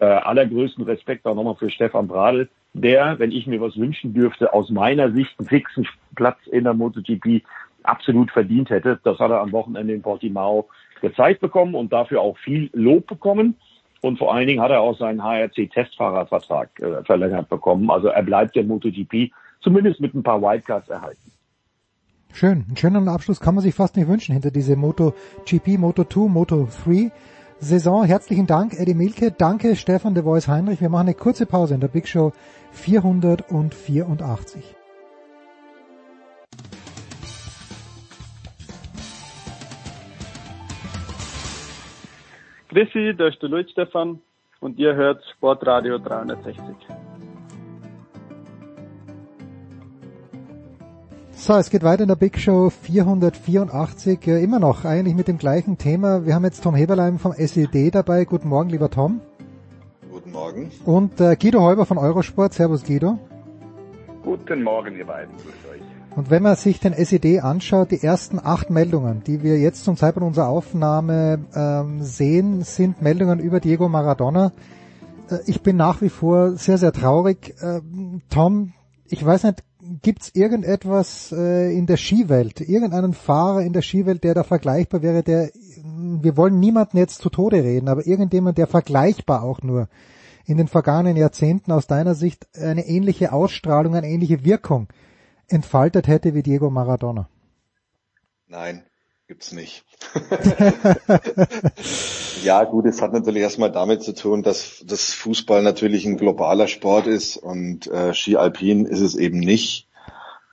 Äh, allergrößten Respekt auch nochmal für Stefan Bradl, der, wenn ich mir was wünschen dürfte, aus meiner Sicht einen fixen Platz in der MotoGP absolut verdient hätte. Das hat er am Wochenende in Portimao gezeigt bekommen und dafür auch viel Lob bekommen. Und vor allen Dingen hat er auch seinen HRC-Testfahrervertrag äh, verlängert bekommen. Also er bleibt der MotoGP zumindest mit ein paar Wildcards erhalten. Schön. Einen schönen Abschluss kann man sich fast nicht wünschen hinter diese Moto GP, Moto 2, Moto 3 Saison. Herzlichen Dank, Eddie Milke. Danke, Stefan de Voice Heinrich. Wir machen eine kurze Pause in der Big Show 484. Grüßi, da ist der Luis Stefan und ihr hört Sportradio 360. So, es geht weiter in der Big Show 484, äh, immer noch eigentlich mit dem gleichen Thema. Wir haben jetzt Tom Heberlein vom SED dabei. Guten Morgen, lieber Tom. Guten Morgen. Und äh, Guido Heuber von Eurosport. Servus, Guido. Guten Morgen, ihr beiden. Grüß euch. Und wenn man sich den SED anschaut, die ersten acht Meldungen, die wir jetzt zum Zeitpunkt unserer Aufnahme ähm, sehen, sind Meldungen über Diego Maradona. Äh, ich bin nach wie vor sehr, sehr traurig. Äh, Tom, ich weiß nicht, gibt's irgendetwas äh, in der Skiwelt, irgendeinen Fahrer in der Skiwelt, der da vergleichbar wäre, der, wir wollen niemanden jetzt zu Tode reden, aber irgendjemand, der vergleichbar auch nur in den vergangenen Jahrzehnten aus deiner Sicht eine ähnliche Ausstrahlung, eine ähnliche Wirkung entfaltet hätte wie Diego Maradona? Nein, gibt's nicht. ja, gut, es hat natürlich erstmal damit zu tun, dass das Fußball natürlich ein globaler Sport ist und äh, Ski Alpin ist es eben nicht.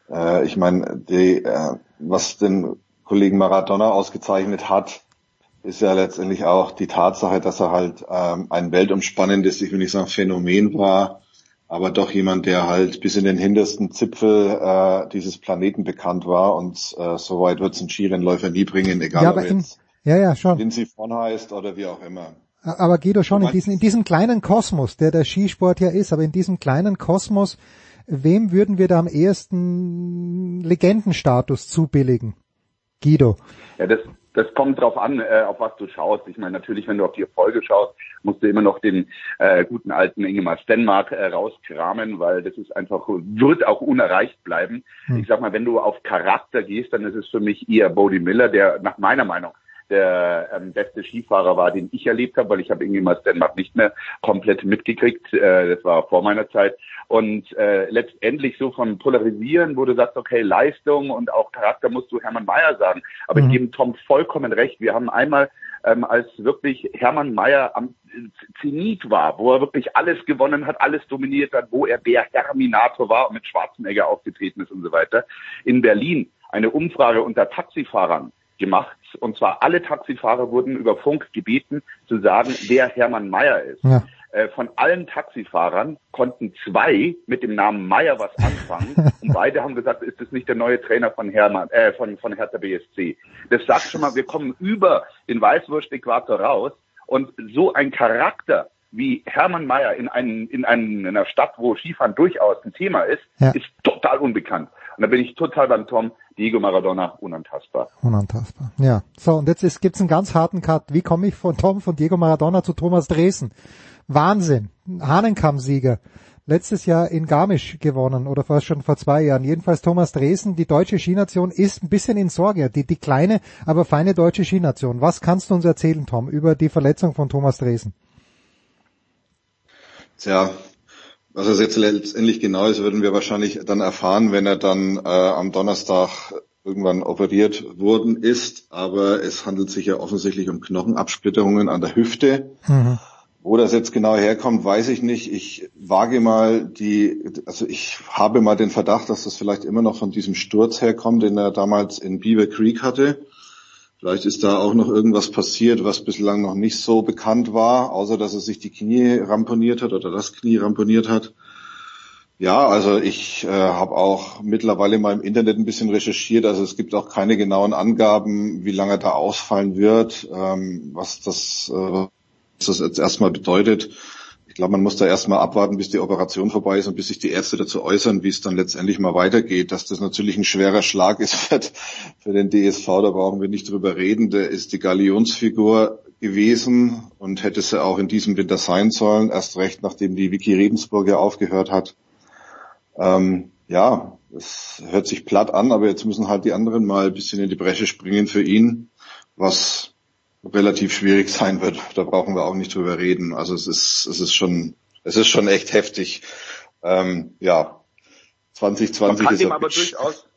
Äh, ich meine, äh, was den Kollegen Maradona ausgezeichnet hat, ist ja letztendlich auch die Tatsache, dass er halt ähm, ein weltumspannendes, ich will nicht sagen Phänomen war, aber doch jemand, der halt bis in den hintersten Zipfel äh, dieses Planeten bekannt war und äh, so weit wird es ein Skirennläufer nie bringen, egal ja, ob in, jetzt ja, ja, schon. Lindsay von heißt oder wie auch immer. Aber Guido schon in diesem, in diesem kleinen Kosmos, der der Skisport ja ist, aber in diesem kleinen Kosmos, wem würden wir da am ehesten Legendenstatus zubilligen? Guido. Ja, das, das kommt drauf an, äh, auf was du schaust. Ich meine, natürlich, wenn du auf die Erfolge schaust, musst du immer noch den äh, guten alten Ingemar Stenmark äh, rauskramen, weil das ist einfach, wird auch unerreicht bleiben. Hm. Ich sag mal, wenn du auf Charakter gehst, dann ist es für mich eher Bodie Miller, der nach meiner Meinung der ähm, beste Skifahrer war, den ich erlebt habe, weil ich habe Ingemar Stenmark nicht mehr komplett mitgekriegt. Äh, das war vor meiner Zeit. Und äh, letztendlich so von Polarisieren, wo du sagst, okay, Leistung und auch Charakter musst du Hermann Mayer sagen. Aber mhm. ich gebe Tom vollkommen recht. Wir haben einmal, ähm, als wirklich Hermann Mayer am Zenit war, wo er wirklich alles gewonnen hat, alles dominiert hat, wo er der Terminator war und mit Schwarzenegger aufgetreten ist und so weiter, in Berlin eine Umfrage unter Taxifahrern gemacht. Und zwar alle Taxifahrer wurden über Funk gebeten zu sagen, wer Hermann Mayer ist. Ja. Äh, von allen Taxifahrern konnten zwei mit dem Namen Meyer was anfangen und beide haben gesagt, ist das nicht der neue Trainer von Hermann, äh, von, von Hertha BSC. Das sagt schon mal, wir kommen über den Weißwurst-Äquator raus und so ein Charakter wie Hermann Mayer in, einen, in, in einer Stadt, wo Skifahren durchaus ein Thema ist, ja. ist total unbekannt. Und da bin ich total beim Tom. Diego Maradona unantastbar. Unantastbar. Ja. So, und jetzt ist, gibt's einen ganz harten Cut. Wie komme ich von Tom, von Diego Maradona zu Thomas Dresen? Wahnsinn. Hahnenkamm-Sieger. Letztes Jahr in Garmisch gewonnen oder fast schon vor zwei Jahren. Jedenfalls Thomas Dresen, die deutsche Skination ist ein bisschen in Sorge. Die, die kleine, aber feine deutsche Skination. Was kannst du uns erzählen, Tom, über die Verletzung von Thomas Dresen? Tja, was es jetzt letztendlich genau ist, würden wir wahrscheinlich dann erfahren, wenn er dann äh, am Donnerstag irgendwann operiert worden ist. Aber es handelt sich ja offensichtlich um Knochenabsplitterungen an der Hüfte. Mhm. Wo das jetzt genau herkommt, weiß ich nicht. Ich wage mal die, also ich habe mal den Verdacht, dass das vielleicht immer noch von diesem Sturz herkommt, den er damals in Beaver Creek hatte. Vielleicht ist da auch noch irgendwas passiert, was bislang noch nicht so bekannt war, außer dass er sich die Knie ramponiert hat oder das Knie ramponiert hat. Ja, also ich äh, habe auch mittlerweile mal im Internet ein bisschen recherchiert. Also es gibt auch keine genauen Angaben, wie lange da ausfallen wird, ähm, was das, äh, was das jetzt erstmal bedeutet glaube, man muss da erstmal abwarten, bis die Operation vorbei ist und bis sich die Ärzte dazu äußern, wie es dann letztendlich mal weitergeht. Dass das natürlich ein schwerer Schlag ist für, den DSV, da brauchen wir nicht drüber reden. Der ist die Galionsfigur gewesen und hätte sie auch in diesem Winter sein sollen, erst recht nachdem die Vicky Rebensburger aufgehört hat. Ähm, ja, es hört sich platt an, aber jetzt müssen halt die anderen mal ein bisschen in die Bresche springen für ihn, was relativ schwierig sein wird. Da brauchen wir auch nicht drüber reden. Also es ist, es ist schon, es ist schon echt heftig. Ähm, ja, 2020 Man kann ist dem aber durchaus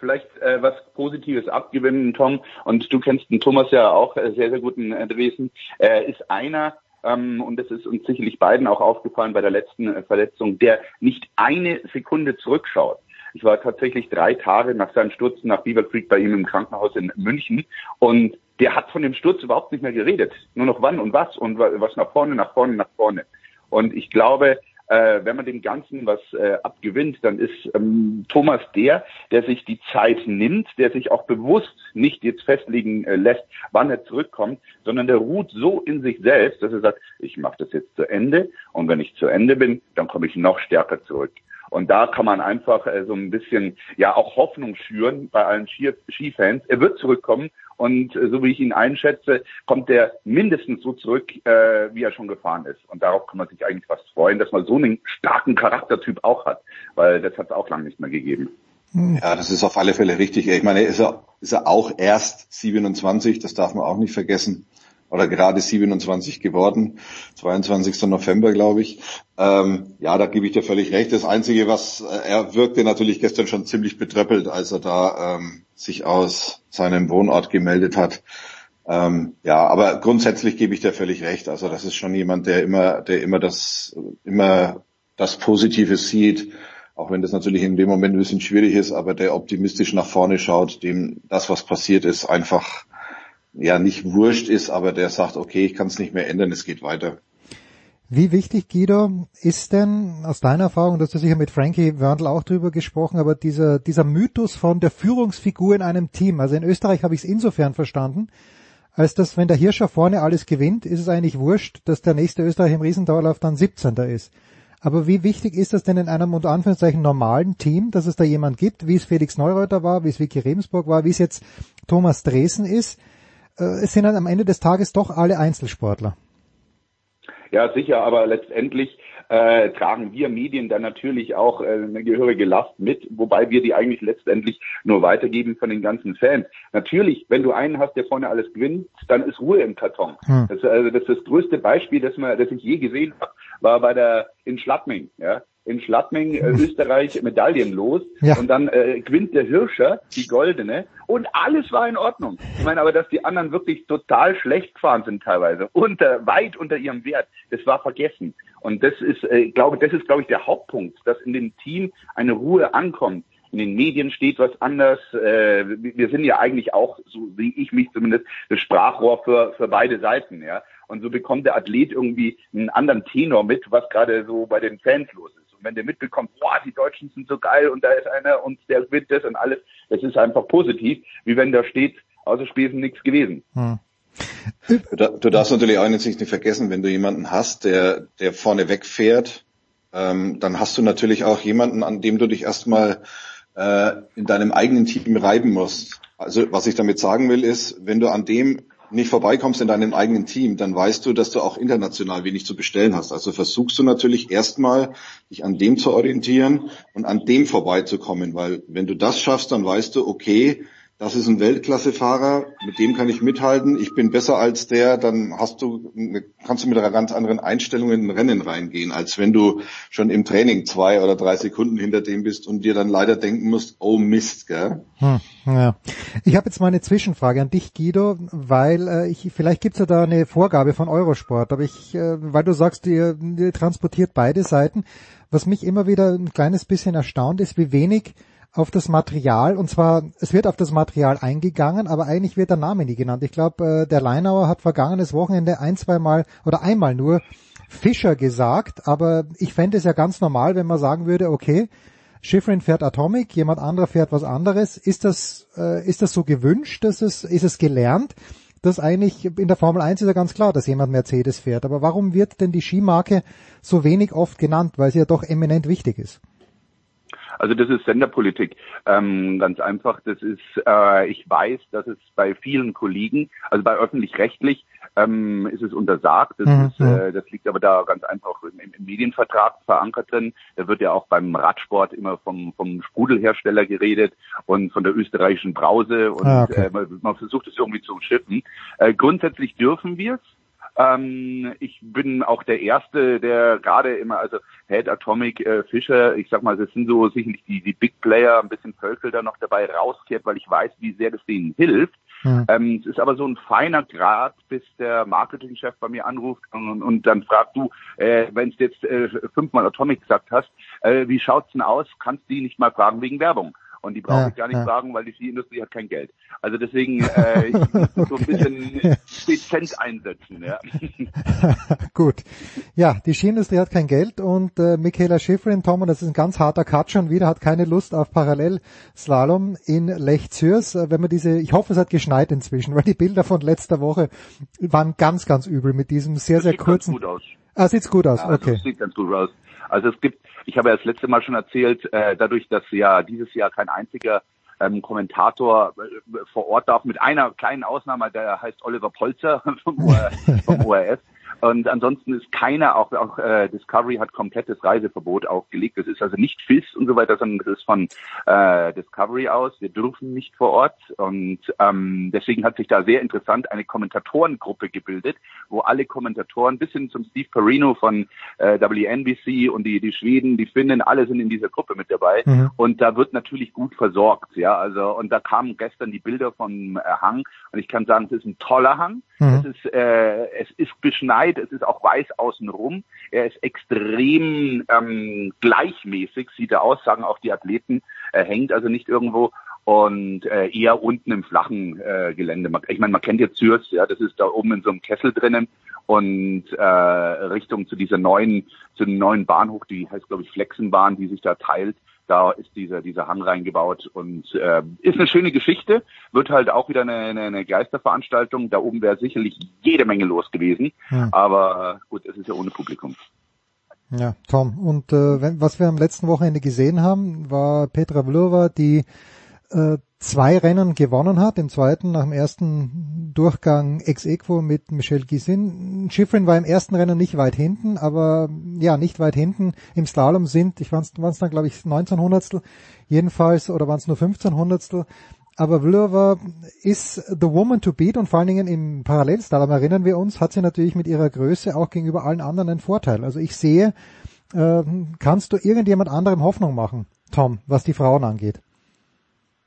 vielleicht äh, was Positives abgewinnen, Tom. Und du kennst den Thomas ja auch äh, sehr, sehr guten äh, Dresden. Er ist einer, ähm, und das ist uns sicherlich beiden auch aufgefallen bei der letzten äh, Verletzung, der nicht eine Sekunde zurückschaut. Ich war tatsächlich drei Tage nach seinem Sturz nach Beaver Creek bei ihm im Krankenhaus in München und der hat von dem Sturz überhaupt nicht mehr geredet. Nur noch wann und was und was nach vorne, nach vorne, nach vorne. Und ich glaube, äh, wenn man dem Ganzen was äh, abgewinnt, dann ist ähm, Thomas der, der sich die Zeit nimmt, der sich auch bewusst nicht jetzt festlegen äh, lässt, wann er zurückkommt, sondern der ruht so in sich selbst, dass er sagt, ich mache das jetzt zu Ende und wenn ich zu Ende bin, dann komme ich noch stärker zurück. Und da kann man einfach äh, so ein bisschen ja auch Hoffnung schüren bei allen Ski Skifans. Er wird zurückkommen und äh, so wie ich ihn einschätze, kommt er mindestens so zurück, äh, wie er schon gefahren ist. Und darauf kann man sich eigentlich fast freuen, dass man so einen starken Charaktertyp auch hat, weil das hat es auch lange nicht mehr gegeben. Ja, das ist auf alle Fälle richtig. Ich meine, ist er, ist er auch erst 27, das darf man auch nicht vergessen oder gerade 27 geworden, 22. November, glaube ich. Ähm, ja, da gebe ich dir völlig recht. Das Einzige, was äh, er wirkte natürlich gestern schon ziemlich betröppelt, als er da ähm, sich aus seinem Wohnort gemeldet hat. Ähm, ja, aber grundsätzlich gebe ich dir völlig recht. Also das ist schon jemand, der immer, der immer das, immer das Positive sieht, auch wenn das natürlich in dem Moment ein bisschen schwierig ist, aber der optimistisch nach vorne schaut, dem das, was passiert ist, einfach ja nicht wurscht ist, aber der sagt, okay, ich kann es nicht mehr ändern, es geht weiter. Wie wichtig, Guido, ist denn aus deiner Erfahrung, dass du sicher mit Frankie Wörndl auch drüber gesprochen, aber dieser, dieser Mythos von der Führungsfigur in einem Team, also in Österreich habe ich es insofern verstanden, als dass wenn der Hirscher vorne alles gewinnt, ist es eigentlich wurscht, dass der nächste Österreich im Riesendauerlauf dann 17. ist. Aber wie wichtig ist das denn in einem unter Anführungszeichen normalen Team, dass es da jemand gibt, wie es Felix Neureuter war, wie es Vicky Rebensburg war, wie es jetzt Thomas Dresen ist, es sind dann am Ende des Tages doch alle Einzelsportler. Ja, sicher, aber letztendlich äh, tragen wir Medien dann natürlich auch äh, eine gehörige Last mit, wobei wir die eigentlich letztendlich nur weitergeben von den ganzen Fans. Natürlich, wenn du einen hast, der vorne alles gewinnt, dann ist Ruhe im Karton. Hm. Das, also, das ist das größte Beispiel, das, man, das ich je gesehen habe, war bei der in Schladming. Ja? In Schladming, äh, Österreich, Medaillen los. Ja. Und dann äh, gewinnt der Hirscher die goldene und alles war in Ordnung. Ich meine aber, dass die anderen wirklich total schlecht gefahren sind teilweise, unter, weit unter ihrem Wert, das war vergessen. Und das ist, äh, glaube, das ist, glaube ich, der Hauptpunkt, dass in dem Team eine Ruhe ankommt. In den Medien steht was anders. Äh, wir sind ja eigentlich auch, so wie ich mich zumindest, das Sprachrohr für, für beide Seiten, ja. Und so bekommt der Athlet irgendwie einen anderen Tenor mit, was gerade so bei den Fans los ist. Und wenn der mitbekommt, boah, die Deutschen sind so geil und da ist einer und der wird das und alles, das ist einfach positiv, wie wenn da steht, außer Spesen nichts gewesen. Hm. Du, du, darfst natürlich auch nicht vergessen, wenn du jemanden hast, der, der vorne wegfährt, ähm, dann hast du natürlich auch jemanden, an dem du dich erstmal äh, in deinem eigenen Team reiben musst. Also was ich damit sagen will, ist, wenn du an dem nicht vorbeikommst in deinem eigenen Team, dann weißt du, dass du auch international wenig zu bestellen hast. Also versuchst du natürlich erstmal, dich an dem zu orientieren und an dem vorbeizukommen, weil wenn du das schaffst, dann weißt du, okay, das ist ein Weltklassefahrer, mit dem kann ich mithalten, ich bin besser als der, dann hast du, kannst du mit einer ganz anderen Einstellung in ein Rennen reingehen, als wenn du schon im Training zwei oder drei Sekunden hinter dem bist und dir dann leider denken musst, oh Mist, gell? Hm, ja. Ich habe jetzt mal eine Zwischenfrage an dich, Guido, weil äh, ich, vielleicht gibt's ja da eine Vorgabe von Eurosport, aber ich, äh, weil du sagst, ihr, ihr transportiert beide Seiten, was mich immer wieder ein kleines bisschen erstaunt ist, wie wenig auf das Material, und zwar, es wird auf das Material eingegangen, aber eigentlich wird der Name nie genannt. Ich glaube, äh, der Leinauer hat vergangenes Wochenende ein, zwei Mal oder einmal nur Fischer gesagt, aber ich fände es ja ganz normal, wenn man sagen würde, okay, Schifrin fährt Atomic, jemand anderer fährt was anderes. Ist das, äh, ist das so gewünscht? Dass es, ist es gelernt? Das eigentlich in der Formel 1 ist ja ganz klar, dass jemand Mercedes fährt. Aber warum wird denn die Skimarke so wenig oft genannt? Weil sie ja doch eminent wichtig ist. Also das ist Senderpolitik. Ähm, ganz einfach. Das ist, äh, ich weiß, dass es bei vielen Kollegen, also bei öffentlich-rechtlich, ähm, ist es untersagt. Das, mhm. ist, äh, das liegt aber da ganz einfach im, im, Medienvertrag verankert drin. Da wird ja auch beim Radsport immer vom, vom Sprudelhersteller geredet und von der österreichischen Brause und ah, okay. äh, man, man, versucht es irgendwie zu umschiffen. Äh, grundsätzlich dürfen wir es. Ähm, ich bin auch der Erste, der gerade immer, also Head Atomic, äh, Fischer, ich sag mal, das sind so sicherlich die, die Big Player, ein bisschen Völkel da noch dabei rauskehrt, weil ich weiß, wie sehr das denen hilft. Mhm. Ähm, es ist aber so ein feiner Grad, bis der Marketingchef bei mir anruft und, und dann fragt du, äh, wenn du jetzt äh, fünfmal Atomic gesagt hast, äh, wie schaut's denn aus? Kannst du die nicht mal fragen wegen Werbung? Und die brauche ich gar nicht ja. fragen, weil die Skiindustrie hat kein Geld. Also deswegen äh, ich muss das so ein bisschen dezent einsetzen. Ja. Gut. Ja, die Skiindustrie hat kein Geld und äh, Michaela Schifrin, Tom, und das ist ein ganz harter Cut schon wieder, hat keine Lust auf Parallelslalom in Lech Zürs. Äh, Wenn man diese, ich hoffe, es hat geschneit inzwischen, weil die Bilder von letzter Woche waren ganz, ganz übel mit diesem sehr, sehr sieht ganz kurzen. gut aus. Ah, sieht's gut aus, Ja, also okay. Das sieht ganz gut aus. Also es gibt, ich habe ja das letzte Mal schon erzählt, äh, dadurch, dass ja dieses Jahr kein einziger ähm, Kommentator äh, vor Ort darf, mit einer kleinen Ausnahme, der heißt Oliver Polzer vom, vom ORF. Und ansonsten ist keiner, auch, auch äh, Discovery hat komplettes Reiseverbot aufgelegt. Das ist also nicht FIS und so weiter, sondern das ist von äh, Discovery aus. Wir dürfen nicht vor Ort. Und ähm, deswegen hat sich da sehr interessant eine Kommentatorengruppe gebildet, wo alle Kommentatoren bis hin zum Steve Perino von äh, WNBC und die, die Schweden, die Finnen, alle sind in dieser Gruppe mit dabei. Mhm. Und da wird natürlich gut versorgt, ja. Also und da kamen gestern die Bilder vom äh, Hang und ich kann sagen, es ist ein toller Hang. Mhm. Es ist äh, es ist beschneit, es ist auch weiß außenrum. Er ist extrem ähm, gleichmäßig, sieht er aus, sagen auch die Athleten. Er hängt also nicht irgendwo und äh, eher unten im flachen äh, Gelände. Ich meine, man kennt jetzt Zürs, ja, das ist da oben in so einem Kessel drinnen und äh, Richtung zu dieser neuen, zu dem neuen Bahnhof, die heißt glaube ich Flexenbahn, die sich da teilt. Da ist dieser dieser Hang reingebaut und äh, ist eine schöne Geschichte. Wird halt auch wieder eine, eine, eine Geisterveranstaltung. Da oben wäre sicherlich jede Menge los gewesen, Hm. aber äh, gut, es ist ja ohne Publikum. Ja, Tom. Und äh, wenn, was wir am letzten Wochenende gesehen haben, war Petra Vlhova, die äh, zwei Rennen gewonnen hat. Im zweiten, nach dem ersten Durchgang ex equo mit Michelle Gisin. Schifrin war im ersten Rennen nicht weit hinten, aber ja, nicht weit hinten. Im Slalom sind, ich waren es dann glaube ich 19 Hundertstel jedenfalls, oder waren es nur 15 Hundertstel. Aber Vlhova ist the woman to beat und vor allen Dingen im Parallelslalom erinnern wir uns, hat sie natürlich mit ihrer Größe auch gegenüber allen anderen einen Vorteil. Also ich sehe, äh, kannst du irgendjemand anderem Hoffnung machen, Tom, was die Frauen angeht?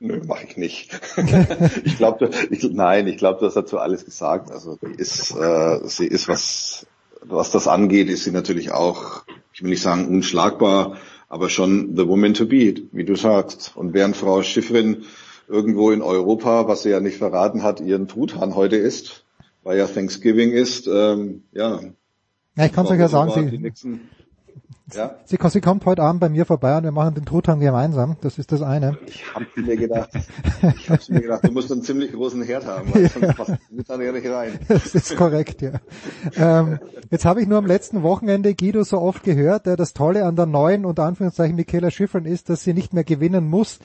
Nö, mache ich nicht. ich glaube, nein, ich glaube, das hat so alles gesagt. Also die ist, äh, sie ist was, was das angeht, ist sie natürlich auch, ich will nicht sagen unschlagbar, aber schon the woman to beat, wie du sagst. Und während Frau Schiffrin irgendwo in Europa, was sie ja nicht verraten hat, ihren Truthahn heute isst, weil ja Thanksgiving ist, ähm, ja. Ja, ich kann es euch ja sagen, sie, ja, sie, sie kommt heute Abend bei mir vorbei und wir machen den Truthahn gemeinsam. Das ist das eine. ich habe mir gedacht, ich habe mir gedacht, du musst einen ziemlich großen Herd haben, weil sonst passt dann ja nicht rein. Das ist korrekt, ja. Ähm, jetzt habe ich nur am letzten Wochenende Guido so oft gehört, äh, das Tolle an der neuen, unter Anführungszeichen, Michaela Schifrin ist, dass sie nicht mehr gewinnen muss.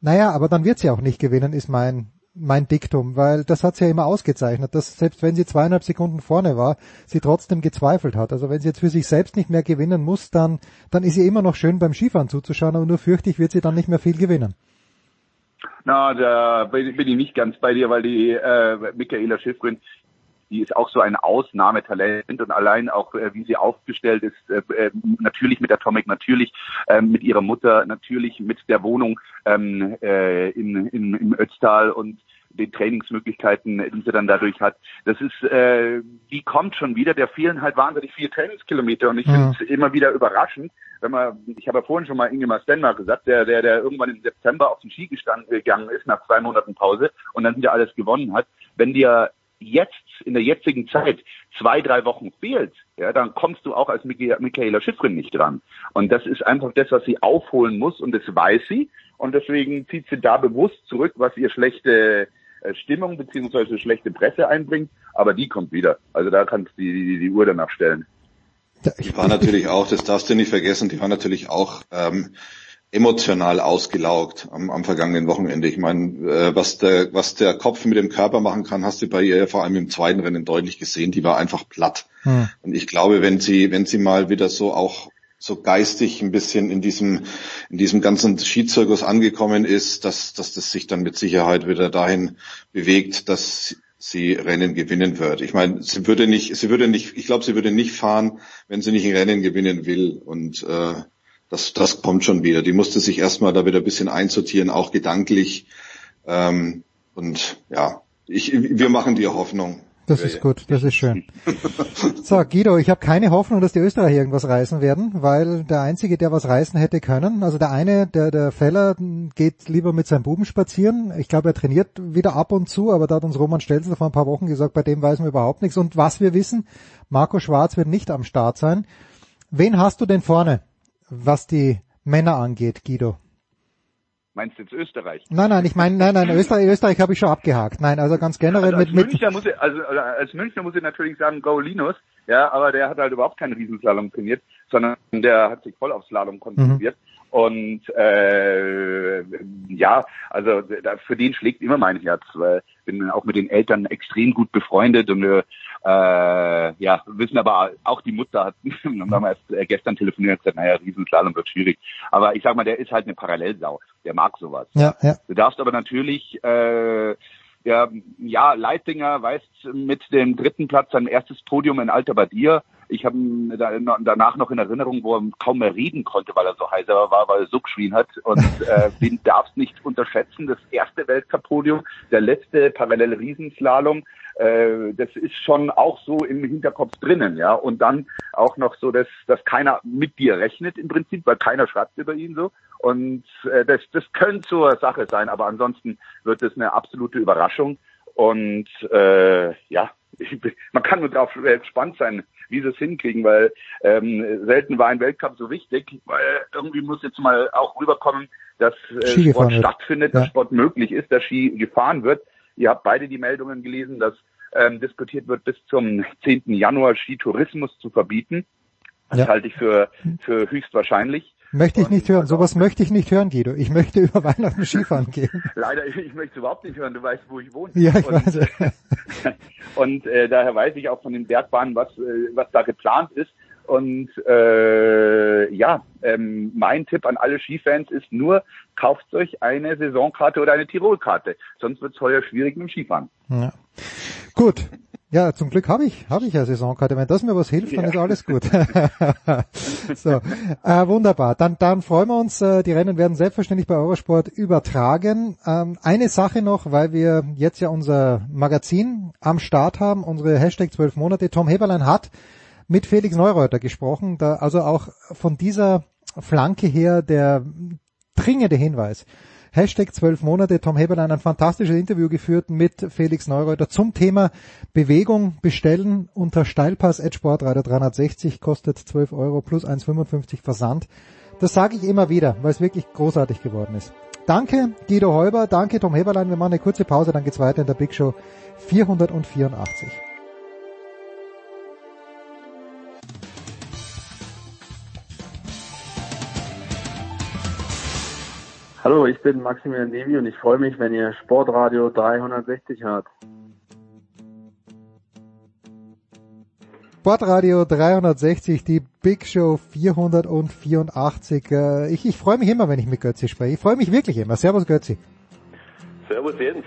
Naja, aber dann wird sie auch nicht gewinnen, ist mein, mein Diktum, weil das hat sie ja immer ausgezeichnet, dass selbst wenn sie zweieinhalb Sekunden vorne war, sie trotzdem gezweifelt hat. Also wenn sie jetzt für sich selbst nicht mehr gewinnen muss, dann, dann ist sie immer noch schön beim Skifahren zuzuschauen, aber nur fürchte ich, wird sie dann nicht mehr viel gewinnen. Na, da bin bin ich nicht ganz bei dir, weil die äh, Michaela Schiffrin, die ist auch so ein Ausnahmetalent und allein auch, äh, wie sie aufgestellt ist, äh, äh, natürlich mit Atomic, natürlich äh, mit ihrer Mutter, natürlich mit der Wohnung ähm, äh, in, in, im Ötztal und den Trainingsmöglichkeiten, die sie dann dadurch hat. Das ist, äh, die kommt schon wieder. Der fehlen halt wahnsinnig viele Trainingskilometer und ich Ja. finde es immer wieder überraschend, wenn man, ich habe ja vorhin schon mal Ingemar Stenmark gesagt, der, der, der irgendwann im September auf den Ski gestanden gegangen ist nach zwei Monaten Pause und dann wieder alles gewonnen hat. Wenn dir jetzt in der jetzigen Zeit zwei, drei Wochen fehlt, ja, dann kommst du auch als Michaela Schiffrin nicht dran. Und das ist einfach das, was sie aufholen muss und das weiß sie. Und deswegen zieht sie da bewusst zurück, was ihr schlechte äh, Stimmung beziehungsweise schlechte Presse einbringt. Aber die kommt wieder. Also da kannst du die, die, die Uhr danach stellen. Die war natürlich auch, das darfst du nicht vergessen, die war natürlich auch ähm, emotional ausgelaugt am, am vergangenen Wochenende. Ich meine, äh, was der was der Kopf mit dem Körper machen kann, hast du bei ihr vor allem im zweiten Rennen deutlich gesehen. Die war einfach platt. Hm. Und ich glaube, wenn sie wenn sie mal wieder so auch so geistig ein bisschen in diesem in diesem ganzen Skizirkus angekommen ist, dass dass das sich dann mit Sicherheit wieder dahin bewegt, dass sie Rennen gewinnen wird. Ich meine, sie würde nicht, sie würde nicht, ich glaube, sie würde nicht fahren, wenn sie nicht ein Rennen gewinnen will. Und äh, das, das kommt schon wieder. Die musste sich erstmal da wieder ein bisschen einsortieren, auch gedanklich. Ähm, und ja, ich, wir machen dir Hoffnung. Das ist gut, das ist schön. So, Guido, ich habe keine Hoffnung, dass die Österreicher irgendwas reißen werden, weil der Einzige, der was reißen hätte können, also der eine, der, der Feller, geht lieber mit seinem Buben spazieren. Ich glaube, er trainiert wieder ab und zu, aber da hat uns Roman Stelzler vor ein paar Wochen gesagt, bei dem weiß man überhaupt nichts. Und was wir wissen, Marco Schwarz wird nicht am Start sein. Wen hast du denn vorne, was die Männer angeht, Guido? Meinst du jetzt Österreich? Nein, nein, ich meine, nein, nein, Österreich, Österreich habe ich schon abgehakt. Nein, also ganz generell Also als, mit, mit Münchner muss ich, also, also als Münchner muss ich natürlich sagen, Go Linus, ja, aber der hat halt überhaupt keinen Riesenslalom trainiert, sondern der hat sich voll auf Slalom konzentriert. Und äh, ja, also da, für den schlägt immer mein Herz, weil ich bin auch mit den Eltern extrem gut befreundet und wir äh, ja, wissen aber auch die Mutter hat, haben erst äh, gestern telefoniert und gesagt, naja, Riesenslalom wird schwierig. Aber ich sag mal, der ist halt eine Parallelsau. Der mag sowas. Ja, ja. Du darfst aber natürlich äh, ja, ja, Leitinger weist mit dem dritten Platz sein erstes Podium in Alter Badir. Ich habe ihn da, danach noch in Erinnerung, wo er kaum mehr reden konnte, weil er so heiser war, weil er so geschrien hat. Und äh, den darfst nicht unterschätzen. Das erste Weltcup-Podium, der letzte parallele Riesenslalom, äh, das ist schon auch so im Hinterkopf drinnen, ja. Und dann auch noch so, dass, dass keiner mit dir rechnet im Prinzip, weil keiner schreibt über ihn so. Und äh, das, das könnte zur Sache sein, aber ansonsten wird es eine absolute Überraschung. Und äh, ja, ich, man kann nur darauf gespannt sein, wie sie es hinkriegen, weil ähm, selten war ein Weltcup so wichtig, weil irgendwie muss jetzt mal auch rüberkommen, dass äh, Sport stattfindet, Ja. dass Sport möglich ist, dass Ski gefahren wird. Ihr habt beide die Meldungen gelesen, dass ähm, diskutiert wird, bis zum 10. Januar Skitourismus zu verbieten. Das Ja. halte ich für, für höchstwahrscheinlich. Möchte ich nicht hören. Sowas möchte ich nicht hören, Guido. Ich möchte über Weihnachten Skifahren gehen. Leider, ich möchte es überhaupt nicht hören. Du weißt, wo ich wohne. Ja, ich und, weiß. Und äh, daher weiß ich auch von den Bergbahnen, was, äh, was da geplant ist. Und äh, ja, ähm, mein Tipp an alle Skifans ist nur, kauft euch eine Saisonkarte oder eine Tirolkarte. Sonst wird es heuer schwierig mit dem Skifahren. Ja. Gut. Ja, zum Glück habe ich, habe ich ja Saisonkarte. Wenn das mir was hilft, dann Ja. ist alles gut. so, äh, wunderbar. Dann, dann freuen wir uns. Äh, die Rennen werden selbstverständlich bei Eurosport übertragen. Ähm, eine Sache noch, weil wir jetzt ja unser Magazin am Start haben, unsere Hashtag 12 Monate. Tom Heberlein hat mit Felix Neureuter gesprochen, da also auch von dieser Flanke her der dringende Hinweis. Hashtag 12 Monate, Tom Heberlein ein fantastisches Interview geführt mit Felix Neureuter zum Thema Bewegung bestellen unter Steilpass.sportradio 360, kostet 12 Euro plus 1,55 Versand. Das sage ich immer wieder, weil es wirklich großartig geworden ist. Danke Guido Heuber, danke Tom Heberlein, wir machen eine kurze Pause, dann geht's weiter in der Big Show 484. Hallo, ich bin Maximilian Nevi und ich freue mich, wenn ihr Sportradio 360 hört. Sportradio 360, die Big Show 484. Äh, Ich, ich freue mich immer, wenn ich mit Götzi spreche. Ich freue mich wirklich immer. Servus Götzi. Servus Jens.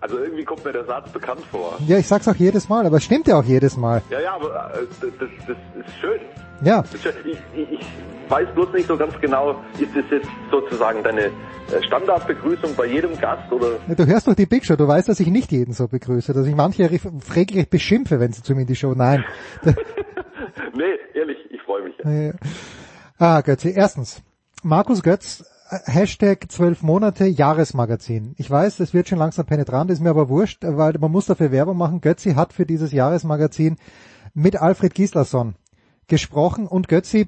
Also irgendwie kommt mir der Satz bekannt vor. Ja, ich sag's auch jedes Mal, aber es stimmt ja auch jedes Mal. Ja, ja, aber äh, das, das, das ist schön. Ja. Das ist schön. Ich, ich, ich weiß bloß nicht so ganz genau, ist das jetzt sozusagen deine äh, Standardbegrüßung bei jedem Gast oder Du hörst doch die Big Show, du weißt, dass ich nicht jeden so begrüße, dass ich manche regelrecht beschimpfe, wenn sie zu mir in die Show. Nein. Nee, ehrlich, ich freue mich. Äh, ah, Götzi. Erstens, Markus Götz, Hashtag 12 Monate Jahresmagazin. Ich weiß, das wird schon langsam penetrant, ist mir aber wurscht, weil man muss dafür Werbung machen. Götzi hat für dieses Jahresmagazin mit Alfred Gislason gesprochen und Götzi,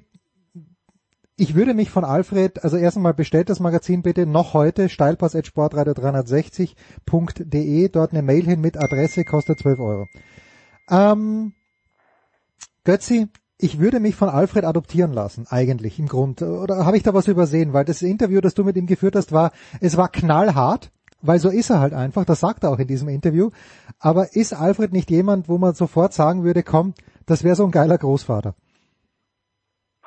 ich würde mich von Alfred, also erst einmal bestellt das Magazin bitte noch heute, steilpass.sportradio360.de, dort eine Mail hin mit Adresse, kostet 12 Euro. Ähm, Götzi, ich würde mich von Alfred adoptieren lassen, eigentlich im Grund. Oder habe ich da was übersehen? Weil das Interview, das du mit ihm geführt hast, war, es war knallhart, weil so ist er halt einfach, das sagt er auch in diesem Interview. Aber ist Alfred nicht jemand, wo man sofort sagen würde, komm, das wäre so ein geiler Großvater?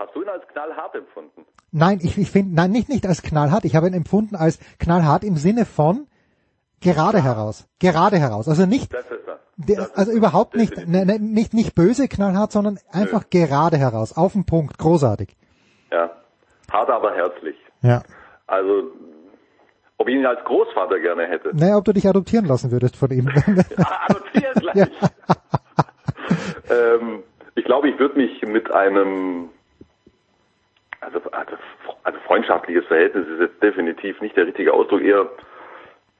hast du ihn als knallhart empfunden? Nein, ich, ich finde, nein, nicht, nicht als knallhart. Ich habe ihn empfunden als knallhart im Sinne von gerade heraus. Gerade heraus. Also nicht, er. der, also überhaupt nicht, ne, ne, nicht, nicht böse knallhart, sondern einfach gerade heraus. Auf den Punkt. Großartig. Ja. Hart, aber herzlich. Ja. Also Ob ich ihn als Großvater gerne hätte. Naja, ob du dich adoptieren lassen würdest von ihm. Adoptieren gleich. ähm, ich glaube, ich würde mich mit einem, also, also, also freundschaftliches Verhältnis ist jetzt definitiv nicht der richtige Ausdruck, eher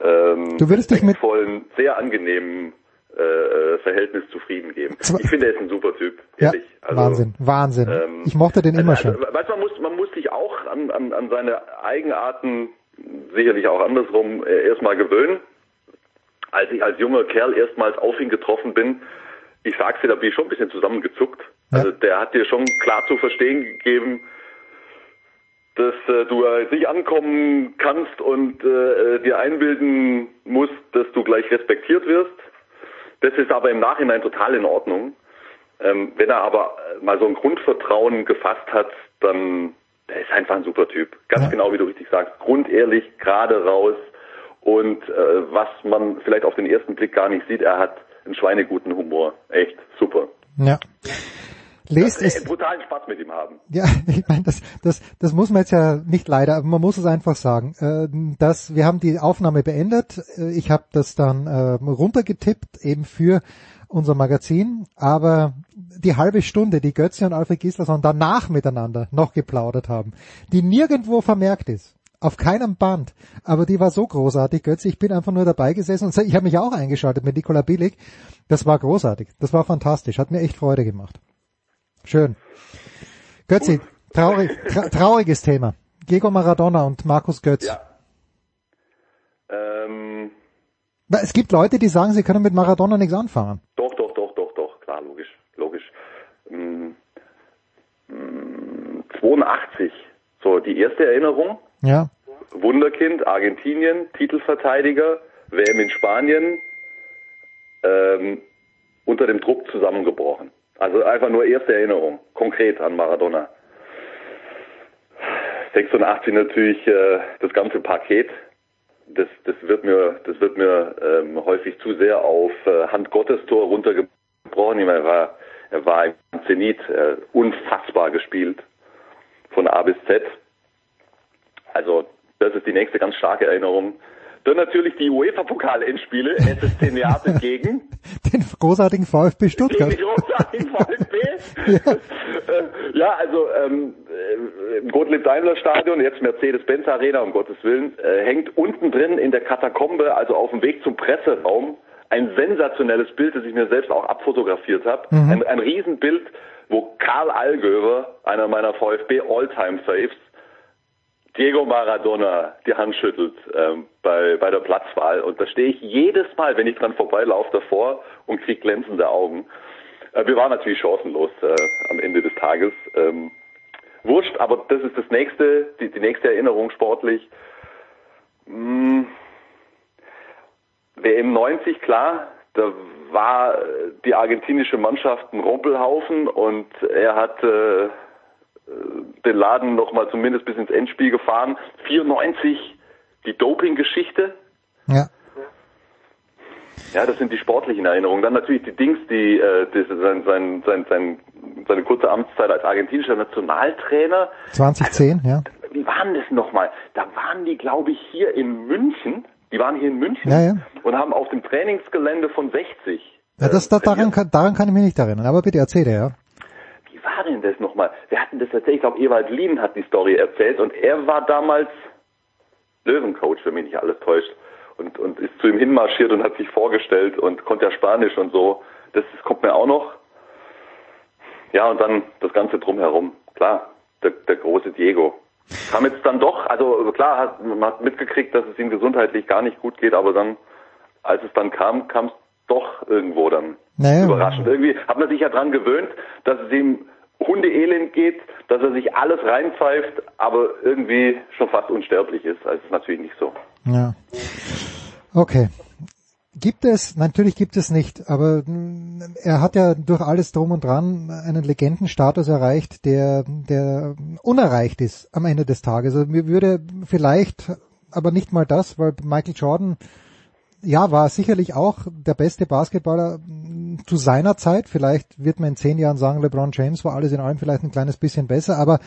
ähm, Du würdest dich mit- vollen, sehr angenehmen äh, Verhältnis zufrieden geben. Ich finde, er ist ein super Typ, ja. Also, Wahnsinn, Wahnsinn. ähm, ich mochte den immer schon. also, weißt, du, man muss, man muss sich auch an, an, an seine Eigenarten, sicherlich auch andersrum, äh, erstmal gewöhnen. Als ich als junger Kerl erstmals auf ihn getroffen bin, ich sag's dir, da bin ich schon ein bisschen zusammengezuckt. Also der hat dir schon klar zu verstehen gegeben, dass äh, du äh, nicht ankommen kannst und äh, dir einbilden musst, dass du gleich respektiert wirst. Das ist aber im Nachhinein total in Ordnung. Ähm, wenn er aber äh, mal so ein Grundvertrauen gefasst hat, dann der ist einfach ein super Typ. Ganz genau, wie du richtig sagst. Grundehrlich, gerade raus. Und äh, was man vielleicht auf den ersten Blick gar nicht sieht, er hat einen schweineguten Humor. Echt super. Ja. Lest es. brutalen Spaß mit ihm haben. Ja, ich meine, das, das, das muss man jetzt ja nicht leider, aber man muss es einfach sagen. Äh, dass wir haben die Aufnahme beendet. Äh, Ich habe das dann äh, runtergetippt, eben für unser Magazin, aber die halbe Stunde, die Götze und Alfred Gislason danach miteinander noch geplaudert haben, die nirgendwo vermerkt ist, auf keinem Band, aber die war so großartig, Götze, ich bin einfach nur dabei gesessen und ich habe mich auch eingeschaltet mit Nikola Billig, das war großartig, das war fantastisch, hat mir echt Freude gemacht. Schön. Götzi, traurig, tra trauriges Thema. Diego Maradona und Markus Götz. Ähm, Es gibt Leute, die sagen, sie können mit Maradona nichts anfangen. Doch, doch, doch, doch, doch, klar, logisch, logisch. Mm, mm, 82, so die erste Erinnerung, Ja. Wunderkind, Argentinien, Titelverteidiger, WM in Spanien, ähm, unter dem Druck zusammengebrochen. Also einfach nur erste Erinnerung, konkret an Maradona. 86 natürlich äh, das ganze Paket. Das, das wird mir, das wird mir ähm, häufig zu sehr auf äh, Hand Tor runtergebrochen. Er war, er war im Zenit äh, unfassbar gespielt von A bis Z. Also das ist die nächste ganz starke Erinnerung. Dann natürlich die UEFA-Pokal-Endspiele, SSC Neapel gegen Den großartigen VfB Stuttgart. den großartigen VfB. Ja. Äh, ja, also ähm, äh, im Gottlieb-Daimler-Stadion, jetzt Mercedes-Benz Arena, um Gottes Willen, äh, hängt unten drin in der Katakombe, also auf dem Weg zum Presseraum, ein sensationelles Bild, das ich mir selbst auch abfotografiert habe. Mhm. Ein, ein Riesenbild, wo Karl Allgöwer, einer meiner VfB All-Time-Faves, Diego Maradona die Hand schüttelt ähm, bei, bei der Platzwahl. Und da stehe ich jedes Mal, wenn ich dran vorbeilaufe, davor und krieg glänzende Augen. Äh, wir waren natürlich chancenlos äh, am Ende des Tages. Ähm, wurscht, aber das ist das nächste, die, die nächste Erinnerung sportlich. Hm, WM 90, klar, da war die argentinische Mannschaft ein Rumpelhaufen und er hat äh, den Laden noch mal zumindest bis ins Endspiel gefahren. 94 die Doping-Geschichte. Ja. Ja, das sind die sportlichen Erinnerungen. Dann natürlich die Dings, die, äh, das, sein, sein, sein, sein, seine kurze Amtszeit als argentinischer Nationaltrainer. 2010, ja. Wie waren das nochmal? Da waren die, glaube ich, hier in München. Die waren hier in München Ja, ja. und haben auf dem Trainingsgelände von 60. ja das, das, daran, kann, daran kann ich mich nicht erinnern, aber bitte erzähl dir, ja. War denn das nochmal? Wir hatten das erzählt, ich glaube, Ewald Lien hat die Story erzählt und er war damals Löwencoach, wenn mich nicht alles täuscht. Und, und ist zu ihm hinmarschiert und hat sich vorgestellt und konnte ja Spanisch und so. Das, das kommt mir auch noch. Ja, und dann das Ganze drumherum. Klar, der, der große Diego. Kam jetzt dann doch, also klar, hat, man hat mitgekriegt, dass es ihm gesundheitlich gar nicht gut geht, aber dann, als es dann kam, kam es doch irgendwo dann Naja. überraschend. Irgendwie hat man sich ja dran gewöhnt, dass es ihm Hundeelend geht, dass er sich alles reinpfeift, aber irgendwie schon fast unsterblich ist. Also ist natürlich nicht so. Ja. Okay. Gibt es, natürlich gibt es nicht, aber mm, er hat ja durch alles drum und dran einen Legendenstatus erreicht, der, der unerreicht ist am Ende des Tages. Also mir würde vielleicht, aber nicht mal das, weil Michael Jordan, ja, war sicherlich auch der beste Basketballer mm, zu seiner Zeit. Vielleicht wird man in zehn Jahren sagen, LeBron James war alles in allem vielleicht ein kleines bisschen besser, aber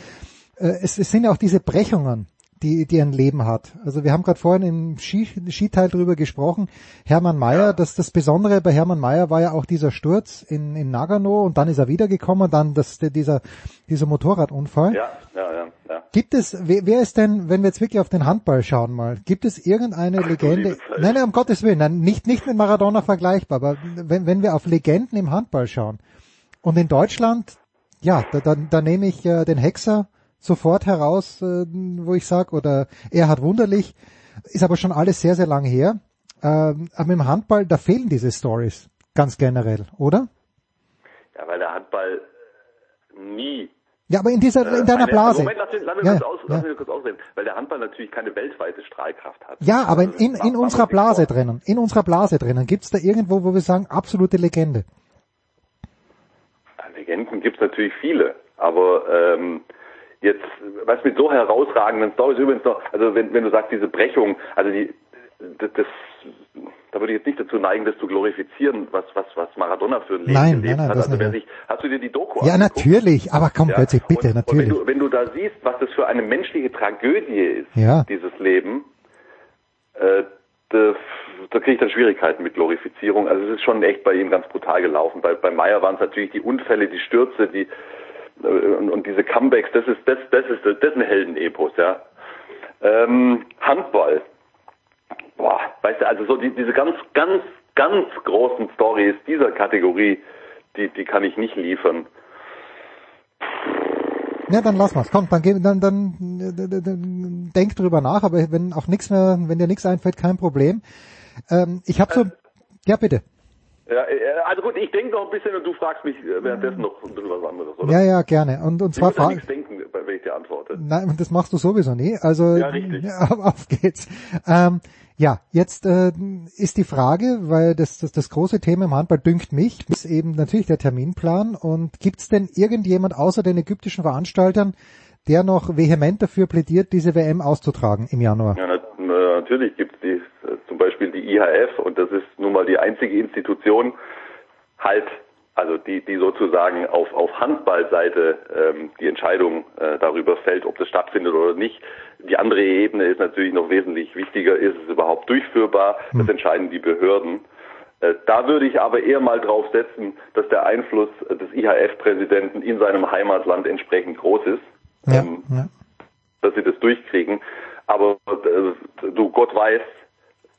äh, es, es sind ja auch diese Brechungen, die, die ein Leben hat. Also wir haben gerade vorhin im Ski, Skiteil drüber gesprochen. Hermann Mayer, das, das Besondere bei Hermann Mayer war ja auch dieser Sturz in, in Nagano und dann ist er wiedergekommen, dann das, dieser, dieser Motorradunfall. Ja, ja, ja, ja. Gibt es, wer, wer ist denn, wenn wir jetzt wirklich auf den Handball schauen mal, gibt es irgendeine Ach, Legende? Nein, nein, um Gottes Willen, nein, nicht, nicht mit Maradona vergleichbar, aber wenn, wenn wir auf Legenden im Handball schauen und in Deutschland, ja, da, da, da nehme ich äh, den Hexer sofort heraus, äh, wo ich sage, oder er hat wunderlich, ist aber schon alles sehr, sehr lang her. Ähm, aber im Handball, da fehlen diese Stories ganz generell, oder? Ja, weil der Handball nie Ja, aber in dieser, in deiner eine, Blase. Moment, lass, mich- lass, mich Ja, kurz aus, lass ja. mich kurz ausreden, weil der Handball natürlich keine weltweite Strahlkraft hat. Ja, aber in, in, in unserer Blase drinnen, in unserer Blase drinnen, gibt's da irgendwo, wo wir sagen, absolute Legende? Legenden gibt es natürlich viele, aber ähm, jetzt, was mit so herausragenden Stories übrigens noch, also wenn, wenn du sagst, diese Brechung, also die, das, das, da würde ich jetzt nicht dazu neigen, das zu glorifizieren, was, was, was Maradona für ein Leben Nein, gelebt nein, nein, hat. Also wer sich, hast du dir die Doku Ja, natürlich, aber komm, Ja, plötzlich, bitte, Und wenn natürlich. du, wenn du da siehst, was das für eine menschliche Tragödie ist, Ja. dieses Leben, äh, da, da kriege ich dann Schwierigkeiten mit Glorifizierung. Also es ist schon echt bei ihm ganz brutal gelaufen. Bei, bei Meyer waren es natürlich die Unfälle, die Stürze, die und, und diese Comebacks, das ist das, das ist das ist ein Heldenepos, ja. Ähm, Handball. Boah, weißt du, also so die, diese ganz, ganz, ganz großen Stories dieser Kategorie, die, die kann ich nicht liefern. Ja, dann lass mal's. Komm, dann, geh- dann, dann, äh, dann denk drüber nach, aber wenn auch nichts mehr, wenn dir nichts einfällt, kein Problem. Ähm, ich habe so, ja bitte. Ja, äh, also gut, ich denke noch ein bisschen und du fragst mich äh, währenddessen noch ein bisschen was anderes, oder? Ja, ja, gerne. Und, und ich zwar muss ja fra- nichts denken, wenn ich dir antworte. Nein, das machst du sowieso nie. Also Ja, richtig. auf, geht's. Ähm, ja, jetzt äh, ist die Frage, weil das, das das große Thema im Handball dünkt mich, ist eben natürlich der Terminplan. Und gibt's denn irgendjemand außer den ägyptischen Veranstaltern, der noch vehement dafür plädiert, diese WM auszutragen im Januar? Ja, natürlich gibt es äh, zum Beispiel die IHF und das ist nun mal die einzige Institution, halt, also die, die sozusagen auf, auf Handballseite ähm, die Entscheidung äh, darüber fällt, ob das stattfindet oder nicht. Die andere Ebene ist natürlich noch wesentlich wichtiger, ist es überhaupt durchführbar? Das entscheiden die Behörden. Äh, Da würde ich aber eher mal drauf setzen, dass der Einfluss äh, des IHF-Präsidenten in seinem Heimatland entsprechend groß ist Ja, Ähm, ja. dass sie das durchkriegen. Aber äh, du Gott weiß,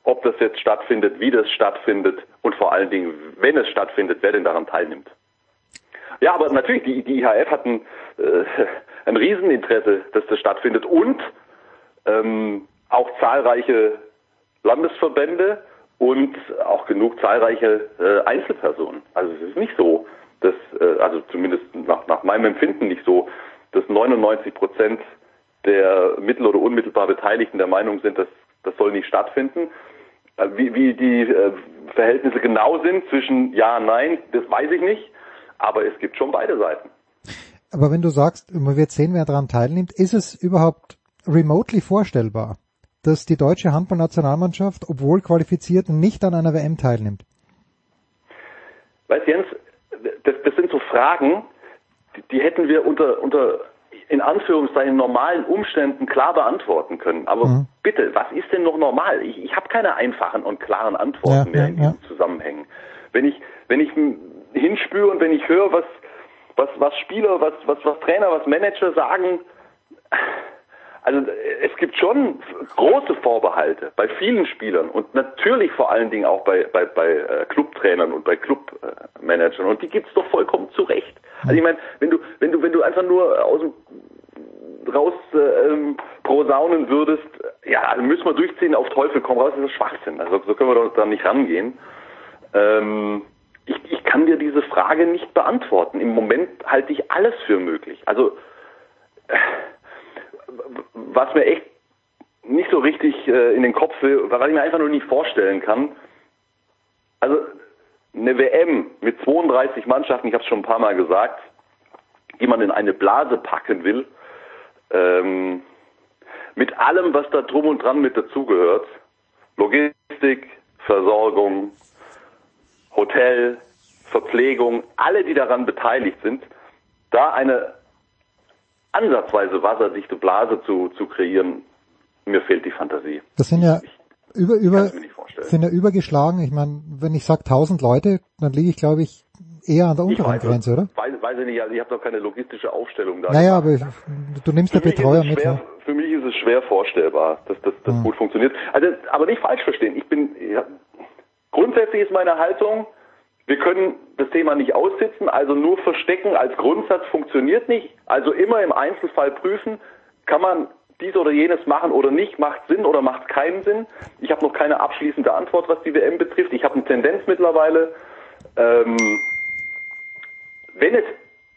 ob das jetzt stattfindet, wie das stattfindet und vor allen Dingen, wenn es stattfindet, wer denn daran teilnimmt. Ja, aber natürlich, die, die IHF hat ein, äh, ein Rieseninteresse, dass das stattfindet und ähm, auch zahlreiche Landesverbände und auch genug zahlreiche äh, Einzelpersonen. Also es ist nicht so, dass, äh, also zumindest nach, nach meinem Empfinden nicht so, dass 99 Prozent der mittel- oder unmittelbar Beteiligten der Meinung sind, dass das soll nicht stattfinden. Äh, Wie, wie die äh, Verhältnisse genau sind zwischen Ja und Nein, das weiß ich nicht. Aber es gibt schon beide Seiten. Aber wenn du sagst, man wird sehen, wer daran teilnimmt, ist es überhaupt remotely vorstellbar, dass die deutsche Handballnationalmannschaft, obwohl qualifiziert, nicht an einer WM teilnimmt? Weißt Jens, das, das sind so Fragen, die, die hätten wir unter, unter in Anführungszeichen normalen Umständen klar beantworten können. Aber Mhm. bitte, was ist denn noch normal? Ich, ich habe keine einfachen und klaren Antworten Ja, mehr ja, in ja. diesen Zusammenhängen. Wenn ich, wenn ich hinspüre und wenn ich höre, was, was, was Spieler, was, was, was Trainer, was Manager sagen, also es gibt schon große Vorbehalte bei vielen Spielern und natürlich vor allen Dingen auch bei, bei, bei äh, Clubtrainern und bei Clubmanagern und die gibt's doch vollkommen zu Recht. Also ich meine, wenn du, wenn du, wenn du einfach nur aus dem raus äh, ähm, prosaunen würdest, ja, also müssen wir durchziehen, auf Teufel komm raus, das ist Schwachsinn. Also so können wir doch da nicht rangehen. Ähm, ich, ich kann dir diese Frage nicht beantworten. Im Moment halte ich alles für möglich. Also äh, was mir echt nicht so richtig äh, in den Kopf will, was ich mir einfach nur nicht vorstellen kann. Also eine WM mit 32 Mannschaften, ich habe es schon ein paar Mal gesagt, die man in eine Blase packen will, ähm, mit allem, was da drum und dran mit dazugehört, Logistik, Versorgung, Hotel, Verpflegung, alle, die daran beteiligt sind, da eine ansatzweise wasserdichte Blase zu, zu kreieren, mir fehlt die Fantasie. Das sind ja über, über, sind ja übergeschlagen. Ich meine, wenn ich sage 1000 Leute, dann liege ich, glaube ich, eher an der unteren Grenze, oder? Weiß, weiß ich nicht, also ich habe doch keine logistische Aufstellung da. Naja, aber du nimmst der Betreuer mit. Schwer, Ja. Für mich ist es schwer vorstellbar, dass das, das Hm. gut funktioniert. Also, aber nicht falsch verstehen. Ich bin, ja, grundsätzlich ist meine Haltung, wir können das Thema nicht aussitzen, also nur verstecken als Grundsatz funktioniert nicht. Also immer im Einzelfall prüfen, kann man dies oder jenes machen oder nicht, macht Sinn oder macht keinen Sinn. Ich habe noch keine abschließende Antwort, was die WM betrifft. Ich habe eine Tendenz mittlerweile. Ähm, wenn es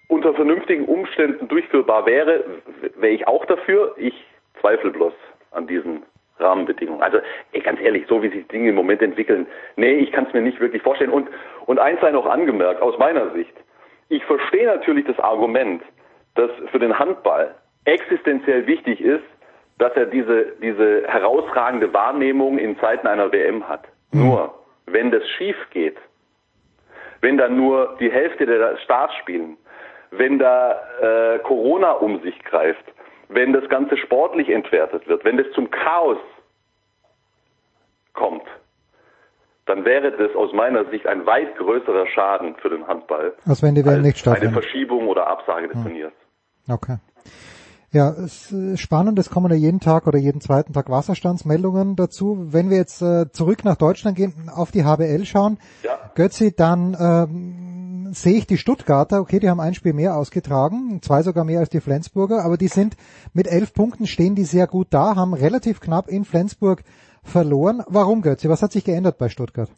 unter vernünftigen Umständen durchführbar wäre, wäre ich auch dafür. Ich zweifle bloß an diesen Rahmenbedingungen. Also ey, ganz ehrlich, so wie sich Dinge im Moment entwickeln, nee, ich kann es mir nicht wirklich vorstellen. Und, und eins sei noch angemerkt, aus meiner Sicht. Ich verstehe natürlich das Argument, dass für den Handball existenziell wichtig ist, dass er diese, diese herausragende Wahrnehmung in Zeiten einer WM hat. Nur, wenn das schief geht, wenn da nur die Hälfte der Stars spielen, wenn da äh, Corona um sich greift, wenn das Ganze sportlich entwertet wird, wenn das zum Chaos kommt, dann wäre das aus meiner Sicht ein weit größerer Schaden für den Handball Als wenn die WM nicht eine stattfindet. Verschiebung oder Absage des Turniers. Okay. Ja, es ist spannend, es kommen ja jeden Tag oder jeden zweiten Tag Wasserstandsmeldungen dazu. Wenn wir jetzt äh, zurück nach Deutschland gehen, auf die HBL schauen, Götzi, dann ähm, sehe ich die Stuttgarter, okay, die haben ein Spiel mehr ausgetragen, zwei sogar mehr als die Flensburger, aber die sind mit elf Punkten, stehen die sehr gut da, haben relativ knapp in Flensburg verloren. Warum, Götzi? Was hat sich geändert bei Stuttgart?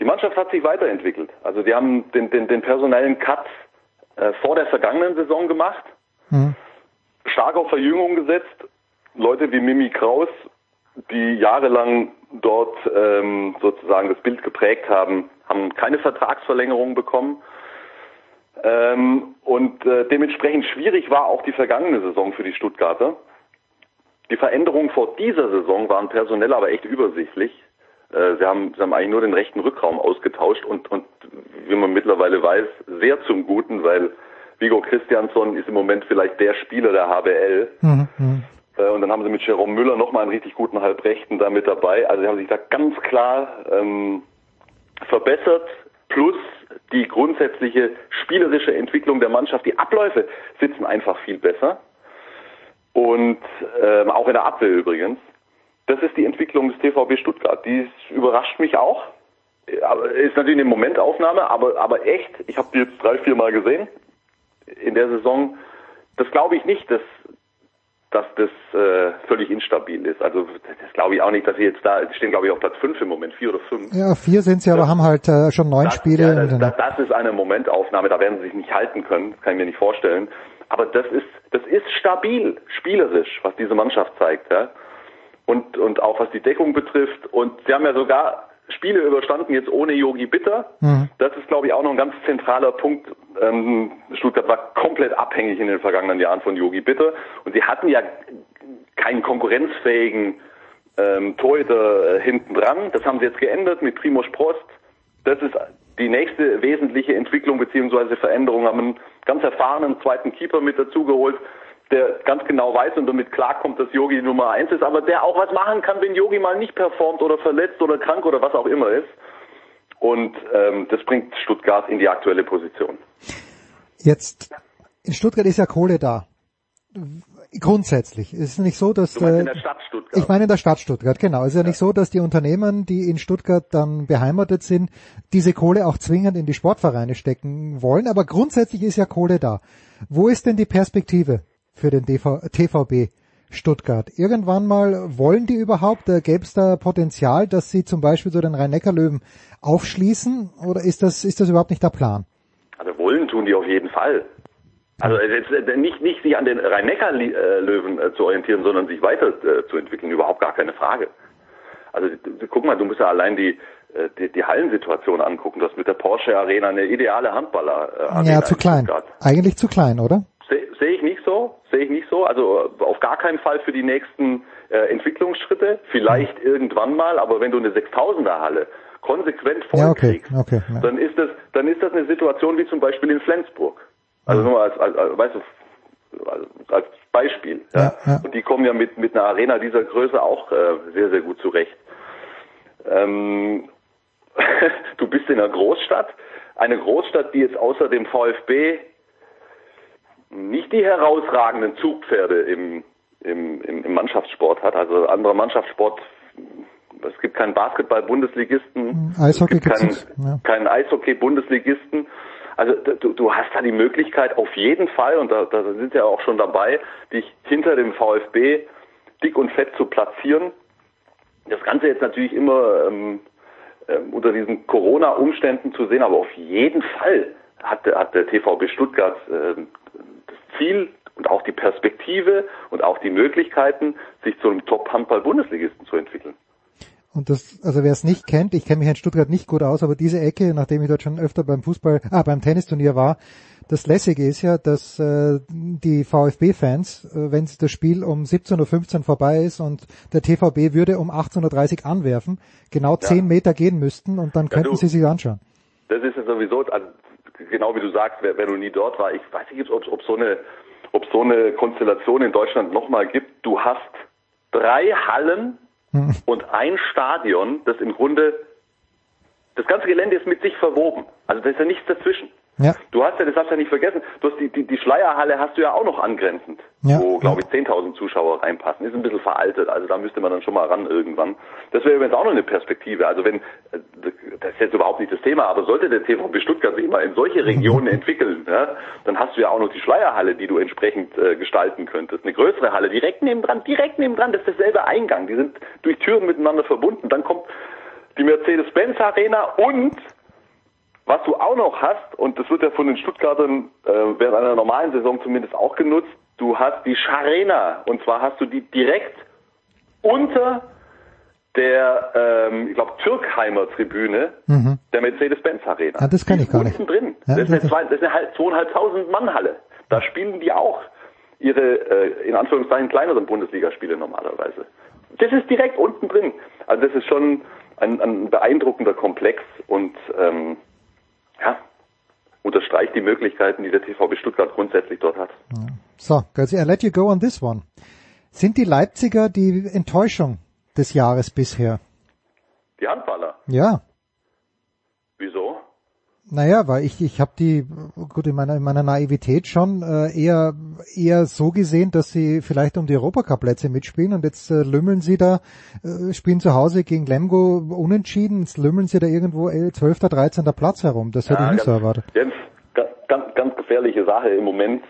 Die Mannschaft hat sich weiterentwickelt. Also die haben den, den, den personellen Cut äh, vor der vergangenen Saison gemacht, Hm. Stark auf Verjüngung gesetzt. Leute wie Mimi Kraus, die jahrelang dort ähm, sozusagen das Bild geprägt haben, haben keine Vertragsverlängerung bekommen. Ähm, und äh, dementsprechend schwierig war auch die vergangene Saison für die Stuttgarter. Die Veränderungen vor dieser Saison waren personell aber echt übersichtlich. Äh, Sie haben, sie haben eigentlich nur den rechten Rückraum ausgetauscht und, und wie man mittlerweile weiß, sehr zum Guten, weil Vigo Christiansson ist im Moment vielleicht der Spieler der HBL. Äh, Und dann haben sie mit Jerome Müller nochmal einen richtig guten Halbrechten da mit dabei. Also sie haben sich da ganz klar ähm, verbessert. Plus die grundsätzliche spielerische Entwicklung der Mannschaft. Die Abläufe sitzen einfach viel besser. Und ähm, auch in der Abwehr übrigens. Das ist die Entwicklung des TVB Stuttgart. Die überrascht mich auch. Aber ist natürlich eine Momentaufnahme, aber, aber echt, ich habe die jetzt drei, vier Mal gesehen in der Saison. Das glaube ich nicht, dass, dass das äh, völlig instabil ist. Also das glaube ich auch nicht, dass sie jetzt da, stehen glaube ich auf Platz fünf im Moment, vier oder fünf. Ja, vier sind sie, aber haben halt äh, schon neun Spiele. Ja, das, das, das ist eine Momentaufnahme, da werden sie sich nicht halten können, das kann ich mir nicht vorstellen. Aber das ist, das ist stabil, spielerisch, was diese Mannschaft zeigt, ja. Und, und auch was die Deckung betrifft. Und sie haben ja sogar Spiele überstanden jetzt ohne Yogi Bitter. Mhm. Das ist, glaube ich, auch noch ein ganz zentraler Punkt. Ähm, Stuttgart war komplett abhängig in den vergangenen Jahren von Yogi Bitter. Und sie hatten ja keinen konkurrenzfähigen ähm, Torhüter äh, hinten dran. Das haben sie jetzt geändert mit Primoz Prost. Das ist die nächste wesentliche Entwicklung bzw. Veränderung. Haben einen ganz erfahrenen zweiten Keeper mit dazugeholt, der ganz genau weiß und damit klarkommt, dass Yogi Nummer eins ist, aber der auch was machen kann, wenn Yogi mal nicht performt oder verletzt oder krank oder was auch immer ist. Und ähm, das bringt Stuttgart in die aktuelle Position. Jetzt, in Stuttgart ist ja Kohle da. Grundsätzlich. Es ist nicht so, dass... Du meinst äh, in der Stadt Stuttgart? Ich meine in der Stadt Stuttgart, genau. Es ist ja, nicht so, dass die Unternehmen, die in Stuttgart dann beheimatet sind, diese Kohle auch zwingend in die Sportvereine stecken wollen. Aber grundsätzlich ist ja Kohle da. Wo ist denn die Perspektive für den DV TVB Stuttgart? Irgendwann mal wollen die überhaupt? Äh, Gäbe es da Potenzial, dass sie zum Beispiel so den Rhein-Neckar-Löwen aufschließen? Oder ist das, ist das überhaupt nicht der Plan? Also wollen tun die auf jeden Fall. Also jetzt, äh, nicht, nicht sich an den Rhein-Neckar-Löwen äh, zu orientieren, sondern sich weiterzuentwickeln, überhaupt gar keine Frage. Also guck mal, du musst ja allein die, äh, die, die Hallensituation angucken. Du hast mit der Porsche Arena eine ideale Handballer-Arena. ja, zu klein. Eigentlich zu klein, oder? Sehe seh ich nicht so, sehe ich nicht so. Also äh, auf gar keinen Fall für die nächsten äh, Entwicklungsschritte. Vielleicht irgendwann mal, aber wenn du eine 6000er Halle konsequent voll Ja, okay, okay. Ja. dann ist das, dann ist das eine Situation wie zum Beispiel in Flensburg. Also nur als, als, als weißt du, Also als Beispiel. Ja, ja. Und die kommen ja mit, mit einer Arena dieser Größe auch äh, sehr, sehr gut zurecht. Ähm, du bist in einer Großstadt, eine Großstadt, die jetzt außer dem VfB nicht die herausragenden Zugpferde im, im, im, Mannschaftssport hat. Also anderer Mannschaftssport, es gibt keinen Basketball-Bundesligisten, Eishockey es gibt keinen, ja. keinen Eishockey-Bundesligisten. Also du, du hast da die Möglichkeit auf jeden Fall, und da, da sind ja auch schon dabei, dich hinter dem VfB dick und fett zu platzieren. Das Ganze jetzt natürlich immer ähm, äh, unter diesen Corona-Umständen zu sehen, aber auf jeden Fall hat, hat der TVB Stuttgart äh, Ziel und auch die Perspektive und auch die Möglichkeiten, sich zu einem Top-Handball-Bundesligisten zu entwickeln. Und das, also wer es nicht kennt, ich kenne mich in Stuttgart nicht gut aus, aber diese Ecke, nachdem ich dort schon öfter beim Fußball, ah, beim Tennisturnier war, das Lässige ist ja, dass äh, die VfB-Fans, äh, wenn das Spiel um 17.15 Uhr vorbei ist und der TVB würde um 18.30 Uhr anwerfen, genau ja. 10 Meter gehen müssten und dann könnten ja, du, sie sich anschauen. Das ist ja sowieso, also, genau wie du sagst, wer, wer du nie dort war, ich weiß nicht, ob, ob so eine ob so eine Konstellation in Deutschland nochmal gibt. Du hast drei Hallen hm. und ein Stadion, das im Grunde, das ganze Gelände ist mit sich verwoben. Also da ist ja nichts dazwischen. Ja. Du hast ja, das hast du ja nicht vergessen, du hast die, die, die Schleierhalle hast du ja auch noch angrenzend, ja. wo, glaube ich, 10.000 Zuschauer reinpassen. Ist ein bisschen veraltet, also da müsste man dann schon mal ran irgendwann. Das wäre übrigens auch noch eine Perspektive. Also wenn, das ist jetzt überhaupt nicht das Thema, aber sollte der TVB Stuttgart sich mal in solche Regionen entwickeln, ja, dann hast du ja auch noch die Schleierhalle, die du entsprechend äh, gestalten könntest. Eine größere Halle, direkt nebendran, direkt nebendran, das ist derselbe Eingang. Die sind durch Türen miteinander verbunden. Dann kommt die Mercedes-Benz Arena und was du auch noch hast, und das wird ja von den Stuttgartern äh, während einer normalen Saison zumindest auch genutzt, du hast die Scharena. Und zwar hast du die direkt unter der, ähm, ich glaube, Türkheimer Tribüne mhm. der Mercedes-Benz Arena. Ja, das kann ich gar nicht. Drin. Ja, das, ist eine, das ist eine zweieinhalbtausend Mann Halle. Da spielen die auch ihre, äh, in Anführungszeichen, kleineren Bundesligaspiele normalerweise. Das ist direkt unten drin. Also das ist schon ein, ein beeindruckender Komplex und ähm, ja, unterstreicht die Möglichkeiten, die der TVB Stuttgart grundsätzlich dort hat. So, guys, I let you go on this one. Sind die Leipziger die Enttäuschung des Jahres bisher? Die Handballer? Ja. Naja, weil ich, ich habe die, gut, in meiner, in meiner Naivität schon äh, eher, eher so gesehen, dass sie vielleicht um die Europacup-Plätze mitspielen und jetzt äh, lümmeln sie da, äh, spielen zu Hause gegen Lemgo unentschieden, jetzt lümmeln sie da irgendwo äh, 12., 13. Platz herum. Das hätte ja, ich nicht ganz, so erwartet. Jens, ganz, ganz gefährliche Sache im Moment,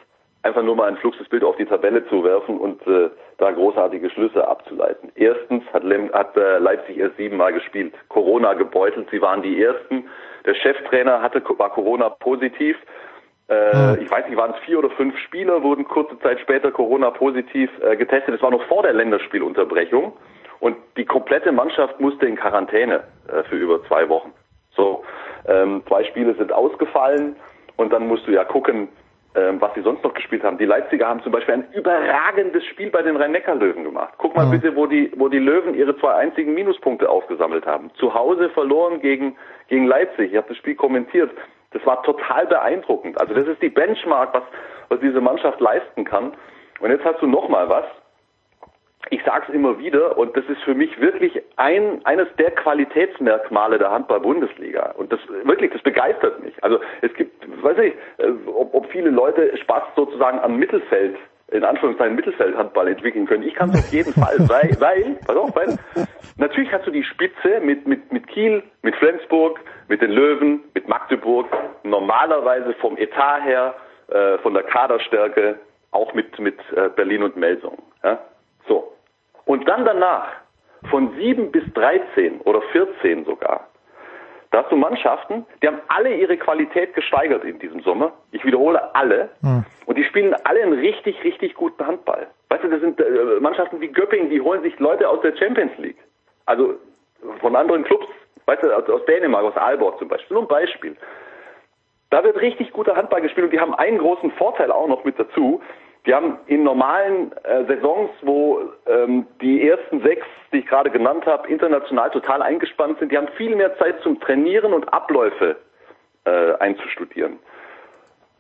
einfach nur mal ein fluxes Bild auf die Tabelle zu werfen und äh, da großartige Schlüsse abzuleiten. Erstens hat, Lem, hat äh, Leipzig erst siebenmal gespielt, Corona gebeutelt, sie waren die Ersten der Cheftrainer hatte, war Corona positiv. Äh. Ich weiß nicht, waren es vier oder fünf Spieler, wurden kurze Zeit später Corona positiv äh, getestet. Das war noch vor der Länderspielunterbrechung. Und die komplette Mannschaft musste in Quarantäne äh, für über zwei Wochen. So, ähm, zwei Spiele sind ausgefallen und dann musst du ja gucken, ähm, was sie sonst noch gespielt haben. Die Leipziger haben zum Beispiel ein überragendes Spiel bei den Rhein-Neckar-Löwen gemacht. Guck mal mhm. bitte, wo die, wo die Löwen ihre zwei einzigen Minuspunkte aufgesammelt haben. Zu Hause verloren gegen, gegen Leipzig. Ich habe das Spiel kommentiert. Das war total beeindruckend. Also das ist die Benchmark, was, was diese Mannschaft leisten kann. Und jetzt hast du noch mal was ich sage es immer wieder, und das ist für mich wirklich ein, eines der Qualitätsmerkmale der Handball-Bundesliga. Und das wirklich, das begeistert mich. Also es gibt, weiß ich, äh, ob, ob viele Leute Spaß sozusagen am Mittelfeld in Anführungszeichen Mittelfeldhandball entwickeln können. Ich kann es auf jeden Fall, weil, weil, pass auf, weil natürlich hast du die Spitze mit, mit, mit Kiel, mit Flensburg, mit den Löwen, mit Magdeburg, normalerweise vom Etat her, äh, von der Kaderstärke, auch mit, mit äh, Berlin und Melsung. Ja? So. Und dann danach, von 7 bis 13 oder 14 sogar, da hast du Mannschaften, die haben alle ihre Qualität gesteigert in diesem Sommer. Ich wiederhole alle. Mhm. Und die spielen alle einen richtig, richtig guten Handball. Weißt du, das sind äh, Mannschaften wie Göppingen, die holen sich Leute aus der Champions League. Also von anderen Clubs, weißt du, aus, aus Dänemark, aus Aalborg zum Beispiel. Nur ein Beispiel. Da wird richtig guter Handball gespielt und die haben einen großen Vorteil auch noch mit dazu. Die haben in normalen äh, Saisons, wo ähm, die ersten sechs, die ich gerade genannt habe, international total eingespannt sind, die haben viel mehr Zeit zum Trainieren und Abläufe äh, einzustudieren.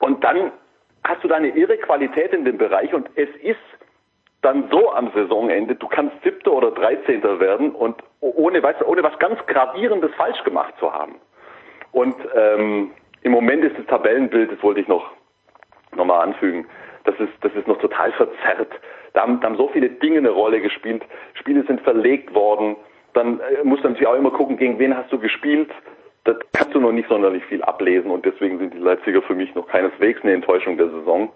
Und dann hast du da eine irre Qualität in dem Bereich und es ist dann so am Saisonende, du kannst Siebter oder Dreizehnter werden und ohne, weißt ohne was ganz Gravierendes falsch gemacht zu haben. Und ähm, im Moment ist das Tabellenbild, das wollte ich noch nochmal anfügen, das ist, das ist noch total verzerrt. Da haben, da haben so viele Dinge eine Rolle gespielt. Spiele sind verlegt worden. Dann äh, muss man sich auch immer gucken, gegen wen hast du gespielt. Das kannst du noch nicht sonderlich viel ablesen und deswegen sind die Leipziger für mich noch keineswegs eine Enttäuschung der Saison.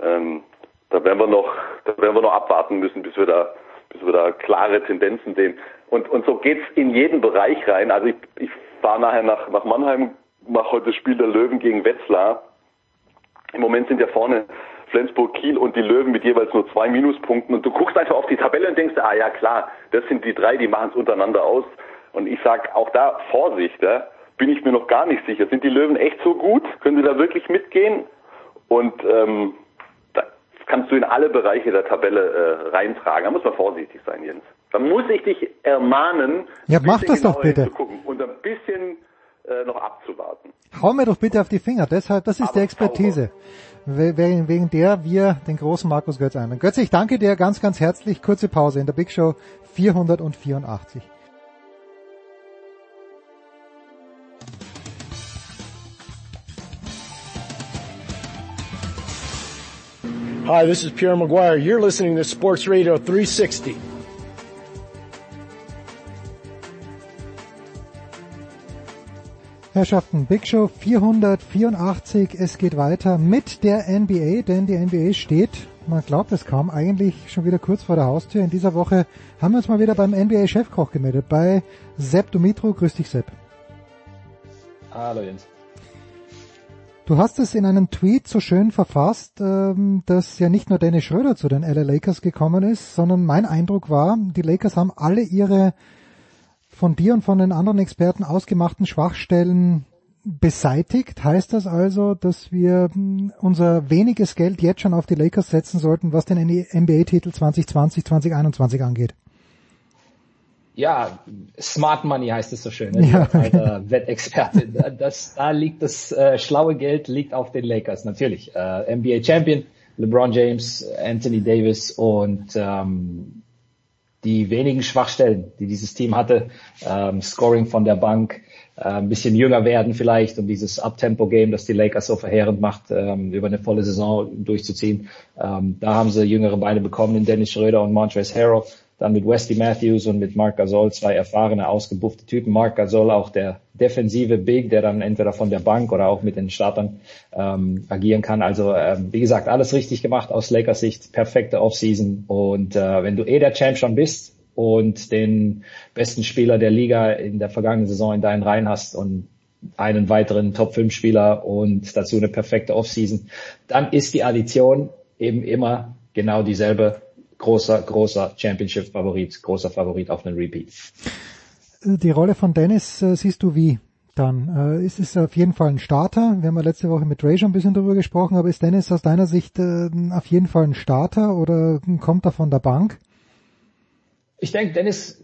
Ähm, da werden wir noch, da werden wir noch abwarten müssen, bis wir da, bis wir da klare Tendenzen sehen. Und, und so geht's in jeden Bereich rein. Also ich, ich fahre nachher nach, nach Mannheim, mache heute das Spiel der Löwen gegen Wetzlar. Im Moment sind ja vorne Flensburg, Kiel und die Löwen mit jeweils nur zwei Minuspunkten. Und du guckst einfach auf die Tabelle und denkst, ah ja klar, das sind die drei, die machen es untereinander aus. Und ich sag auch da Vorsicht, ja, bin ich mir noch gar nicht sicher. Sind die Löwen echt so gut? Können sie da wirklich mitgehen? Und ähm, da kannst du in alle Bereiche der Tabelle äh, reintragen. Da muss man vorsichtig sein, Jens. Da muss ich dich ermahnen, ja, mach das doch bitte. und ein bisschen äh, noch abzuwarten. Hau mir doch bitte auf die Finger. Deshalb, das ist Aber die Expertise, wegen, wegen der wir den großen Markus Götz einladen. Götz, ich danke dir ganz, ganz herzlich. Kurze Pause in der Big Show 484. Hi, this is Pierre Maguire. You're listening to Sports Radio 360. Herrschaften, Big Show 484. Es geht weiter mit der NBA, denn die NBA steht, man glaubt es kaum, eigentlich schon wieder kurz vor der Haustür. In dieser Woche haben wir uns mal wieder beim NBA-Chefkoch gemeldet, bei Sepp Dumitro. Grüß dich, Sepp. Hallo, Jens. Du hast es in einem Tweet so schön verfasst, ähm, dass ja nicht nur Dennis Schröder zu den LA Lakers gekommen ist, sondern mein Eindruck war, die Lakers haben alle ihre von dir und von den anderen Experten ausgemachten Schwachstellen beseitigt. Heißt das also, dass wir hm, unser weniges Geld jetzt schon auf die Lakers setzen sollten, was den NBA-Titel 2020, 2021 angeht? ja, Smart Money heißt es so schön, ne? ja. alter Wettexperte. Das, da liegt das äh, schlaue Geld liegt auf den Lakers, natürlich. Äh, NBA Champion, LeBron James, Anthony Davis und ähm, die wenigen Schwachstellen, die dieses Team hatte, ähm, Scoring von der Bank, äh, ein bisschen jünger werden vielleicht, um dieses Uptempo-Game, das die Lakers so verheerend macht, ähm, über eine volle Saison durchzuziehen. Ähm, da haben sie jüngere Beine bekommen in Dennis Schröder und Montrezl Harrell. Dann mit Wesley Matthews und mit Mark Gasol zwei erfahrene, ausgebuffte Typen. Mark Gasol auch der defensive Big, der dann entweder von der Bank oder auch mit den Startern ähm, agieren kann. Also ähm, wie gesagt, alles richtig gemacht aus Lakers Sicht. Perfekte Offseason. Und äh, wenn du eh der Champ schon bist und den besten Spieler der Liga in der vergangenen Saison in deinen Reihen hast und einen weiteren Top-5-Spieler und dazu eine perfekte Offseason, dann ist die Addition eben immer genau dieselbe großer, großer Championship-Favorit, großer Favorit auf einen Repeat. Die Rolle von Dennis äh, siehst du wie dann? Äh, ist es auf jeden Fall ein Starter? Wir haben ja letzte Woche mit Ray schon ein bisschen darüber gesprochen, aber ist Dennis aus deiner Sicht äh, auf jeden Fall ein Starter oder kommt er von der Bank? Ich denke, Dennis,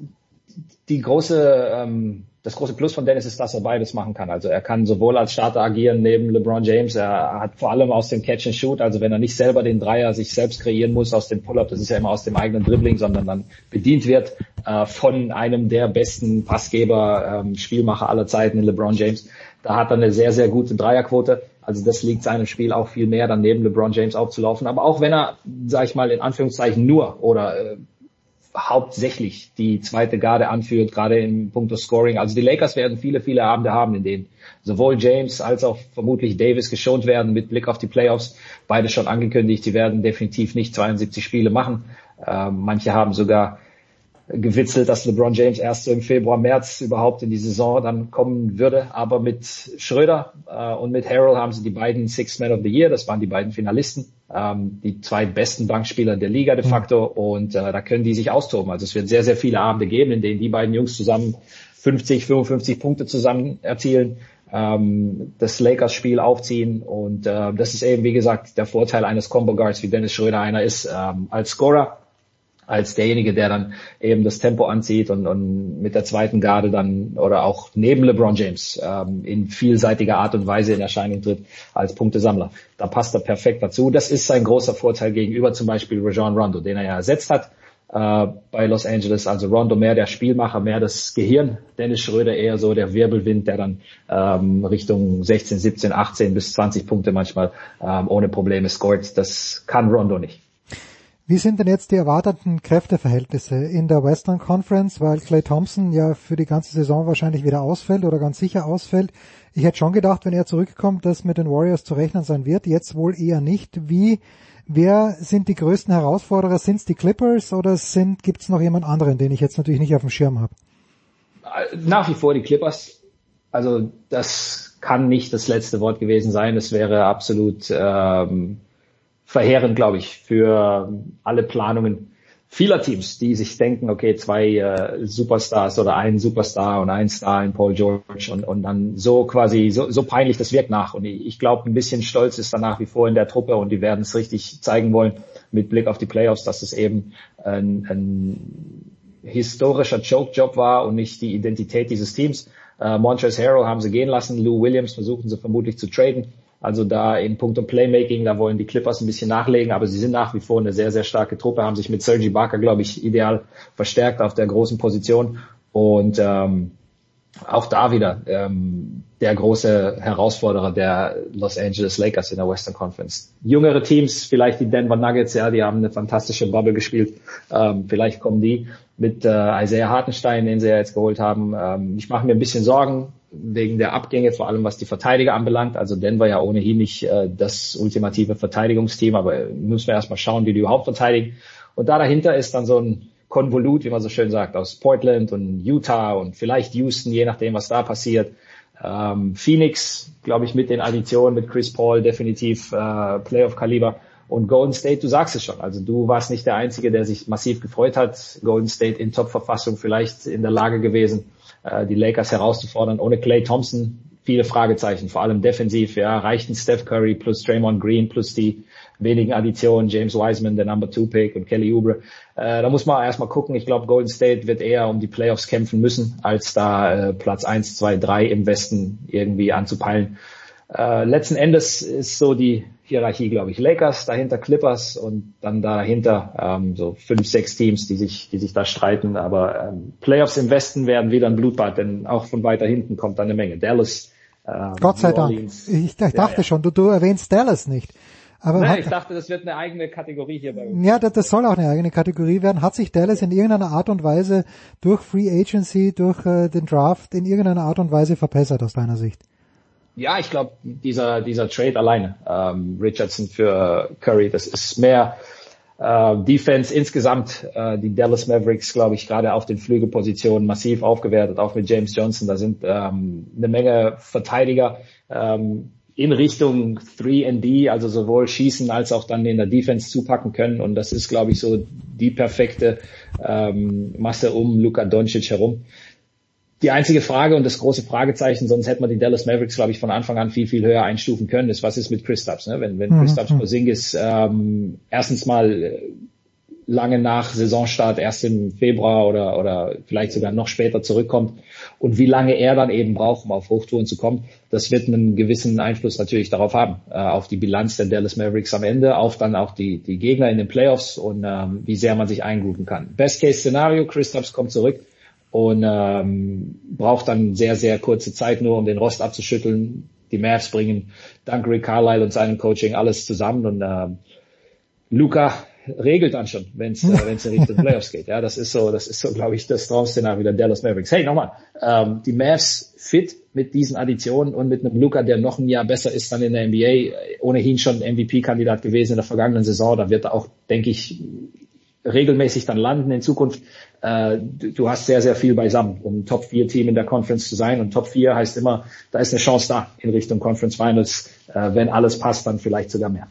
die große ähm, das große Plus von Dennis ist, dass er beides machen kann. Also er kann sowohl als Starter agieren neben LeBron James, er hat vor allem aus dem Catch and Shoot, also wenn er nicht selber den Dreier sich selbst kreieren muss aus dem Pull-up, das ist ja immer aus dem eigenen Dribbling, sondern dann bedient wird äh, von einem der besten Passgeber, ähm, Spielmacher aller Zeiten in LeBron James. Da hat er eine sehr, sehr gute Dreierquote. Also das liegt seinem Spiel auch viel mehr, dann neben LeBron James aufzulaufen. Aber auch wenn er, sag ich mal, in Anführungszeichen nur oder äh, hauptsächlich die zweite Garde anführt, gerade im Punkt Scoring. Also die Lakers werden viele, viele Abende haben, in denen sowohl James als auch vermutlich Davis geschont werden mit Blick auf die Playoffs. Beide schon angekündigt, sie werden definitiv nicht 72 Spiele machen. Äh, manche haben sogar gewitzelt, dass LeBron James erst so im Februar, März überhaupt in die Saison dann kommen würde. Aber mit Schröder äh, und mit Harrell haben sie die beiden Six Men of the Year, das waren die beiden Finalisten, ähm, die zwei besten Bankspieler der Liga de facto und äh, da können die sich austoben. Also es wird sehr, sehr viele Abende geben, in denen die beiden Jungs zusammen 50, 55 Punkte zusammen erzielen, ähm, das Lakers-Spiel aufziehen und äh, das ist eben, wie gesagt, der Vorteil eines Combo Guards, wie Dennis Schröder einer ist, ähm, als Scorer als derjenige, der dann eben das Tempo anzieht und, und mit der zweiten Garde dann oder auch neben LeBron James ähm, in vielseitiger Art und Weise in Erscheinung tritt als Punktesammler. Da passt er perfekt dazu. Das ist sein großer Vorteil gegenüber zum Beispiel Rajon Rondo, den er ja ersetzt hat äh, bei Los Angeles. Also Rondo mehr der Spielmacher, mehr das Gehirn. Dennis Schröder eher so der Wirbelwind, der dann ähm, Richtung 16, 17, 18 bis 20 Punkte manchmal ähm, ohne Probleme scoret. Das kann Rondo nicht. Wie sind denn jetzt die erwarteten Kräfteverhältnisse in der Western Conference, weil Clay Thompson ja für die ganze Saison wahrscheinlich wieder ausfällt oder ganz sicher ausfällt. Ich hätte schon gedacht, wenn er zurückkommt, dass mit den Warriors zu rechnen sein wird. Jetzt wohl eher nicht. Wie, wer sind die größten Herausforderer? Sind es die Clippers oder sind, gibt es noch jemand anderen, den ich jetzt natürlich nicht auf dem Schirm habe? Nach wie vor die Clippers. Also das kann nicht das letzte Wort gewesen sein. Es wäre absolut ähm, verheerend, glaube ich, für alle Planungen vieler Teams, die sich denken, okay, zwei äh, Superstars oder ein Superstar und ein Star in Paul George und, und dann so quasi, so, so peinlich, das wirkt nach. Und ich, ich glaube, ein bisschen Stolz ist da nach wie vor in der Truppe und die werden es richtig zeigen wollen mit Blick auf die Playoffs, dass es eben ein, ein historischer Choke-Job war und nicht die Identität dieses Teams. Äh, Montrezl Harrell haben sie gehen lassen, Lou Williams versuchen sie vermutlich zu traden. Also da in puncto Playmaking, da wollen die Clippers ein bisschen nachlegen, aber sie sind nach wie vor eine sehr, sehr starke Truppe, haben sich mit Sergi Barker, glaube ich, ideal verstärkt auf der großen Position. Und ähm, auch da wieder ähm, der große Herausforderer der Los Angeles Lakers in der Western Conference. Jüngere Teams, vielleicht die Denver Nuggets, ja, die haben eine fantastische Bubble gespielt. Ähm, vielleicht kommen die mit äh, Isaiah Hartenstein, den sie ja jetzt geholt haben. Ähm, ich mache mir ein bisschen Sorgen wegen der Abgänge, vor allem was die Verteidiger anbelangt. Also Denver ja ohnehin nicht äh, das ultimative Verteidigungsteam, aber müssen wir erstmal schauen, wie die überhaupt verteidigen. Und da dahinter ist dann so ein Konvolut, wie man so schön sagt, aus Portland und Utah und vielleicht Houston, je nachdem, was da passiert. Ähm, Phoenix, glaube ich, mit den Additionen mit Chris Paul definitiv äh, Playoff-Kaliber. Und Golden State, du sagst es schon, also du warst nicht der Einzige, der sich massiv gefreut hat. Golden State in Top-Verfassung vielleicht in der Lage gewesen, äh, die Lakers herauszufordern. Ohne Clay Thompson viele Fragezeichen, vor allem defensiv. Ja, reichten Steph Curry plus Draymond Green plus die wenigen Additionen, James Wiseman, der Number Two Pick und Kelly Oubre. Äh, da muss man erstmal gucken. Ich glaube, Golden State wird eher um die Playoffs kämpfen müssen, als da äh, Platz eins, zwei, drei im Westen irgendwie anzupeilen. Äh, letzten Endes ist so die Hierarchie, glaube ich, Lakers, dahinter Clippers und dann dahinter ähm, so fünf, sechs Teams, die sich, die sich da streiten. Aber ähm, Playoffs im Westen werden wieder ein Blutbad, denn auch von weiter hinten kommt da eine Menge. Dallas. Ähm, Gott sei Dank. Ich, dachte ja, ja. schon, du, du erwähnst Dallas nicht. Aber Nein, hat, ich dachte, das wird eine eigene Kategorie hier bei uns. Ja, das, das soll auch eine eigene Kategorie werden. Hat sich Dallas in irgendeiner Art und Weise durch Free Agency, durch äh, den Draft in irgendeiner Art und Weise verbessert aus deiner Sicht? Ja, ich glaube, dieser, dieser Trade alleine, ähm, Richardson für Curry, das ist mehr äh, Defense insgesamt. Äh, die Dallas Mavericks, glaube ich, gerade auf den Flügelpositionen massiv aufgewertet, auch mit James Johnson. Da sind ähm, eine Menge Verteidiger ähm, in Richtung 3D, also sowohl schießen als auch dann in der Defense zupacken können. Und das ist, glaube ich, so die perfekte ähm, Masse um Luka Doncic herum die einzige Frage und das große Fragezeichen, sonst hätte man die Dallas Mavericks, glaube ich, von Anfang an viel, viel höher einstufen können, ist, was ist mit Kristaps? Ne? Wenn, wenn mhm. Kristaps mhm. Porzingis ähm, erstens mal äh, lange nach Saisonstart, erst im Februar oder, oder vielleicht sogar noch später zurückkommt und wie lange er dann eben braucht, um auf Hochtouren zu kommen, das wird einen gewissen Einfluss natürlich darauf haben, äh, auf die Bilanz der Dallas Mavericks am Ende, auf dann auch die, die Gegner in den Playoffs und ähm, wie sehr man sich eingrooven kann. Best-Case-Szenario, Kristaps kommt zurück, und ähm, braucht dann sehr, sehr kurze Zeit nur, um den Rost abzuschütteln. Die Mavs bringen dank Rick Carlisle und seinem Coaching alles zusammen und ähm, Luca regelt dann schon, wenn es äh, wenn's in Richtung Playoffs geht. Ja, das ist so, das ist so, glaube ich, das Traum-Szenario der Dallas Mavericks. Hey, nochmal, ähm, die Mavs fit mit diesen Additionen und mit einem Luca, der noch ein Jahr besser ist dann in der NBA, ohnehin schon MVP-Kandidat gewesen in der vergangenen Saison. Da wird er auch, denke ich, regelmäßig dann landen in Zukunft. Äh, du hast sehr, sehr viel beisammen, um Top 4 Team in der Conference zu sein. Und Top 4 heißt immer, da ist eine Chance da in Richtung Conference Finals. Äh, wenn alles passt, dann vielleicht sogar mehr.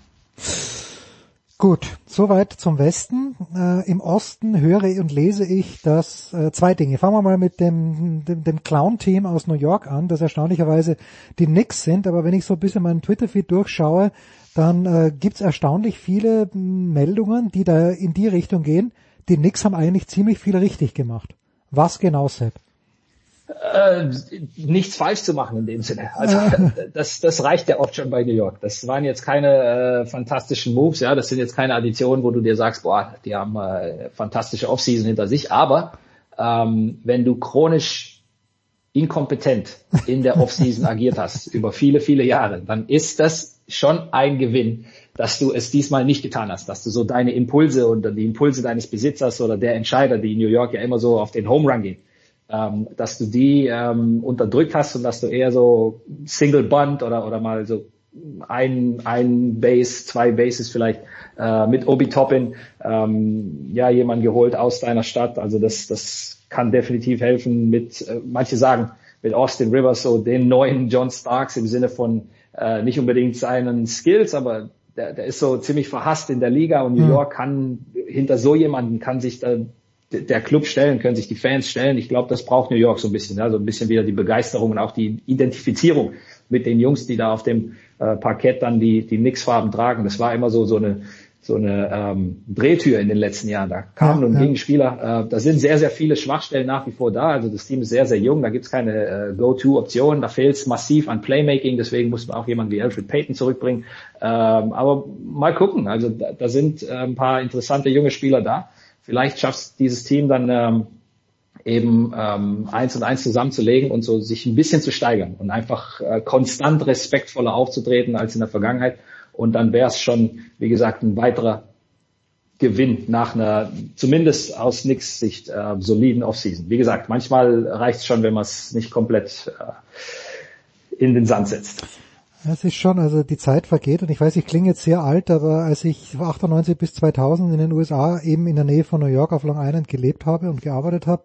Gut, soweit zum Westen. Äh, Im Osten höre und lese ich, dass äh, zwei Dinge. Fangen wir mal mit dem, dem, dem Clown-Team aus New York an, das erstaunlicherweise die Knicks sind. Aber wenn ich so ein bisschen meinen Twitter-Feed durchschaue, dann äh, gibt's erstaunlich viele Meldungen, die da in die Richtung gehen. die Knicks haben eigentlich ziemlich viel richtig gemacht. Was genau, Sepp? Äh, nichts falsch zu machen in dem Sinne. Also das, das reicht ja oft schon bei New York. Das waren jetzt keine äh, fantastischen Moves, ja, das sind jetzt keine Additionen, wo du dir sagst, boah, die haben äh, fantastische Offseason hinter sich. Aber ähm, wenn du chronisch inkompetent in der Offseason agiert hast über viele, viele Jahre, dann ist das schon ein Gewinn, dass du es diesmal nicht getan hast, dass du so deine Impulse und die Impulse deines Besitzers oder der Entscheider, die in New York ja immer so auf den Home Run gehen, ähm, dass du die ähm, unterdrückt hast und dass du eher so Single Bunt oder oder mal so ein ein Base, zwei Bases vielleicht äh, mit Obi Toppin, ähm, ja jemand geholt aus deiner Stadt. Also das das kann definitiv helfen. Mit äh, manche sagen mit Austin Rivers so den neuen John Starks im Sinne von äh, nicht unbedingt seinen Skills, aber der, der ist so ziemlich verhasst in der Liga und New hm. York kann hinter so jemanden kann sich da der Club stellen, können sich die Fans stellen. Ich glaube, das braucht New York so ein bisschen, also ein bisschen wieder die Begeisterung und auch die Identifizierung mit den Jungs, die da auf dem äh, Parkett dann die die Knicks-Farben tragen. Das war immer so so eine so eine ähm, Drehtür in den letzten Jahren. Da kamen ja, und gingen ja. Spieler. Äh, da sind sehr sehr viele Schwachstellen nach wie vor da. Also das Team ist sehr sehr jung. Da gibt's keine äh, Go-to-Option. Da fehlt es massiv an Playmaking. Deswegen muss man auch jemanden wie Alfred Payton zurückbringen. Ähm, aber mal gucken. Also da, da sind äh, ein paar interessante junge Spieler da vielleicht schafft dieses Team dann ähm, eben ähm, eins und eins zusammenzulegen und so sich ein bisschen zu steigern und einfach äh, konstant respektvoller aufzutreten als in der Vergangenheit. Und dann wäre es schon, wie gesagt, ein weiterer Gewinn nach einer, zumindest aus Nix Sicht, äh, soliden Offseason. Wie gesagt, manchmal reicht es schon, wenn man es nicht komplett äh, in den Sand setzt. Es ist schon, also die Zeit vergeht und ich weiß, ich klinge jetzt sehr alt, aber als ich 98 bis 2000 in den USA eben in der Nähe von New York auf Long Island gelebt habe und gearbeitet habe,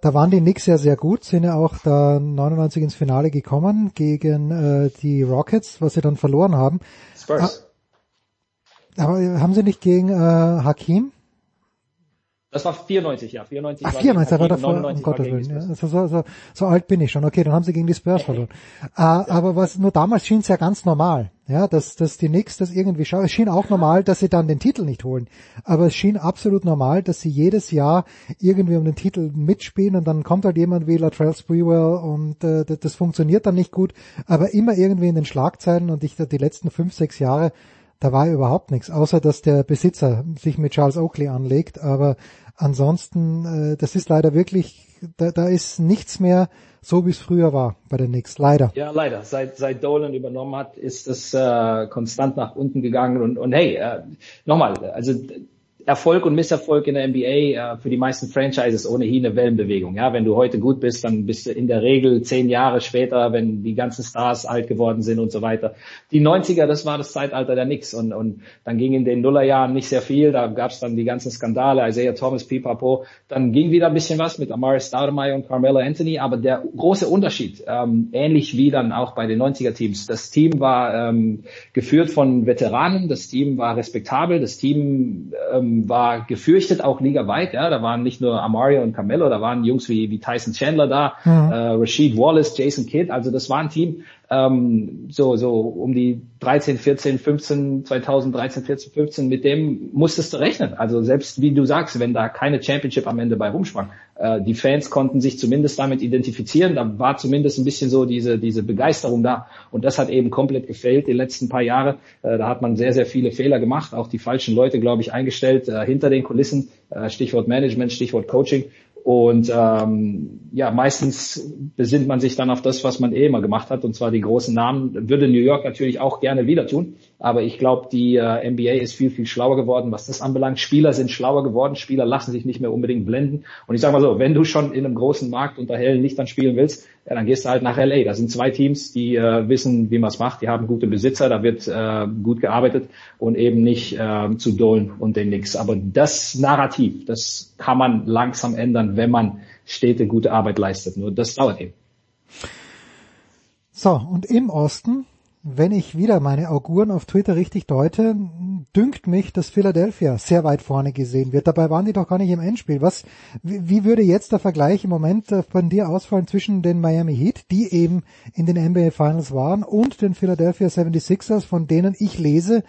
da waren die Knicks ja sehr gut, sind ja auch da 99 ins Finale gekommen gegen äh, die Rockets, was sie dann verloren haben. Spurs. Ah, aber haben sie nicht gegen äh, Hakim das war 94, ja. 94 Ach, 94, war davor, um Gottes Willen. Ja, also so, so, so alt bin ich schon. Okay, dann haben sie gegen die Spurs verloren. Äh, ja. Aber was, nur damals schien es ja ganz normal, ja, dass, dass die Knicks das irgendwie schauen. Es schien auch normal, dass sie dann den Titel nicht holen. Aber es schien absolut normal, dass sie jedes Jahr irgendwie um den Titel mitspielen und dann kommt halt jemand wie Latrell Sprewell und äh, das, das funktioniert dann nicht gut, aber immer irgendwie in den Schlagzeilen und ich die letzten fünf, sechs Jahre da war überhaupt nichts, außer dass der Besitzer sich mit Charles Oakley anlegt, aber ansonsten, äh, das ist leider wirklich, da, da ist nichts mehr so, wie es früher war bei den Knicks, leider. Ja, leider. Seit, seit Dolan übernommen hat, ist es äh, konstant nach unten gegangen und, und hey, äh, nochmal, also Erfolg und Misserfolg in der NBA äh, für die meisten Franchises ohnehin eine Wellenbewegung. Ja, wenn du heute gut bist, dann bist du in der Regel zehn Jahre später, wenn die ganzen Stars alt geworden sind und so weiter. Die 90er, das war das Zeitalter der Knicks und, und dann ging in den Nullerjahren nicht sehr viel. Da gab es dann die ganzen Skandale, Isaiah Thomas, Pipapo. Dann ging wieder ein bisschen was mit Amari Stoudemire und Carmelo Anthony. Aber der große Unterschied, ähm, ähnlich wie dann auch bei den 90er Teams, das Team war ähm, geführt von Veteranen, das Team war respektabel, das Team ähm, war gefürchtet auch ligaweit. Ja, da waren nicht nur Amario und Carmelo, da waren Jungs wie, wie Tyson Chandler da, mhm. äh, Rashid Wallace, Jason Kidd. Also das war ein Team, ähm, so, so um die 13, 14, 15, 2013, 14, 15, mit dem musstest du rechnen. Also selbst wie du sagst, wenn da keine Championship am Ende bei rumsprang, äh, die Fans konnten sich zumindest damit identifizieren, da war zumindest ein bisschen so diese, diese Begeisterung da. Und das hat eben komplett gefehlt die letzten paar Jahre. Äh, da hat man sehr, sehr viele Fehler gemacht, auch die falschen Leute, glaube ich, eingestellt, äh, hinter den Kulissen, äh, Stichwort Management, Stichwort Coaching. Und ähm, ja, meistens besinnt man sich dann auf das, was man eh immer gemacht hat, und zwar die großen Namen. Würde New York natürlich auch gerne wieder tun, aber ich glaube, die äh, NBA ist viel, viel schlauer geworden, was das anbelangt. Spieler sind schlauer geworden, Spieler lassen sich nicht mehr unbedingt blenden. Und ich sage mal so, wenn du schon in einem großen Markt unter hellen Lichtern spielen willst, ja, dann gehst du halt nach LA. Da sind zwei Teams, die äh, wissen, wie man es macht, die haben gute Besitzer, da wird äh, gut gearbeitet und eben nicht äh, zu Dolan und den Knicks. Aber das Narrativ, das kann man langsam ändern, wenn man Städte gute Arbeit leistet. Nur das dauert eben. So, und im Osten, wenn ich wieder meine Auguren auf Twitter richtig deute, dünkt mich, dass Philadelphia sehr weit vorne gesehen wird. Dabei waren die doch gar nicht im Endspiel. Was, wie würde jetzt der Vergleich im Moment äh, von dir ausfallen zwischen den Miami Heat, die eben in den NBA Finals waren, und den Philadelphia 76ers, von denen ich lese,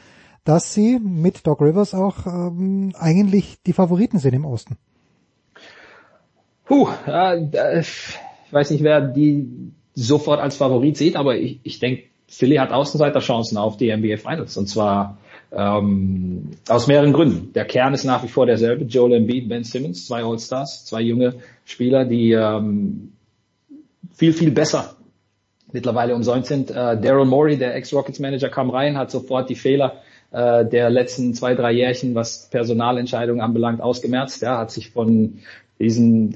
dass sie mit Doc Rivers auch ähm, eigentlich die Favoriten sind im Osten. Puh, äh, ich weiß nicht, wer die sofort als Favorit sieht, aber ich, ich denke, Philly hat Außenseiterchancen auf die NBA Finals und zwar ähm, aus mehreren Gründen. Der Kern ist nach wie vor derselbe. Joel Embiid, Ben Simmons, zwei All-Stars, zwei junge Spieler, die ähm, viel, viel besser mittlerweile umsäumt sind. Äh, Daryl Morey, der Ex-Rockets-Manager, kam rein, hat sofort die Fehler äh, der letzten zwei, drei Jährchen, was Personalentscheidungen anbelangt, ausgemerzt. Ja, hat sich von diesen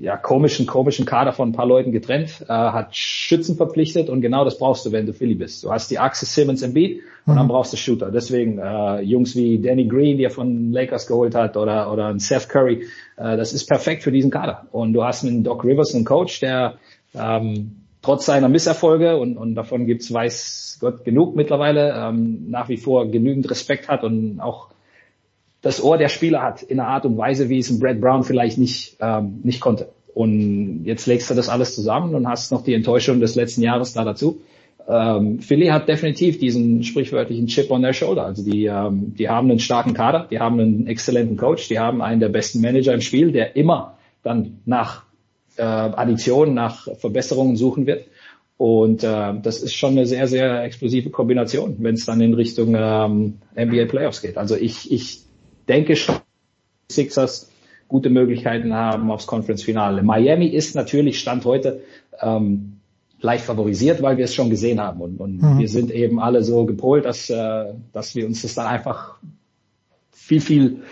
ja, komischen, komischen Kader von ein paar Leuten getrennt, äh, hat Schützen verpflichtet und genau das brauchst du, wenn du Philly bist. Du hast die Achse Simmons im Beat und mhm. dann brauchst du Shooter. Deswegen äh, Jungs wie Danny Green, die er von Lakers geholt hat, oder oder ein Seth Curry, äh, das ist perfekt für diesen Kader. Und du hast mit Doc Rivers einen Coach, der ähm, trotz seiner Misserfolge und, und davon gibt's weiß Gott genug mittlerweile, ähm, nach wie vor genügend Respekt hat und auch das Ohr der Spieler hat in einer Art und Weise, wie es ein Brad Brown vielleicht nicht, ähm, nicht konnte. Und jetzt legst du das alles zusammen und hast noch die Enttäuschung des letzten Jahres da dazu. Ähm, Philly hat definitiv diesen sprichwörtlichen Chip on their shoulder. Also die, ähm, die haben einen starken Kader, die haben einen exzellenten Coach, die haben einen der besten Manager im Spiel, der immer dann nach äh, Additionen, nach Verbesserungen suchen wird. Und äh, das ist schon eine sehr, sehr explosive Kombination, wenn es dann in Richtung ähm, NBA Playoffs geht. Also ich, ich denke schon, Sixers gute Möglichkeiten haben aufs Conference-Finale. Miami ist natürlich Stand heute ähm, leicht favorisiert, weil wir es schon gesehen haben. Und, und mhm. wir sind eben alle so gepolt, dass, äh, dass wir uns das dann einfach viel, viel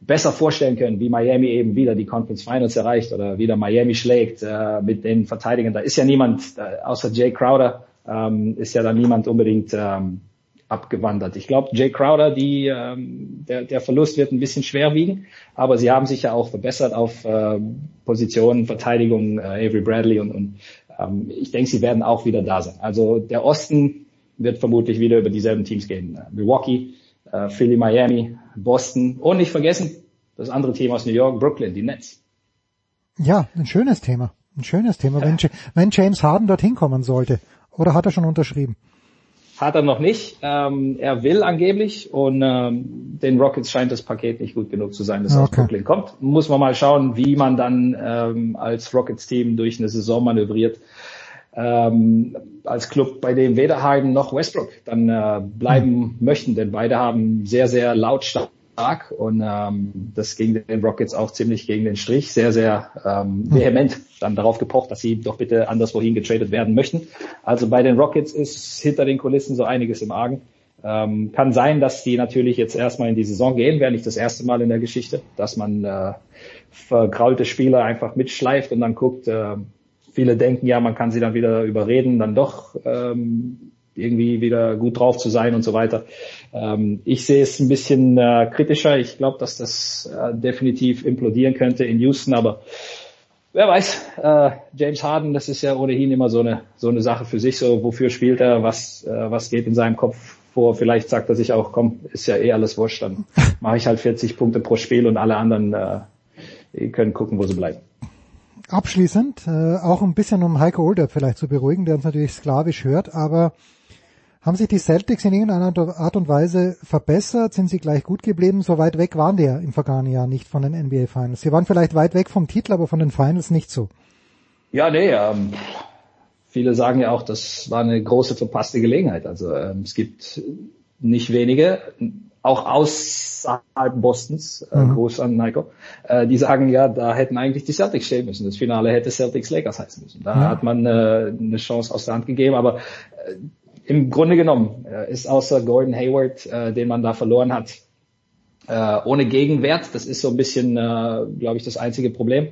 besser vorstellen können, wie Miami eben wieder die Conference Finals erreicht oder wieder Miami schlägt äh, mit den Verteidigern. Da ist ja niemand, äh, außer Jay Crowder, ähm, ist ja da niemand unbedingt ähm, abgewandert. Ich glaube, Jay Crowder, die, ähm, der, der Verlust wird ein bisschen schwer wiegen, aber sie haben sich ja auch verbessert auf äh, Positionen, Verteidigung, äh, Avery Bradley und, und ähm, ich denke, sie werden auch wieder da sein. Also der Osten wird vermutlich wieder über dieselben Teams gehen. Milwaukee, äh, Philly, Miami, Boston und nicht vergessen, das andere Team aus New York, Brooklyn, die Nets. Ja, ein schönes Thema. Ein schönes Thema, ja. wenn, wenn James Harden dorthin kommen sollte. Oder hat er schon unterschrieben? Hat er noch nicht. Ähm, er will angeblich und ähm, den Rockets scheint das Paket nicht gut genug zu sein, dass okay. aus Brooklyn kommt. Muss man mal schauen, wie man dann ähm, als Rockets-Team durch eine Saison manövriert. Ähm, als Club, bei dem weder Harden noch Westbrook dann äh, bleiben mhm. möchten, denn beide haben sehr, sehr lautstark stark und ähm, das ging den Rockets auch ziemlich gegen den Strich, sehr, sehr ähm, vehement dann darauf gepocht, dass sie doch bitte anderswohin getradet werden möchten. Also bei den Rockets ist hinter den Kulissen so einiges im Argen. Ähm, kann sein, dass die natürlich jetzt erstmal in die Saison gehen, wäre nicht das erste Mal in der Geschichte, dass man äh, verkraulte Spieler einfach mitschleift und dann guckt, äh, viele denken ja, man kann sie dann wieder überreden, dann doch ähm, irgendwie wieder gut drauf zu sein und so weiter. Ähm, ich sehe es ein bisschen äh, kritischer. Ich glaube, dass das äh, definitiv implodieren könnte in Houston, aber wer weiß, äh, James Harden, das ist ja ohnehin immer so eine so eine Sache für sich, so wofür spielt er, was äh, was geht in seinem Kopf vor. Vielleicht sagt er sich auch, komm, ist ja eh alles wurscht, dann mache ich halt 40 Punkte pro Spiel und alle anderen äh, können gucken, wo sie bleiben. Abschließend, äh, auch ein bisschen um Heiko Older vielleicht zu beruhigen, der uns natürlich sklavisch hört, aber haben sich die Celtics in irgendeiner Art und Weise verbessert? Sind sie gleich gut geblieben? So weit weg waren die ja im vergangenen Jahr nicht von den NBA Finals. Sie waren vielleicht weit weg vom Titel, aber von den Finals nicht so. Ja, nee, ähm, viele sagen ja auch, das war eine große verpasste Gelegenheit. Also ähm, es gibt nicht wenige, auch außerhalb Bostons, äh, mhm. groß an Nico, äh, die sagen ja, da hätten eigentlich die Celtics stehen müssen. Das Finale hätte Celtics Lakers heißen müssen. Da ja. hat man äh, eine Chance aus der Hand gegeben, aber äh, im Grunde genommen äh, ist außer Gordon Hayward, äh, den man da verloren hat, äh, ohne Gegenwert. Das ist so ein bisschen, äh, glaube ich, das einzige Problem.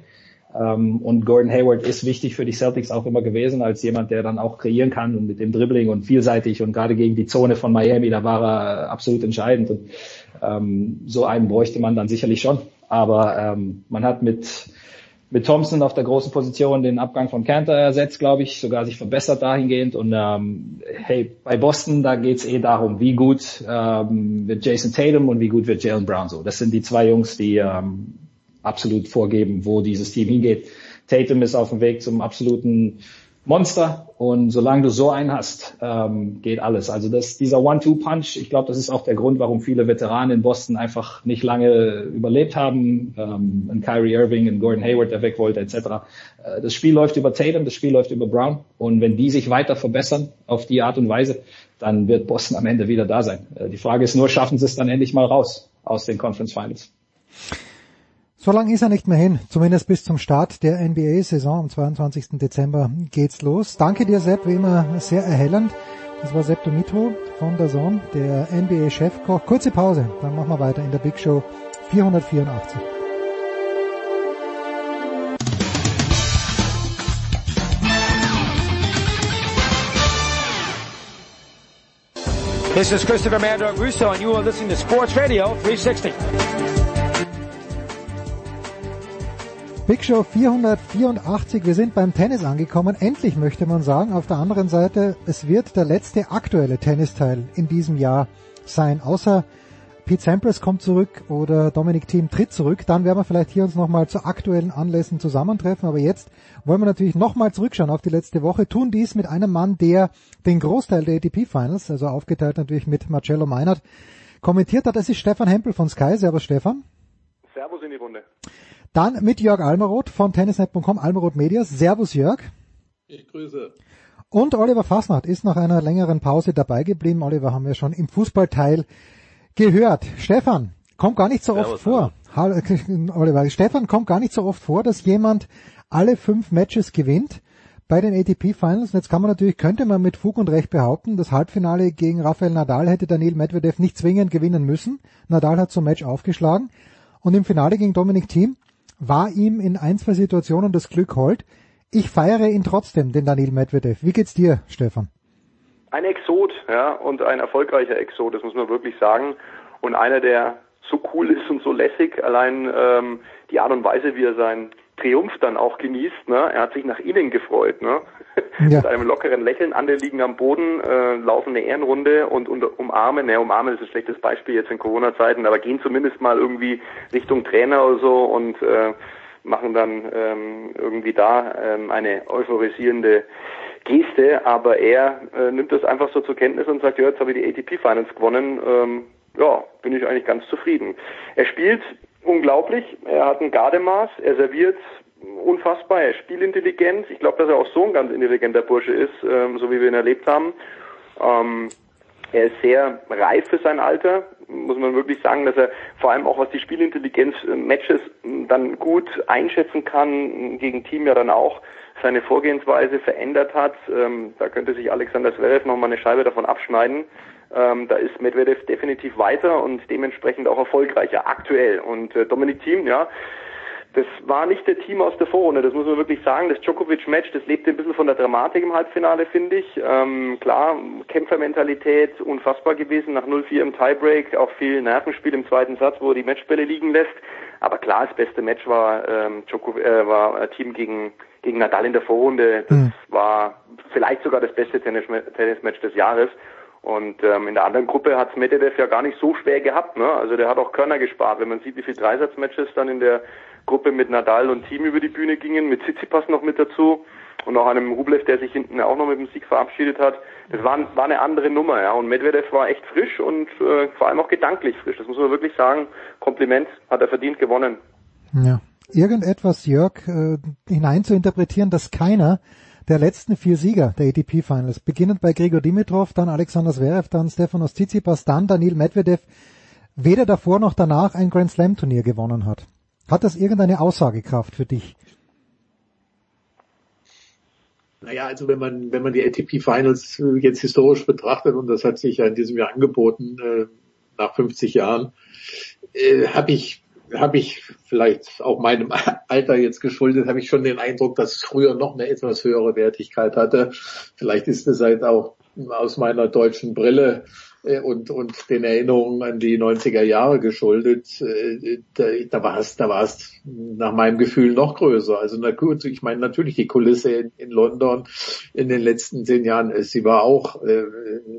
Ähm, und Gordon Hayward ist wichtig für die Celtics auch immer gewesen, als jemand, der dann auch kreieren kann und mit dem Dribbling und vielseitig und gerade gegen die Zone von Miami, da war er absolut entscheidend. Und ähm, so einen bräuchte man dann sicherlich schon. Aber ähm, man hat mit mit Thompson auf der großen Position den Abgang von Cantor ersetzt, glaube ich, sogar sich verbessert dahingehend. Und ähm, hey, bei Boston, da geht's eh darum, wie gut ähm, wird Jason Tatum und wie gut wird Jalen Brown so. Das sind die zwei Jungs, die ähm, absolut vorgeben, wo dieses Team hingeht. Tatum ist auf dem Weg zum absoluten Monster und solange du so einen hast, ähm, geht alles. Also das, dieser One-Two-Punch, ich glaube, das ist auch der Grund, warum viele Veteranen in Boston einfach nicht lange überlebt haben. Ähm, ein Kyrie Irving, ein Gordon Hayward, der weg wollte, etc. Äh, das Spiel läuft über Tatum, das Spiel läuft über Brown und wenn die sich weiter verbessern auf die Art und Weise, dann wird Boston am Ende wieder da sein. Äh, die Frage ist nur, schaffen sie es dann endlich mal raus aus den Conference Finals? So lange ist er nicht mehr hin, zumindest bis zum Start der NBA-Saison am 22. Dezember geht's los. Danke dir, Sepp, wie immer sehr erhellend. Das war Sepp Dumitro von der Zone, der NBA-Chefkoch. Kurze Pause, dann machen wir weiter in der Big Show 484. This is Christopher Mandor Russo and you are listening to Sports Radio 360. Big Show 484, wir sind beim Tennis angekommen, endlich möchte man sagen. Auf der anderen Seite, es wird der letzte aktuelle Tennisteil in diesem Jahr sein, außer Pete Sampras kommt zurück oder Dominic Thiem tritt zurück, dann werden wir vielleicht hier uns nochmal zu aktuellen Anlässen zusammentreffen, aber jetzt wollen wir natürlich nochmal zurückschauen auf die letzte Woche, tun dies mit einem Mann, der den Großteil der ATP Finals, also aufgeteilt natürlich mit Marcello Meinert, kommentiert hat. Das ist Stefan Hempel von Sky. Servus Stefan. Servus in die Runde. Dann mit Jörg Almeroth von tennisnet.com, Almeroth Medias. Servus Jörg. Ich grüße. Und Oliver Fasnacht ist nach einer längeren Pause dabei geblieben. Oliver haben wir schon im Fußballteil gehört. Stefan, kommt gar nicht so Servus, oft vor. Hallo, Oliver, Stefan kommt gar nicht so oft vor, dass jemand alle fünf Matches gewinnt bei den ATP Finals. Und jetzt kann man natürlich, könnte man mit Fug und Recht behaupten, das Halbfinale gegen Rafael Nadal hätte Daniel Medvedev nicht zwingend gewinnen müssen. Nadal hat zum Match aufgeschlagen. Und im Finale gegen Dominik Thiem war ihm in ein, zwei Situationen das Glück hold. Ich feiere ihn trotzdem, den Daniel Medvedev. Wie geht's dir, Stefan? Ein Exot, ja, und ein erfolgreicher Exot, das muss man wirklich sagen. Und einer, der so cool ist und so lässig, allein ähm, die Art und Weise, wie er seinen Triumph dann auch genießt. Ne? Er hat sich nach innen gefreut. Ne? Ja. Mit einem lockeren Lächeln, andere liegen am Boden, äh, laufen eine Ehrenrunde und, und umarmen. Ne, umarmen ist ein schlechtes Beispiel jetzt in Corona-Zeiten, aber gehen zumindest mal irgendwie Richtung Trainer oder so und äh, machen dann ähm, irgendwie da ähm, eine euphorisierende Geste, aber er äh, nimmt das einfach so zur Kenntnis und sagt, ja, jetzt habe ich die ATP Finals gewonnen, ähm, ja, bin ich eigentlich ganz zufrieden. Er spielt unglaublich. Er hat ein Gardemaß, er serviert unfassbar, ist spielintelligent. Ich glaube, dass er auch so ein ganz intelligenter Bursche ist, ähm, so wie wir ihn erlebt haben. Ähm, er ist sehr reif für sein Alter, muss man wirklich sagen, dass er vor allem auch was die Spielintelligenz Matches dann gut einschätzen kann, gegen Team ja dann auch seine Vorgehensweise verändert hat. Ähm, da könnte sich Alexander Zverev noch mal eine Scheibe davon abschneiden. Ähm, da ist Medvedev definitiv weiter und dementsprechend auch erfolgreicher aktuell. Und äh, Dominik Thiem, ja, das war nicht der Team aus der Vorrunde, das muss man wirklich sagen. Das Djokovic-Match, das lebte ein bisschen von der Dramatik im Halbfinale, finde ich. Ähm, klar, Kämpfermentalität unfassbar gewesen, nach 0-4 im Tiebreak, auch viel Nervenspiel im zweiten Satz, wo er die Matchbälle liegen lässt. Aber klar, das beste Match war, ähm, Djokovic, äh, war äh, Team gegen, gegen Nadal in der Vorrunde. Das mhm. war vielleicht sogar das beste Tennismatch des Jahres. Und ähm, in der anderen Gruppe hat Medvedev ja gar nicht so schwer gehabt. Ne? Also der hat auch Körner gespart. Wenn man sieht, wie viele Dreisatzmatches dann in der Gruppe mit Nadal und Team über die Bühne gingen, mit Tsitsipas noch mit dazu und auch einem Rublev, der sich hinten auch noch mit dem Sieg verabschiedet hat. Das war, war eine andere Nummer. ja. Und Medvedev war echt frisch und äh, vor allem auch gedanklich frisch. Das muss man wirklich sagen. Kompliment, hat er verdient gewonnen. Ja. Irgendetwas, Jörg, äh, hinein zu interpretieren, dass keiner der letzten vier Sieger der ATP Finals, beginnend bei Grigor Dimitrov, dann Alexander Zverev, dann Stefanos Tsitsipas, dann Daniil Medvedev, weder davor noch danach ein Grand Slam Turnier gewonnen hat. Hat das irgendeine Aussagekraft für dich? Naja, also wenn man, wenn man die ATP Finals jetzt historisch betrachtet, und das hat sich ja in diesem Jahr angeboten, äh, nach 50 Jahren, äh, habe ich habe ich vielleicht auch meinem Alter jetzt geschuldet, habe ich schon den Eindruck, dass es früher noch eine etwas höhere Wertigkeit hatte. Vielleicht ist es halt auch aus meiner deutschen Brille äh, und, und den Erinnerungen an die 90er Jahre geschuldet, äh, da, da war es, da war es nach meinem Gefühl noch größer. Also ich meine natürlich die Kulisse in, in London in den letzten zehn Jahren, äh, sie war auch,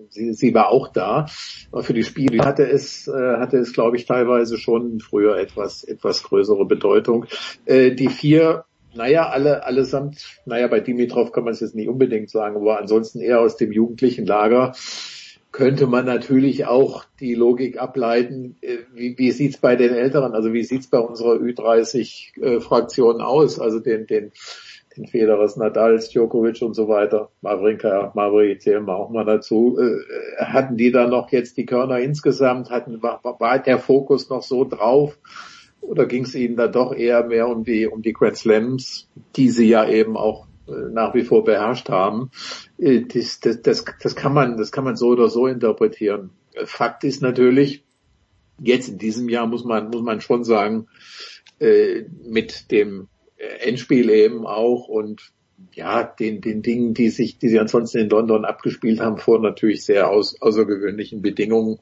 sie, sie war auch da. Aber für die Spiele hatte es, hatte es, glaube ich, teilweise schon früher etwas, etwas größere Bedeutung. Die vier naja, alle, allesamt, naja, bei Dimitrov kann man es jetzt nicht unbedingt sagen, aber ansonsten eher aus dem jugendlichen Lager könnte man natürlich auch die Logik ableiten, äh, wie, wie sieht's bei den Älteren, also wie sieht's bei unserer Ü30-Fraktion äh, aus, also den, den, den Federers, Nadals, Djokovic und so weiter, Mavrinka, Mavri zählen wir auch mal dazu, äh, hatten die da noch jetzt die Körner insgesamt, hatten, war, war der Fokus noch so drauf, oder ging es ihnen da doch eher mehr um die, um die Grand Slams, die sie ja eben auch nach wie vor beherrscht haben. Äh, das, das, das, das, kann man, das kann man so oder so interpretieren. Fakt ist natürlich, jetzt in diesem Jahr muss man, muss man schon sagen, äh, mit dem Endspiel eben auch und ja, den, den Dingen, die sich, die sie ansonsten in London abgespielt haben, vor natürlich sehr aus, außergewöhnlichen Bedingungen,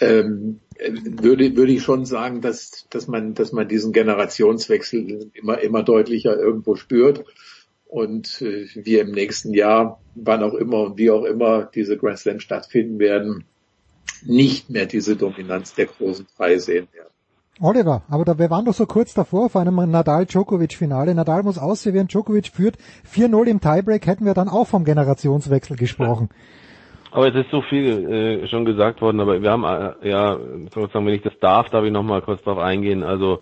ähm, würde, würde ich schon sagen, dass, dass man, dass man diesen Generationswechsel immer, immer deutlicher irgendwo spürt. Und äh, wir im nächsten Jahr, wann auch immer und wie auch immer diese Grand Slam stattfinden werden, nicht mehr diese Dominanz der großen drei sehen werden. Oliver, aber da, wir waren doch so kurz davor vor einem Nadal-Djokovic-Finale. Nadal muss aussehen, Djokovic führt 4-0 im Tiebreak, hätten wir dann auch vom Generationswechsel gesprochen. Aber es ist so viel äh, schon gesagt worden, aber wir haben, äh, ja, sozusagen, wenn ich das darf, darf ich nochmal kurz darauf eingehen. Also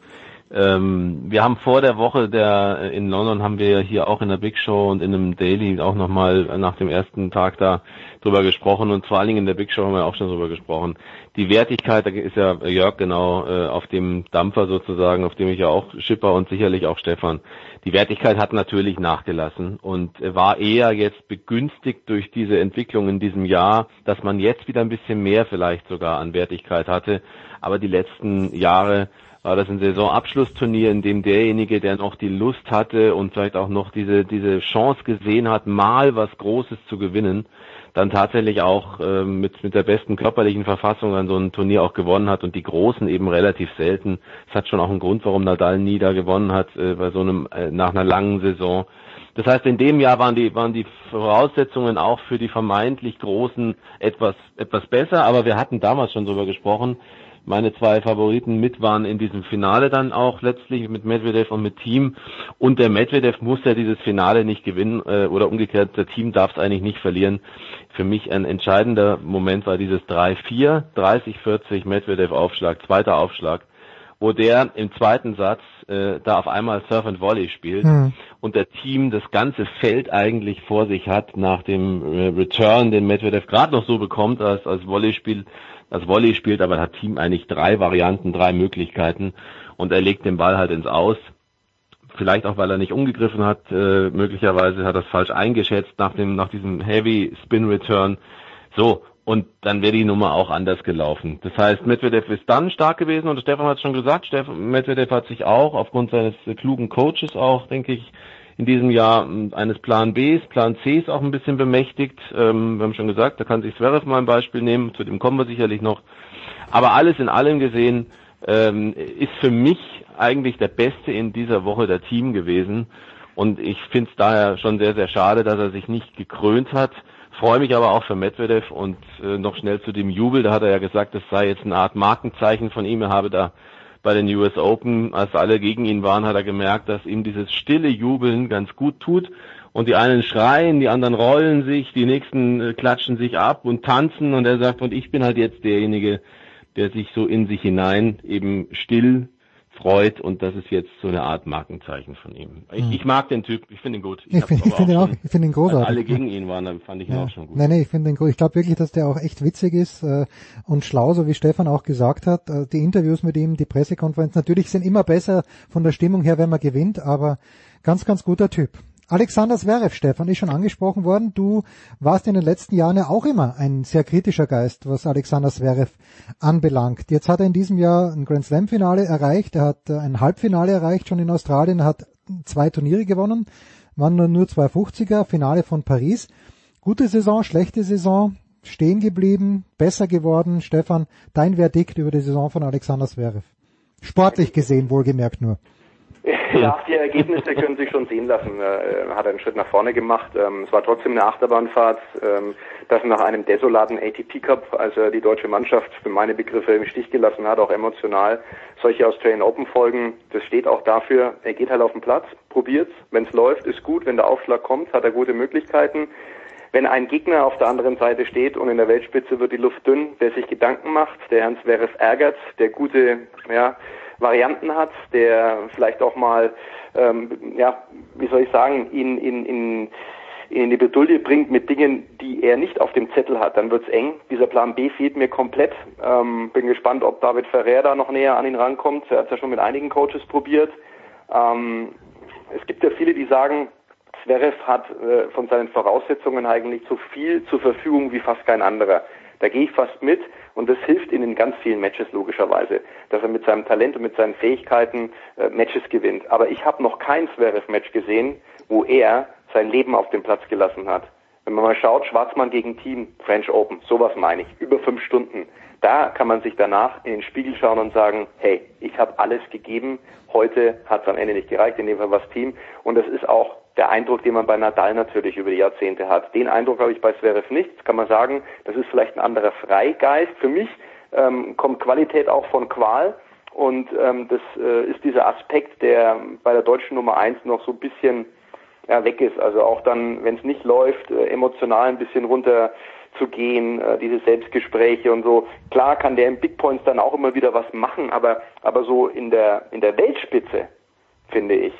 ähm, wir haben vor der Woche der äh, in London haben wir hier auch in der Big Show und in einem Daily auch nochmal nach dem ersten Tag da drüber gesprochen und vor allen Dingen in der Big Show haben wir auch schon drüber gesprochen. Die Wertigkeit, da ist ja Jörg genau äh, auf dem Dampfer sozusagen, auf dem ich ja auch schipper und sicherlich auch Stefan. Die Wertigkeit hat natürlich nachgelassen und war eher jetzt begünstigt durch diese Entwicklung in diesem Jahr, dass man jetzt wieder ein bisschen mehr vielleicht sogar an Wertigkeit hatte. Aber die letzten Jahre war das ein Saisonabschlussturnier, in dem derjenige, der noch die Lust hatte und vielleicht auch noch diese, diese Chance gesehen hat, mal was Großes zu gewinnen, dann tatsächlich auch äh, mit, mit der besten körperlichen Verfassung an so einem Turnier auch gewonnen hat und die Großen eben relativ selten. Das hat schon auch einen Grund, warum Nadal nie da gewonnen hat äh, bei so einem äh, nach einer langen Saison. Das heißt, in dem Jahr waren die, waren die Voraussetzungen auch für die vermeintlich Großen etwas, etwas besser, aber wir hatten damals schon darüber gesprochen, meine zwei Favoriten mit waren in diesem Finale dann auch letztlich mit Medvedev und mit Team. Und der Medvedev muss ja dieses Finale nicht gewinnen äh, oder umgekehrt, der Team darf es eigentlich nicht verlieren. Für mich ein entscheidender Moment war dieses 3-4, 30-40 Medvedev-Aufschlag, zweiter Aufschlag wo der im zweiten Satz äh, da auf einmal Surf and Volley spielt mhm. und der Team das ganze Feld eigentlich vor sich hat nach dem äh, Return, den Medvedev gerade noch so bekommt als als Volleyspiel das Volley spielt, aber hat Team eigentlich drei Varianten, drei Möglichkeiten und er legt den Ball halt ins Aus. Vielleicht auch, weil er nicht umgegriffen hat, äh, möglicherweise hat er es falsch eingeschätzt nach dem, nach diesem Heavy Spin Return. So, und dann wäre die Nummer auch anders gelaufen. Das heißt, Medvedev ist dann stark gewesen und Stefan hat es schon gesagt, Stefan, Medvedev hat sich auch aufgrund seines klugen Coaches auch, denke ich, in diesem Jahr eines Plan Bs, Plan Cs auch ein bisschen bemächtigt. Ähm, wir haben schon gesagt, da kann sich Zverev mal ein Beispiel nehmen, zu dem kommen wir sicherlich noch. Aber alles in allem gesehen ähm, ist für mich eigentlich der Beste in dieser Woche der Team gewesen. Und ich finde es daher schon sehr, sehr schade, dass er sich nicht gekrönt hat. Freue mich aber auch für Medvedev und äh, noch schnell zu dem Jubel. Da hat er ja gesagt, das sei jetzt eine Art Markenzeichen von ihm. Er habe da bei den US Open, als alle gegen ihn waren, hat er gemerkt, dass ihm dieses stille Jubeln ganz gut tut. Und die einen schreien, die anderen rollen sich, die nächsten äh, klatschen sich ab und tanzen. Und er sagt, und ich bin halt jetzt derjenige, der sich so in sich hinein eben still freut und das ist jetzt so eine Art Markenzeichen von ihm. Ich, hm. ich mag den Typ, ich finde ihn gut. Ich, ich finde find ihn auch, ich finde ihn großartig. Alle gegen ihn waren, dann fand ich ihn ja. auch schon gut. Nein, nein, ich finde ihn gut. Ich glaube wirklich, dass der auch echt witzig ist äh, und schlau, so wie Stefan auch gesagt hat. Äh, die Interviews mit ihm, die Pressekonferenz, natürlich sind immer besser von der Stimmung her, wenn man gewinnt, aber ganz, ganz guter Typ. Alexander Zverev, Stefan, ist schon angesprochen worden. Du warst in den letzten Jahren ja auch immer ein sehr kritischer Geist, was Alexander Zverev anbelangt. Jetzt hat er in diesem Jahr ein Grand Slam Finale erreicht. Er hat äh, ein Halbfinale erreicht schon in Australien, hat zwei Turniere gewonnen, waren nur zwei 50er, Finale von Paris. Gute Saison, schlechte Saison, stehen geblieben, besser geworden. Stefan, dein Verdikt über die Saison von Alexander Zverev. Sportlich gesehen, wohlgemerkt nur. Ja, die Ergebnisse können sich schon sehen lassen. Er hat einen Schritt nach vorne gemacht. Ähm, es war trotzdem eine Achterbahnfahrt. Ähm, das nach einem desolaten ATP Cup, als er die deutsche Mannschaft für meine Begriffe im Stich gelassen hat, auch emotional. Solche Australian Open Folgen, das steht auch dafür, er geht halt auf den Platz, probiert's. Wenn es läuft, ist gut. Wenn der Aufschlag kommt, hat er gute Möglichkeiten. Wenn ein Gegner auf der anderen Seite steht und in der Weltspitze wird die Luft dünn, der sich Gedanken macht, der Hans Zverev ärgert, der gute, ja, Varianten hat, der vielleicht auch mal, ähm, ja, wie soll ich sagen, ihn in, in, in die Bedulie bringt mit Dingen, die er nicht auf dem Zettel hat, dann wird's eng. Dieser Plan B fehlt mir komplett. Ähm, bin gespannt, ob David Ferrer da noch näher an ihn rankommt. Er hat ja schon mit einigen Coaches probiert. Ähm, es gibt ja viele, die sagen, Zverev hat äh, von seinen Voraussetzungen eigentlich so viel zur Verfügung wie fast kein anderer. Da gehe ich fast mit und das hilft ihnen in ganz vielen Matches logischerweise, dass er mit seinem Talent und mit seinen Fähigkeiten äh, Matches gewinnt. Aber ich habe noch kein Zverev-Match gesehen, wo er sein Leben auf den Platz gelassen hat. Wenn man mal schaut, Schwarzmann gegen Team, French Open, sowas meine ich, über fünf Stunden. Da kann man sich danach in den Spiegel schauen und sagen, hey, ich habe alles gegeben, heute hat es am Ende nicht gereicht, in dem Fall was Team. Und das ist auch der Eindruck, den man bei Nadal natürlich über die Jahrzehnte hat. Den Eindruck habe ich bei Zverev nicht. Das kann man sagen, das ist vielleicht ein anderer Freigeist. Für mich ähm, kommt Qualität auch von Qual. Und ähm, das äh, ist dieser Aspekt, der bei der deutschen Nummer eins noch so ein bisschen ja, weg ist. Also auch dann, wenn es nicht läuft, äh, emotional ein bisschen runter zu gehen, äh, diese Selbstgespräche und so. Klar kann der im Big Points dann auch immer wieder was machen, aber aber so in der in der Weltspitze finde ich,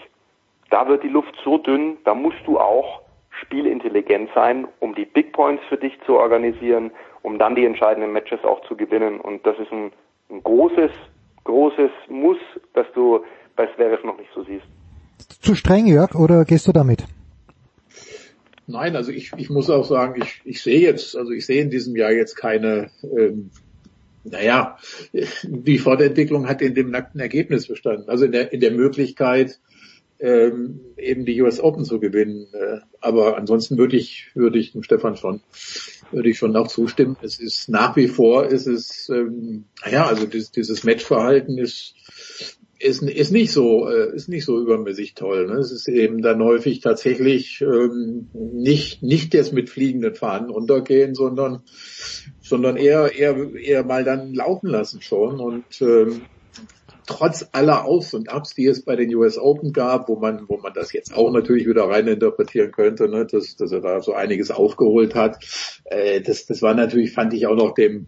da wird die Luft so dünn, da musst du auch spielintelligent sein, um die Big Points für dich zu organisieren, um dann die entscheidenden Matches auch zu gewinnen. Und das ist ein, ein großes, großes Muss, das du bei Zverev noch nicht so siehst. Zu streng, Jörg, oder gehst du damit? Nein, also ich, ich muss auch sagen, ich, ich sehe jetzt, also ich sehe in diesem Jahr jetzt keine, ähm, naja, die Fortentwicklung hat in dem nackten Ergebnis bestanden. Also in der, in der Möglichkeit, ähm, eben die US Open zu gewinnen. Äh, aber ansonsten würde ich, würde ich dem Stefan schon, würde ich schon auch zustimmen. Es ist nach wie vor, ist es, ähm, naja, also dieses, dieses Matchverhalten ist, ist, ist nicht so, äh, ist nicht so übermäßig toll. Ne? Es ist eben dann häufig tatsächlich ähm, nicht, nicht das mit fliegenden Fahnen runtergehen, sondern, sondern eher, eher, eher mal dann laufen lassen schon und, ähm, trotz aller Aufs und Abs, die es bei den US Open gab, wo man, wo man das jetzt auch natürlich wieder rein interpretieren könnte, ne, dass, dass er da so einiges aufgeholt hat. Äh, das, das war natürlich, fand ich auch noch dem,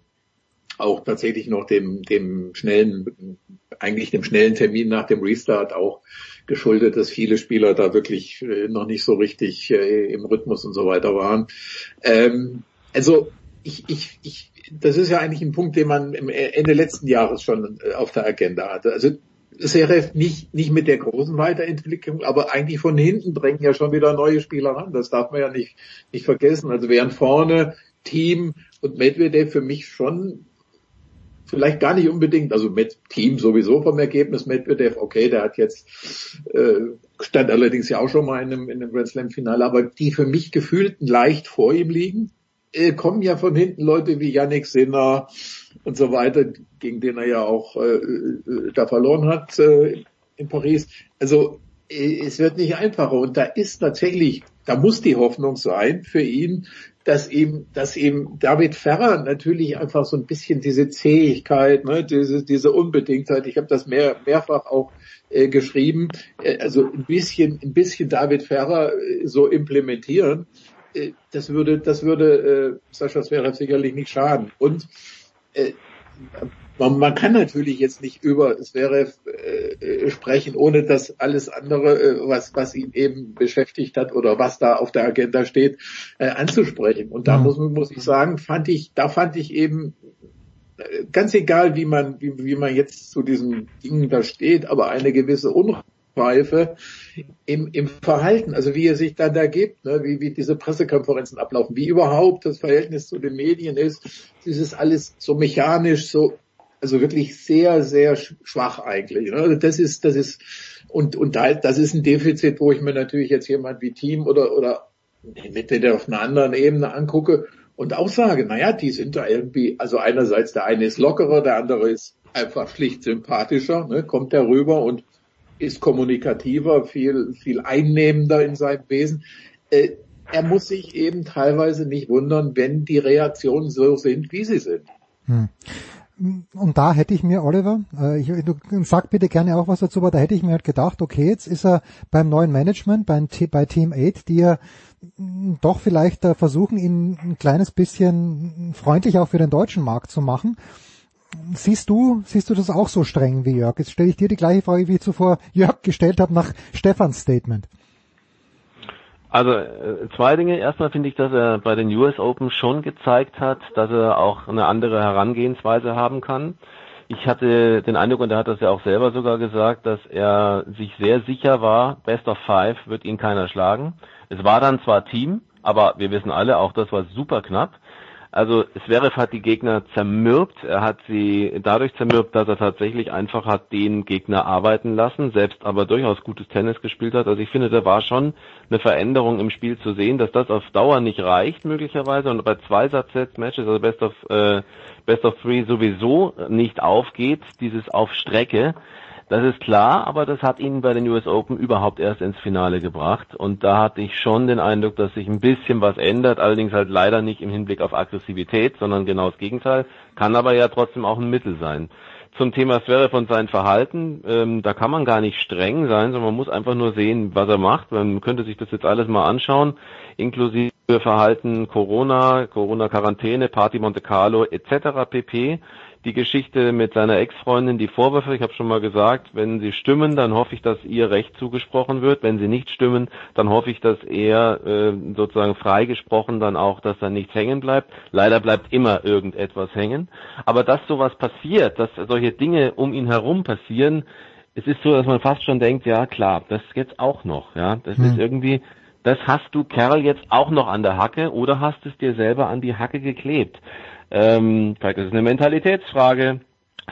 auch tatsächlich noch dem, dem schnellen, eigentlich dem schnellen Termin nach dem Restart auch geschuldet, dass viele Spieler da wirklich äh, noch nicht so richtig äh, im Rhythmus und so weiter waren. Ähm, also ich, ich, ich das ist ja eigentlich ein Punkt, den man Ende letzten Jahres schon äh, auf der Agenda hatte. Also Seref nicht, nicht mit der großen Weiterentwicklung, aber eigentlich von hinten drängen ja schon wieder neue Spieler ran. Das darf man ja nicht, nicht vergessen. Also während vorne Team und Medvedev für mich schon vielleicht gar nicht unbedingt, also mit Team sowieso vom Ergebnis, Medvedev, okay, der hat jetzt, äh, stand allerdings ja auch schon mal in einem, in einem Grand Slam Finale, aber die für mich gefühlten leicht vor ihm liegen äh, kommen ja von hinten Leute wie Yannick Sinner und so weiter, gegen den er ja auch äh, äh, da verloren hat äh, in Paris. Also äh, es wird nicht einfacher und da ist tatsächlich, da muss die Hoffnung sein für ihn, dass ihm, dass ihm David Ferrer natürlich einfach so ein bisschen diese Zähigkeit, ne, diese, diese Unbedingtheit, ich habe das mehr, mehrfach auch äh, geschrieben, äh, also ein bisschen, ein bisschen David Ferrer äh, so implementieren, äh, das würde, das würde äh, Sascha Zverev sicherlich nicht schaden. Und äh, man, man kann natürlich jetzt nicht über Zverev äh, sprechen, ohne dass alles andere, äh, was, was ihn eben beschäftigt hat oder was da auf der Agenda steht, äh, anzusprechen. Und da muss, muss ich sagen, fand ich, da fand ich eben äh, ganz egal, wie man, wie, wie man jetzt zu diesem Ding da steht, aber eine gewisse Unruhe Reife im, im Verhalten, also wie er sich dann da gibt, ne, wie, wie diese Pressekonferenzen ablaufen, wie überhaupt das Verhältnis zu den Medien ist, dieses alles so mechanisch, so, also wirklich sehr, sehr schwach eigentlich. Ne? Also das ist, das ist, und, und da, das ist ein Defizit, wo ich mir natürlich jetzt jemand wie Team oder, oder mit der auf einer anderen Ebene angucke und auch sage, naja, die sind da irgendwie, also einerseits der eine ist lockerer, der andere ist einfach schlicht sympathischer, ne, kommt rüber und ist kommunikativer, viel, viel einnehmender in seinem Wesen. Äh, er muss sich eben teilweise nicht wundern, wenn die Reaktionen so sind, wie sie sind. Hm. Und da hätte ich mir, Oliver, äh, ich, du sag bitte gerne auch was dazu, aber da hätte ich mir halt gedacht, okay, jetzt ist er beim neuen Management, bei, bei Team 8, die ja doch vielleicht äh, versuchen, ihn ein kleines bisschen freundlich auch für den deutschen Markt zu machen. Siehst du, siehst du das auch so streng wie Jörg? Jetzt stelle ich dir die gleiche Frage, wie ich zuvor Jörg gestellt habe nach Stefans Statement. Also äh, zwei Dinge. Erstmal finde ich, dass er bei den US Open schon gezeigt hat, dass er auch eine andere Herangehensweise haben kann. Ich hatte den Eindruck, und er hat das ja auch selber sogar gesagt, dass er sich sehr sicher war, Best of Five wird ihn keiner schlagen. Es war dann zwar Team, aber wir wissen alle, auch das war super knapp. Also Zverev hat die Gegner zermürbt. Er hat sie dadurch zermürbt, dass er tatsächlich einfach hat den Gegner arbeiten lassen, selbst aber durchaus gutes Tennis gespielt hat. Also ich finde, da war schon eine Veränderung im Spiel zu sehen, dass das auf Dauer nicht reicht möglicherweise und bei zwei Matches, also Best of äh, Best of Three sowieso nicht aufgeht, dieses auf Strecke. Das ist klar, aber das hat ihn bei den US Open überhaupt erst ins Finale gebracht. Und da hatte ich schon den Eindruck, dass sich ein bisschen was ändert, allerdings halt leider nicht im Hinblick auf Aggressivität, sondern genau das Gegenteil. Kann aber ja trotzdem auch ein Mittel sein. Zum Thema Zverev und sein Verhalten, ähm, da kann man gar nicht streng sein, sondern man muss einfach nur sehen, was er macht. Man könnte sich das jetzt alles mal anschauen, inklusive Verhalten Corona, Corona-Quarantäne, Party Monte Carlo etc. pp die Geschichte mit seiner Ex-Freundin, die Vorwürfe, ich habe schon mal gesagt, wenn sie stimmen, dann hoffe ich, dass ihr Recht zugesprochen wird. Wenn sie nicht stimmen, dann hoffe ich, dass er äh, sozusagen freigesprochen dann auch, dass da nichts hängen bleibt. Leider bleibt immer irgendetwas hängen. Aber dass sowas passiert, dass solche Dinge um ihn herum passieren, es ist so, dass man fast schon denkt, ja klar, das jetzt auch noch, ja, das hm. ist irgendwie, das hast du Kerl jetzt auch noch an der Hacke oder hast es dir selber an die Hacke geklebt? Ähm, vielleicht ist es eine Mentalitätsfrage,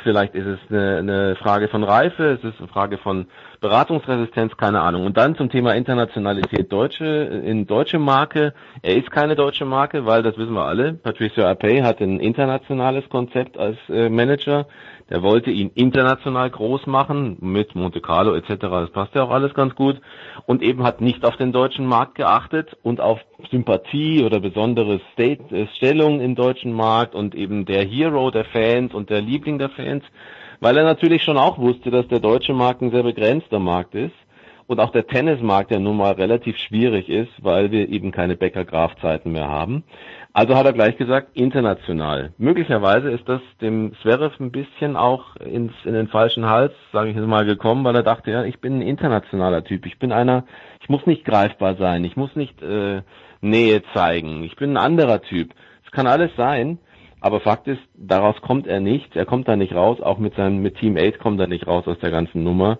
vielleicht ist es eine, eine Frage von Reife, es ist eine Frage von Beratungsresistenz, keine Ahnung. Und dann zum Thema Internationalität Deutsche, in deutsche Marke. Er ist keine deutsche Marke, weil das wissen wir alle. Patricio Apey hat ein internationales Konzept als äh, Manager. Der wollte ihn international groß machen mit Monte Carlo etc. Das passt ja auch alles ganz gut. Und eben hat nicht auf den deutschen Markt geachtet und auf Sympathie oder besondere State äh, Stellung im deutschen Markt und eben der Hero der Fans und der Liebling der Fans, weil er natürlich schon auch wusste, dass der deutsche Markt ein sehr begrenzter Markt ist und auch der Tennismarkt ja nun mal relativ schwierig ist, weil wir eben keine Bäcker-Graf-Zeiten mehr haben. Also hat er gleich gesagt, international. Möglicherweise ist das dem Zverev ein bisschen auch ins, in den falschen Hals, sage ich jetzt mal, gekommen, weil er dachte, ja, ich bin ein internationaler Typ. Ich bin einer, ich muss nicht greifbar sein, ich muss nicht äh, Nähe zeigen, ich bin ein anderer Typ. Es kann alles sein, aber Fakt ist, daraus kommt er nicht, er kommt da nicht raus, auch mit seinem mit Team 8 kommt er nicht raus aus der ganzen Nummer.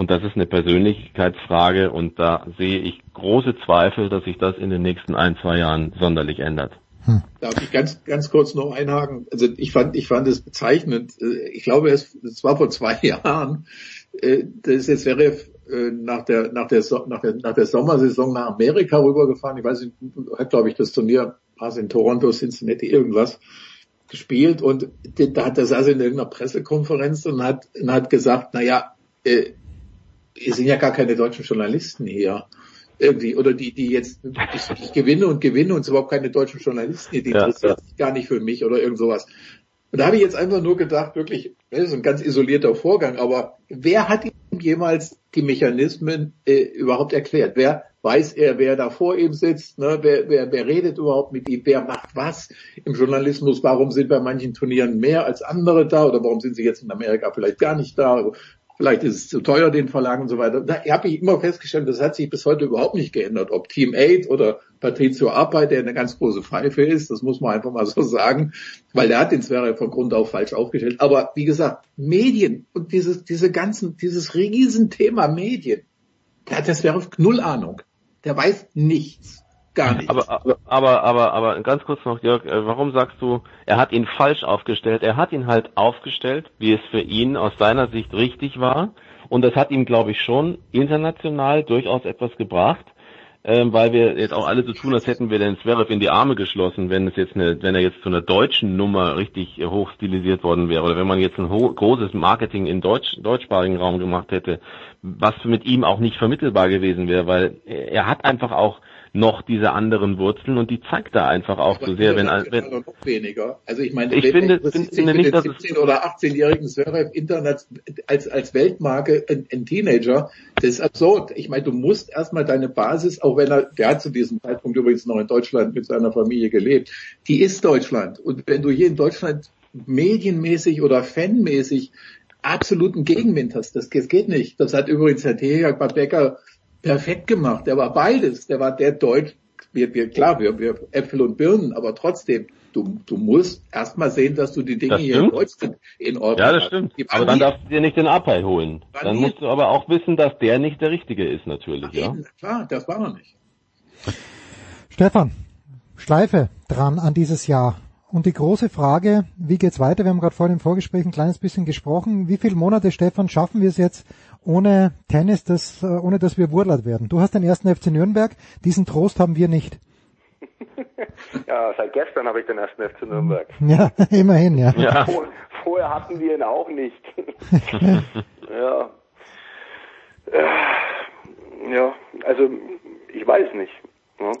Und das ist eine Persönlichkeitsfrage und da sehe ich große Zweifel, dass sich das in den nächsten ein, zwei Jahren sonderlich ändert. Hm. Darf ich ganz, ganz kurz noch einhaken? Also ich fand, ich fand es bezeichnend. Äh, ich glaube, es, es war vor zwei Jahren, äh, das jetzt wäre äh, nach der, nach der, nach der, nach der Sommersaison nach Amerika rübergefahren. Ich weiß nicht, hat glaube ich das Turnier, war in Toronto, Cincinnati, irgendwas gespielt und da hat er saß in irgendeiner Pressekonferenz und hat, und hat gesagt, na ja, äh, es sind ja gar keine deutschen Journalisten hier irgendwie, oder die, die jetzt, ich, ich gewinne und gewinne und es überhaupt keine deutschen Journalisten, die ja, interessieren ja. sich gar nicht für mich oder irgend sowas. Und da habe ich jetzt einfach nur gedacht, wirklich, das ist ein ganz isolierter Vorgang, aber wer hat ihm jemals die Mechanismen äh, überhaupt erklärt? Wer weiß er, wer da vor ihm sitzt? Ne? Wer, wer, wer redet überhaupt mit ihm? Wer macht was im Journalismus? Warum sind bei manchen Turnieren mehr als andere da? Oder warum sind sie jetzt in Amerika vielleicht gar nicht da? Vielleicht ist es zu teuer, den Verlag und so weiter. Da habe ich immer festgestellt, das hat sich bis heute überhaupt nicht geändert. Ob Team 8 oder Patrizio Arbeit, der eine ganz große Pfeife ist, das muss man einfach mal so sagen, weil der hat den Zverev von Grund auf falsch aufgestellt. Aber wie gesagt, Medien und dieses, diese ganzen, dieses Riesenthema Medien, der hat der Zverev null Ahnung. Der weiß nichts. Gar nichts. Aber, aber, aber, aber ganz kurz noch, Jörg, äh, warum sagst du, er hat ihn falsch aufgestellt? Er hat ihn halt aufgestellt, wie es für ihn aus seiner Sicht richtig war. Und das hat ihm, glaube ich, schon international durchaus etwas gebracht. ähm, weil wir jetzt auch alle so tun, als hätten wir den Zverev in die Arme geschlossen, wenn es jetzt eine, wenn er jetzt zu einer deutschen Nummer richtig äh, hoch stilisiert worden wäre oder wenn man jetzt ein großes Marketing in Deutsch, deutschsprachigen Raum gemacht hätte, was mit ihm auch nicht vermittelbar gewesen wäre, weil er hat einfach auch noch diese anderen Wurzeln und die zeigt da einfach auch so sehr, wenn, wenn noch weniger. Also ich meine, ich finde, finde nicht, dass 17 oder 18-jährigen Zverev Internet als als Weltmarke ein, ein, Teenager, das ist absurd. Ich meine, du musst erstmal deine Basis, auch wenn er, der hat zu diesem Zeitpunkt übrigens noch in Deutschland mit seiner Familie gelebt, die ist Deutschland. Und wenn du hier in Deutschland medienmäßig oder fanmäßig absoluten Gegenwind hast, das, das geht nicht. Das hat übrigens Herr bei Becker perfekt gemacht. Der war beides. Der war der Deutsch, wir, wir, klar, wir, wir Äpfel und Birnen, aber trotzdem, du, du musst erstmal sehen, dass du die Dinge hier in Deutschland in Ordnung hast. Ja, das stimmt. Aber dann darfst du dir nicht den Abhai holen. Dann musst du aber auch wissen, dass der nicht der Richtige ist, natürlich, ja. Eben, klar, das war er nicht. Stefan, Schleife dran an dieses Jahr. Und die große Frage, wie geht's weiter? Wir haben gerade vorhin im Vorgespräch ein kleines bisschen gesprochen. Wie viele Monate, Stefan, schaffen wir es jetzt ohne Tennis, das, ohne dass wir wurlert werden? Du hast den ersten FC Nürnberg. Diesen Trost haben wir nicht. ja, seit gestern habe ich den ersten FC Nürnberg. Ja, immerhin, ja. ja. Vor, vorher hatten wir ihn auch nicht. ja. Ja, also ich weiß nicht. Ja.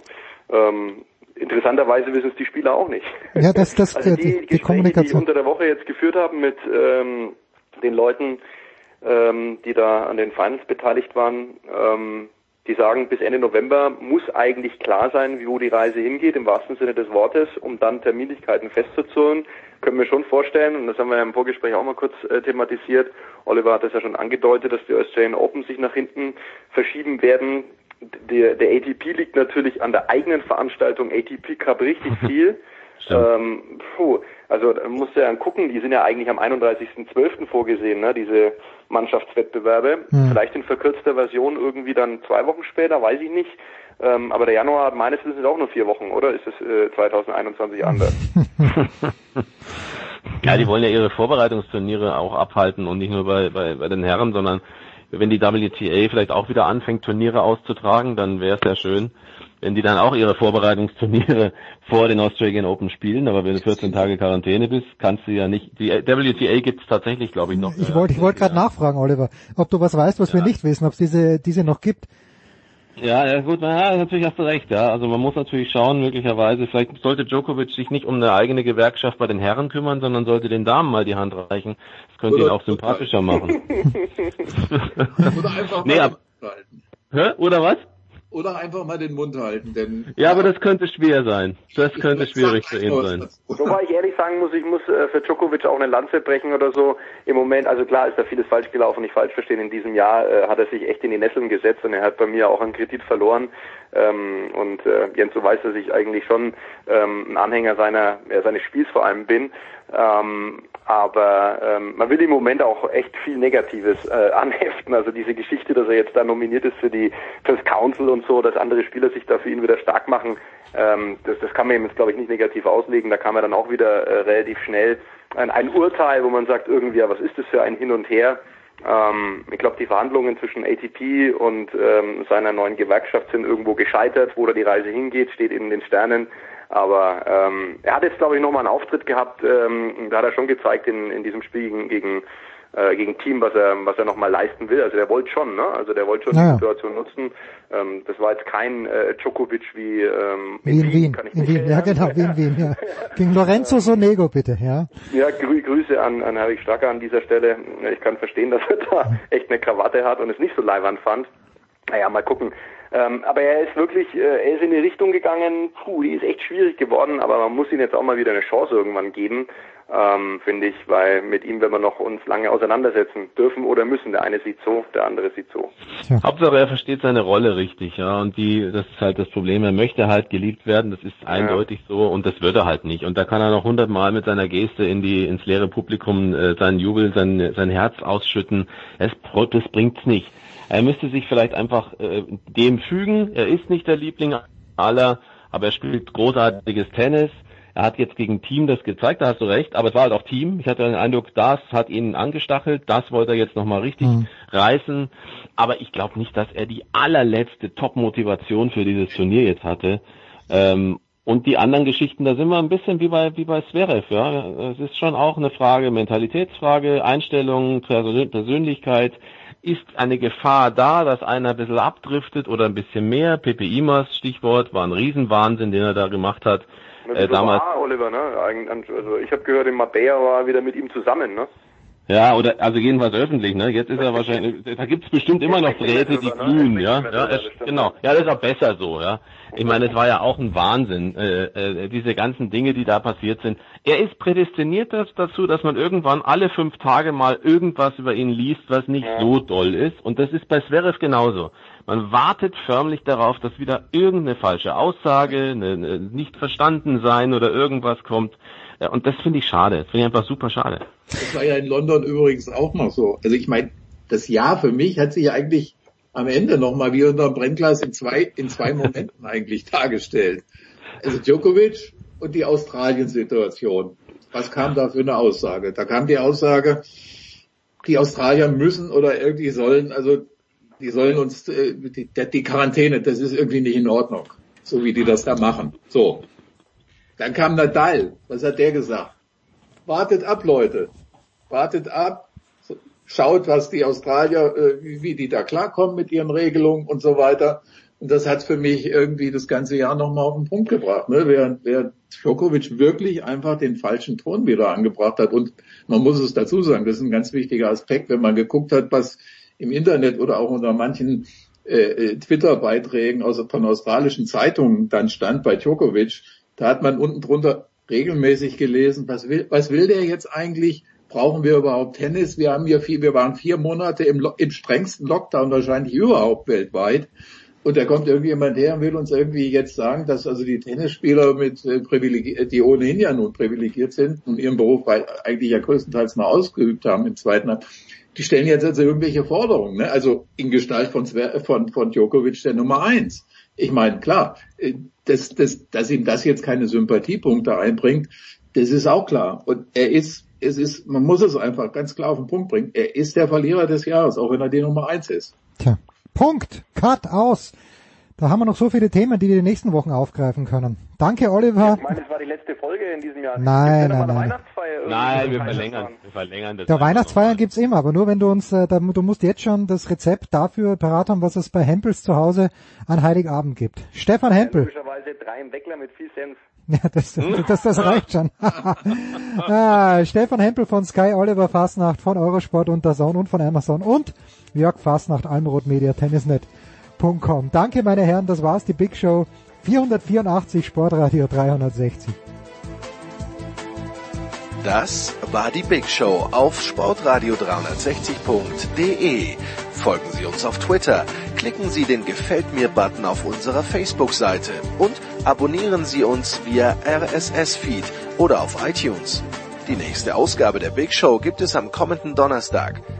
Ähm, interessanterweise wissen es die Spieler auch nicht. Ja, das, das, also die, die, die Gespräche, Kommunikation. die unter der Woche jetzt geführt haben mit ähm, den Leuten, ähm, die da an den Finals beteiligt waren, ähm, die sagen, bis Ende November muss eigentlich klar sein, wo die Reise hingeht, im wahrsten Sinne des Wortes, um dann Terminlichkeiten festzuzurren. Können wir schon vorstellen, und das haben wir ja im Vorgespräch auch mal kurz äh, thematisiert, Oliver hat das ja schon angedeutet, dass die Australian Open sich nach hinten verschieben werden. Der, der ATP liegt natürlich an der eigenen Veranstaltung ATP Cup richtig viel. ähm, puh, also da musst du ja gucken, die sind ja eigentlich am 31.12. vorgesehen, ne, diese Mannschaftswettbewerbe. Hm. Vielleicht in verkürzter Version irgendwie dann zwei Wochen später, weiß ich nicht. Ähm, aber der Januar hat meines Wissens auch nur vier Wochen, oder? Ist es äh, 2021 anders? ja, die wollen ja ihre Vorbereitungsturniere auch abhalten und nicht nur bei, bei, bei den Herren, sondern wenn die WTA vielleicht auch wieder anfängt, Turniere auszutragen, dann wäre es ja schön, wenn die dann auch ihre Vorbereitungsturniere vor den Australian Open spielen, aber wenn du 14 Tage Quarantäne bist, kannst du ja nicht. Die WTA gibt es tatsächlich, glaube ich, noch. Ich wollte ich wollte gerade nachfragen, Oliver, ob du was weißt, was ja. wir nicht wissen, ob es diese, diese noch gibt. Ja, ja gut, ja, natürlich hast du recht, ja. Also man muss natürlich schauen, möglicherweise, vielleicht sollte Djokovic sich nicht um eine eigene Gewerkschaft bei den Herren kümmern, sondern sollte den Damen mal die Hand reichen. Das könnte Oder ihn auch sympathischer machen. Oder einfach nee, ab, Hä? Oder was? Oder einfach mal den Mund halten, denn. Ja, aber das könnte schwer sein. Das könnte schwierig für ihn sein. Wobei ich ehrlich sagen muss, ich muss äh, für Djokovic auch eine Lanze brechen oder so. Im Moment, also klar ist da vieles falsch gelaufen, nicht falsch verstehen. In diesem Jahr äh, hat er sich echt in die Nesseln gesetzt und er hat bei mir auch einen Kredit verloren. Ähm, und äh, Jens, du weißt, dass ich eigentlich schon ähm, ein Anhänger seiner, äh, seines Spiels vor allem bin. Ähm, aber ähm, man will im Moment auch echt viel Negatives äh, anheften. Also diese Geschichte, dass er jetzt da nominiert ist für die fürs Council und so, dass andere Spieler sich da für ihn wieder stark machen, ähm, das, das kann man ihm jetzt glaube ich nicht negativ auslegen. Da kam er dann auch wieder äh, relativ schnell ein, ein Urteil, wo man sagt irgendwie, ja, was ist das für ein Hin und Her? Ähm, ich glaube, die Verhandlungen zwischen ATP und ähm, seiner neuen Gewerkschaft sind irgendwo gescheitert. Wo da die Reise hingeht, steht in den Sternen. Aber ähm, er hat jetzt, glaube ich, nochmal einen Auftritt gehabt. Ähm, da hat er schon gezeigt in, in diesem Spiel gegen, gegen äh, gegen Team, was er was er nochmal leisten will. Also der wollte schon, ne? Also der wollte schon Ja, die Situation nutzen. Ähm, das war jetzt kein äh, Djokovic wie ähm, Wie in Wien. kann ich In Wien, ja genau, wie in Wien, ja. Gegen Lorenzo Sonego bitte, ja. Ja, grü Grüße an, an Harry Stracker an dieser Stelle. Ich kann verstehen, dass er da echt eine Krawatte hat und es nicht so leiwand fand. Naja, mal gucken. Ähm, aber er ist wirklich, äh, er ist in die Richtung gegangen, puh, die ist echt schwierig geworden, aber man muss ihm jetzt auch mal wieder eine Chance irgendwann geben, ähm, finde ich, weil mit ihm werden wir noch uns lange auseinandersetzen dürfen oder müssen. Der eine sieht so, der andere sieht so. Hauptsache er versteht seine Rolle richtig, ja, und die, das ist halt das Problem, er möchte halt geliebt werden, das ist eindeutig so und das wird er halt nicht. Und da kann er noch hundertmal mit seiner Geste in die, ins leere Publikum äh, seinen Jubel, sein, sein Herz ausschütten. Es, das bringt's nicht. Er müsste sich vielleicht einfach äh, dem fügen, er ist nicht der Liebling aller, aber er spielt großartiges Tennis. Er hat jetzt gegen Team das gezeigt, da hast du recht, aber es war halt auch Team. Ich hatte den Eindruck, das hat ihn angestachelt, das wollte er jetzt nochmal richtig mhm. reißen. Aber ich glaube nicht, dass er die allerletzte Top-Motivation für dieses Turnier jetzt hatte. Ähm, und die anderen Geschichten, da sind wir ein bisschen wie bei, wie bei Zverev, ja. Es ist schon auch eine Frage, Mentalitätsfrage, Einstellung, Persönlichkeit. Ist eine Gefahr da, dass einer ein bisschen abdriftet oder ein bisschen mehr? Pepe Imas Stichwort war ein Riesenwahnsinn, den er da gemacht hat. Äh, damals. War, Oliver, ne? Also ich habe gehört, Mabea war wieder mit ihm zusammen, ne? Ja, oder also jedenfalls öffentlich, ne? Jetzt ist er wahrscheinlich, da gibt's bestimmt immer noch Drähte, die glühen, ja. ja es, genau. Ja, das ist auch besser so, ja. Ich meine, es war ja auch ein Wahnsinn, äh, äh, diese ganzen Dinge, die da passiert sind. Er ist prädestiniert dazu, dass man irgendwann alle fünf Tage mal irgendwas über ihn liest, was nicht so doll ist. Und das ist bei Zverev genauso. Man wartet förmlich darauf, dass wieder irgendeine falsche Aussage, eine, eine nicht verstanden sein oder irgendwas kommt. Ja, und das finde ich schade. Das finde ich einfach super schade. Das war ja in London übrigens auch noch so. Also ich meine, das Jahr für mich hat sich eigentlich am Ende nochmal wie unter dem Brennglas in zwei, in zwei Momenten eigentlich dargestellt. Also Djokovic und die Australien-Situation. Was kam da für eine Aussage? Da kam die Aussage, die Australier müssen oder irgendwie sollen, also die sollen uns, äh, die, die Quarantäne, das ist irgendwie nicht in Ordnung, so wie die das da machen. So. Dann kam Nadal. Was hat der gesagt? Wartet ab, Leute. Wartet ab. Schaut, was die Australier, äh, wie die da klarkommen mit ihren Regelungen und so weiter. Und das hat für mich irgendwie das ganze Jahr nochmal auf den Punkt gebracht, ne? während, während Djokovic wirklich einfach den falschen Ton wieder angebracht hat. Und man muss es dazu sagen, das ist ein ganz wichtiger Aspekt, wenn man geguckt hat, was im Internet oder auch unter manchen äh, äh Twitter-Beiträgen aus, von australischen Zeitungen dann stand bei Djokovic, da hat man unten drunter regelmäßig gelesen, was will, was will der jetzt eigentlich? Brauchen wir überhaupt Tennis? Wir haben hier vier, wir waren vier Monate im, im strengsten Lockdown wahrscheinlich überhaupt weltweit. Und da kommt irgendjemand her und will uns irgendwie jetzt sagen, dass also die Tennisspieler mit äh, privilegiert, die ohnehin ja nun privilegiert sind und ihren Beruf eigentlich ja größtenteils noch ausgeübt haben im zweiten die stellen jetzt also irgendwelche Forderungen, ne? also in Gestalt von, von, von Djokovic der Nummer eins. Ich meine, klar, äh, dass, dass, dass ihm das jetzt keine Sympathiepunkte einbringt, das ist auch klar. Und er ist, es ist, man muss es einfach ganz klar auf den Punkt bringen. Er ist der Verlierer des Jahres, auch wenn er die Nummer eins ist. Tja, Punkt, Cut aus. Da haben wir noch so viele Themen, die wir in den nächsten Wochen aufgreifen können. Danke, Oliver. Ich meine, es war die letzte Folge in diesem Jahr. Nein, nein, nein. Nein, wir verlängern, wir verlängern das. Der Weihnachtsfeiern gibt's immer, aber nur wenn du uns, äh, da, du musst jetzt schon das Rezept dafür parat haben, was es bei Hempels zu Hause an Heiligabend gibt. Stefan Hempel. Typischerweise drei im Weckler mit viel Senf. Ja, das, das, das, reicht schon. ah, Stefan Hempel von Sky, Oliver Fasnacht von Eurosport und der Zone und von Amazon und Jörg Fasnacht, Almrot Media, Tennisnet sportradio360.com. Danke, meine Herren, das war's, die Big Show 484 Sportradio 360. Das war die Big Show auf sportradio 360.de. Folgen Sie uns auf Twitter, klicken Sie den Gefällt mir Button auf unserer Facebook-Seite und abonnieren Sie uns via RSS-Feed oder auf iTunes. Die nächste Ausgabe der Big Show gibt es am kommenden Donnerstag.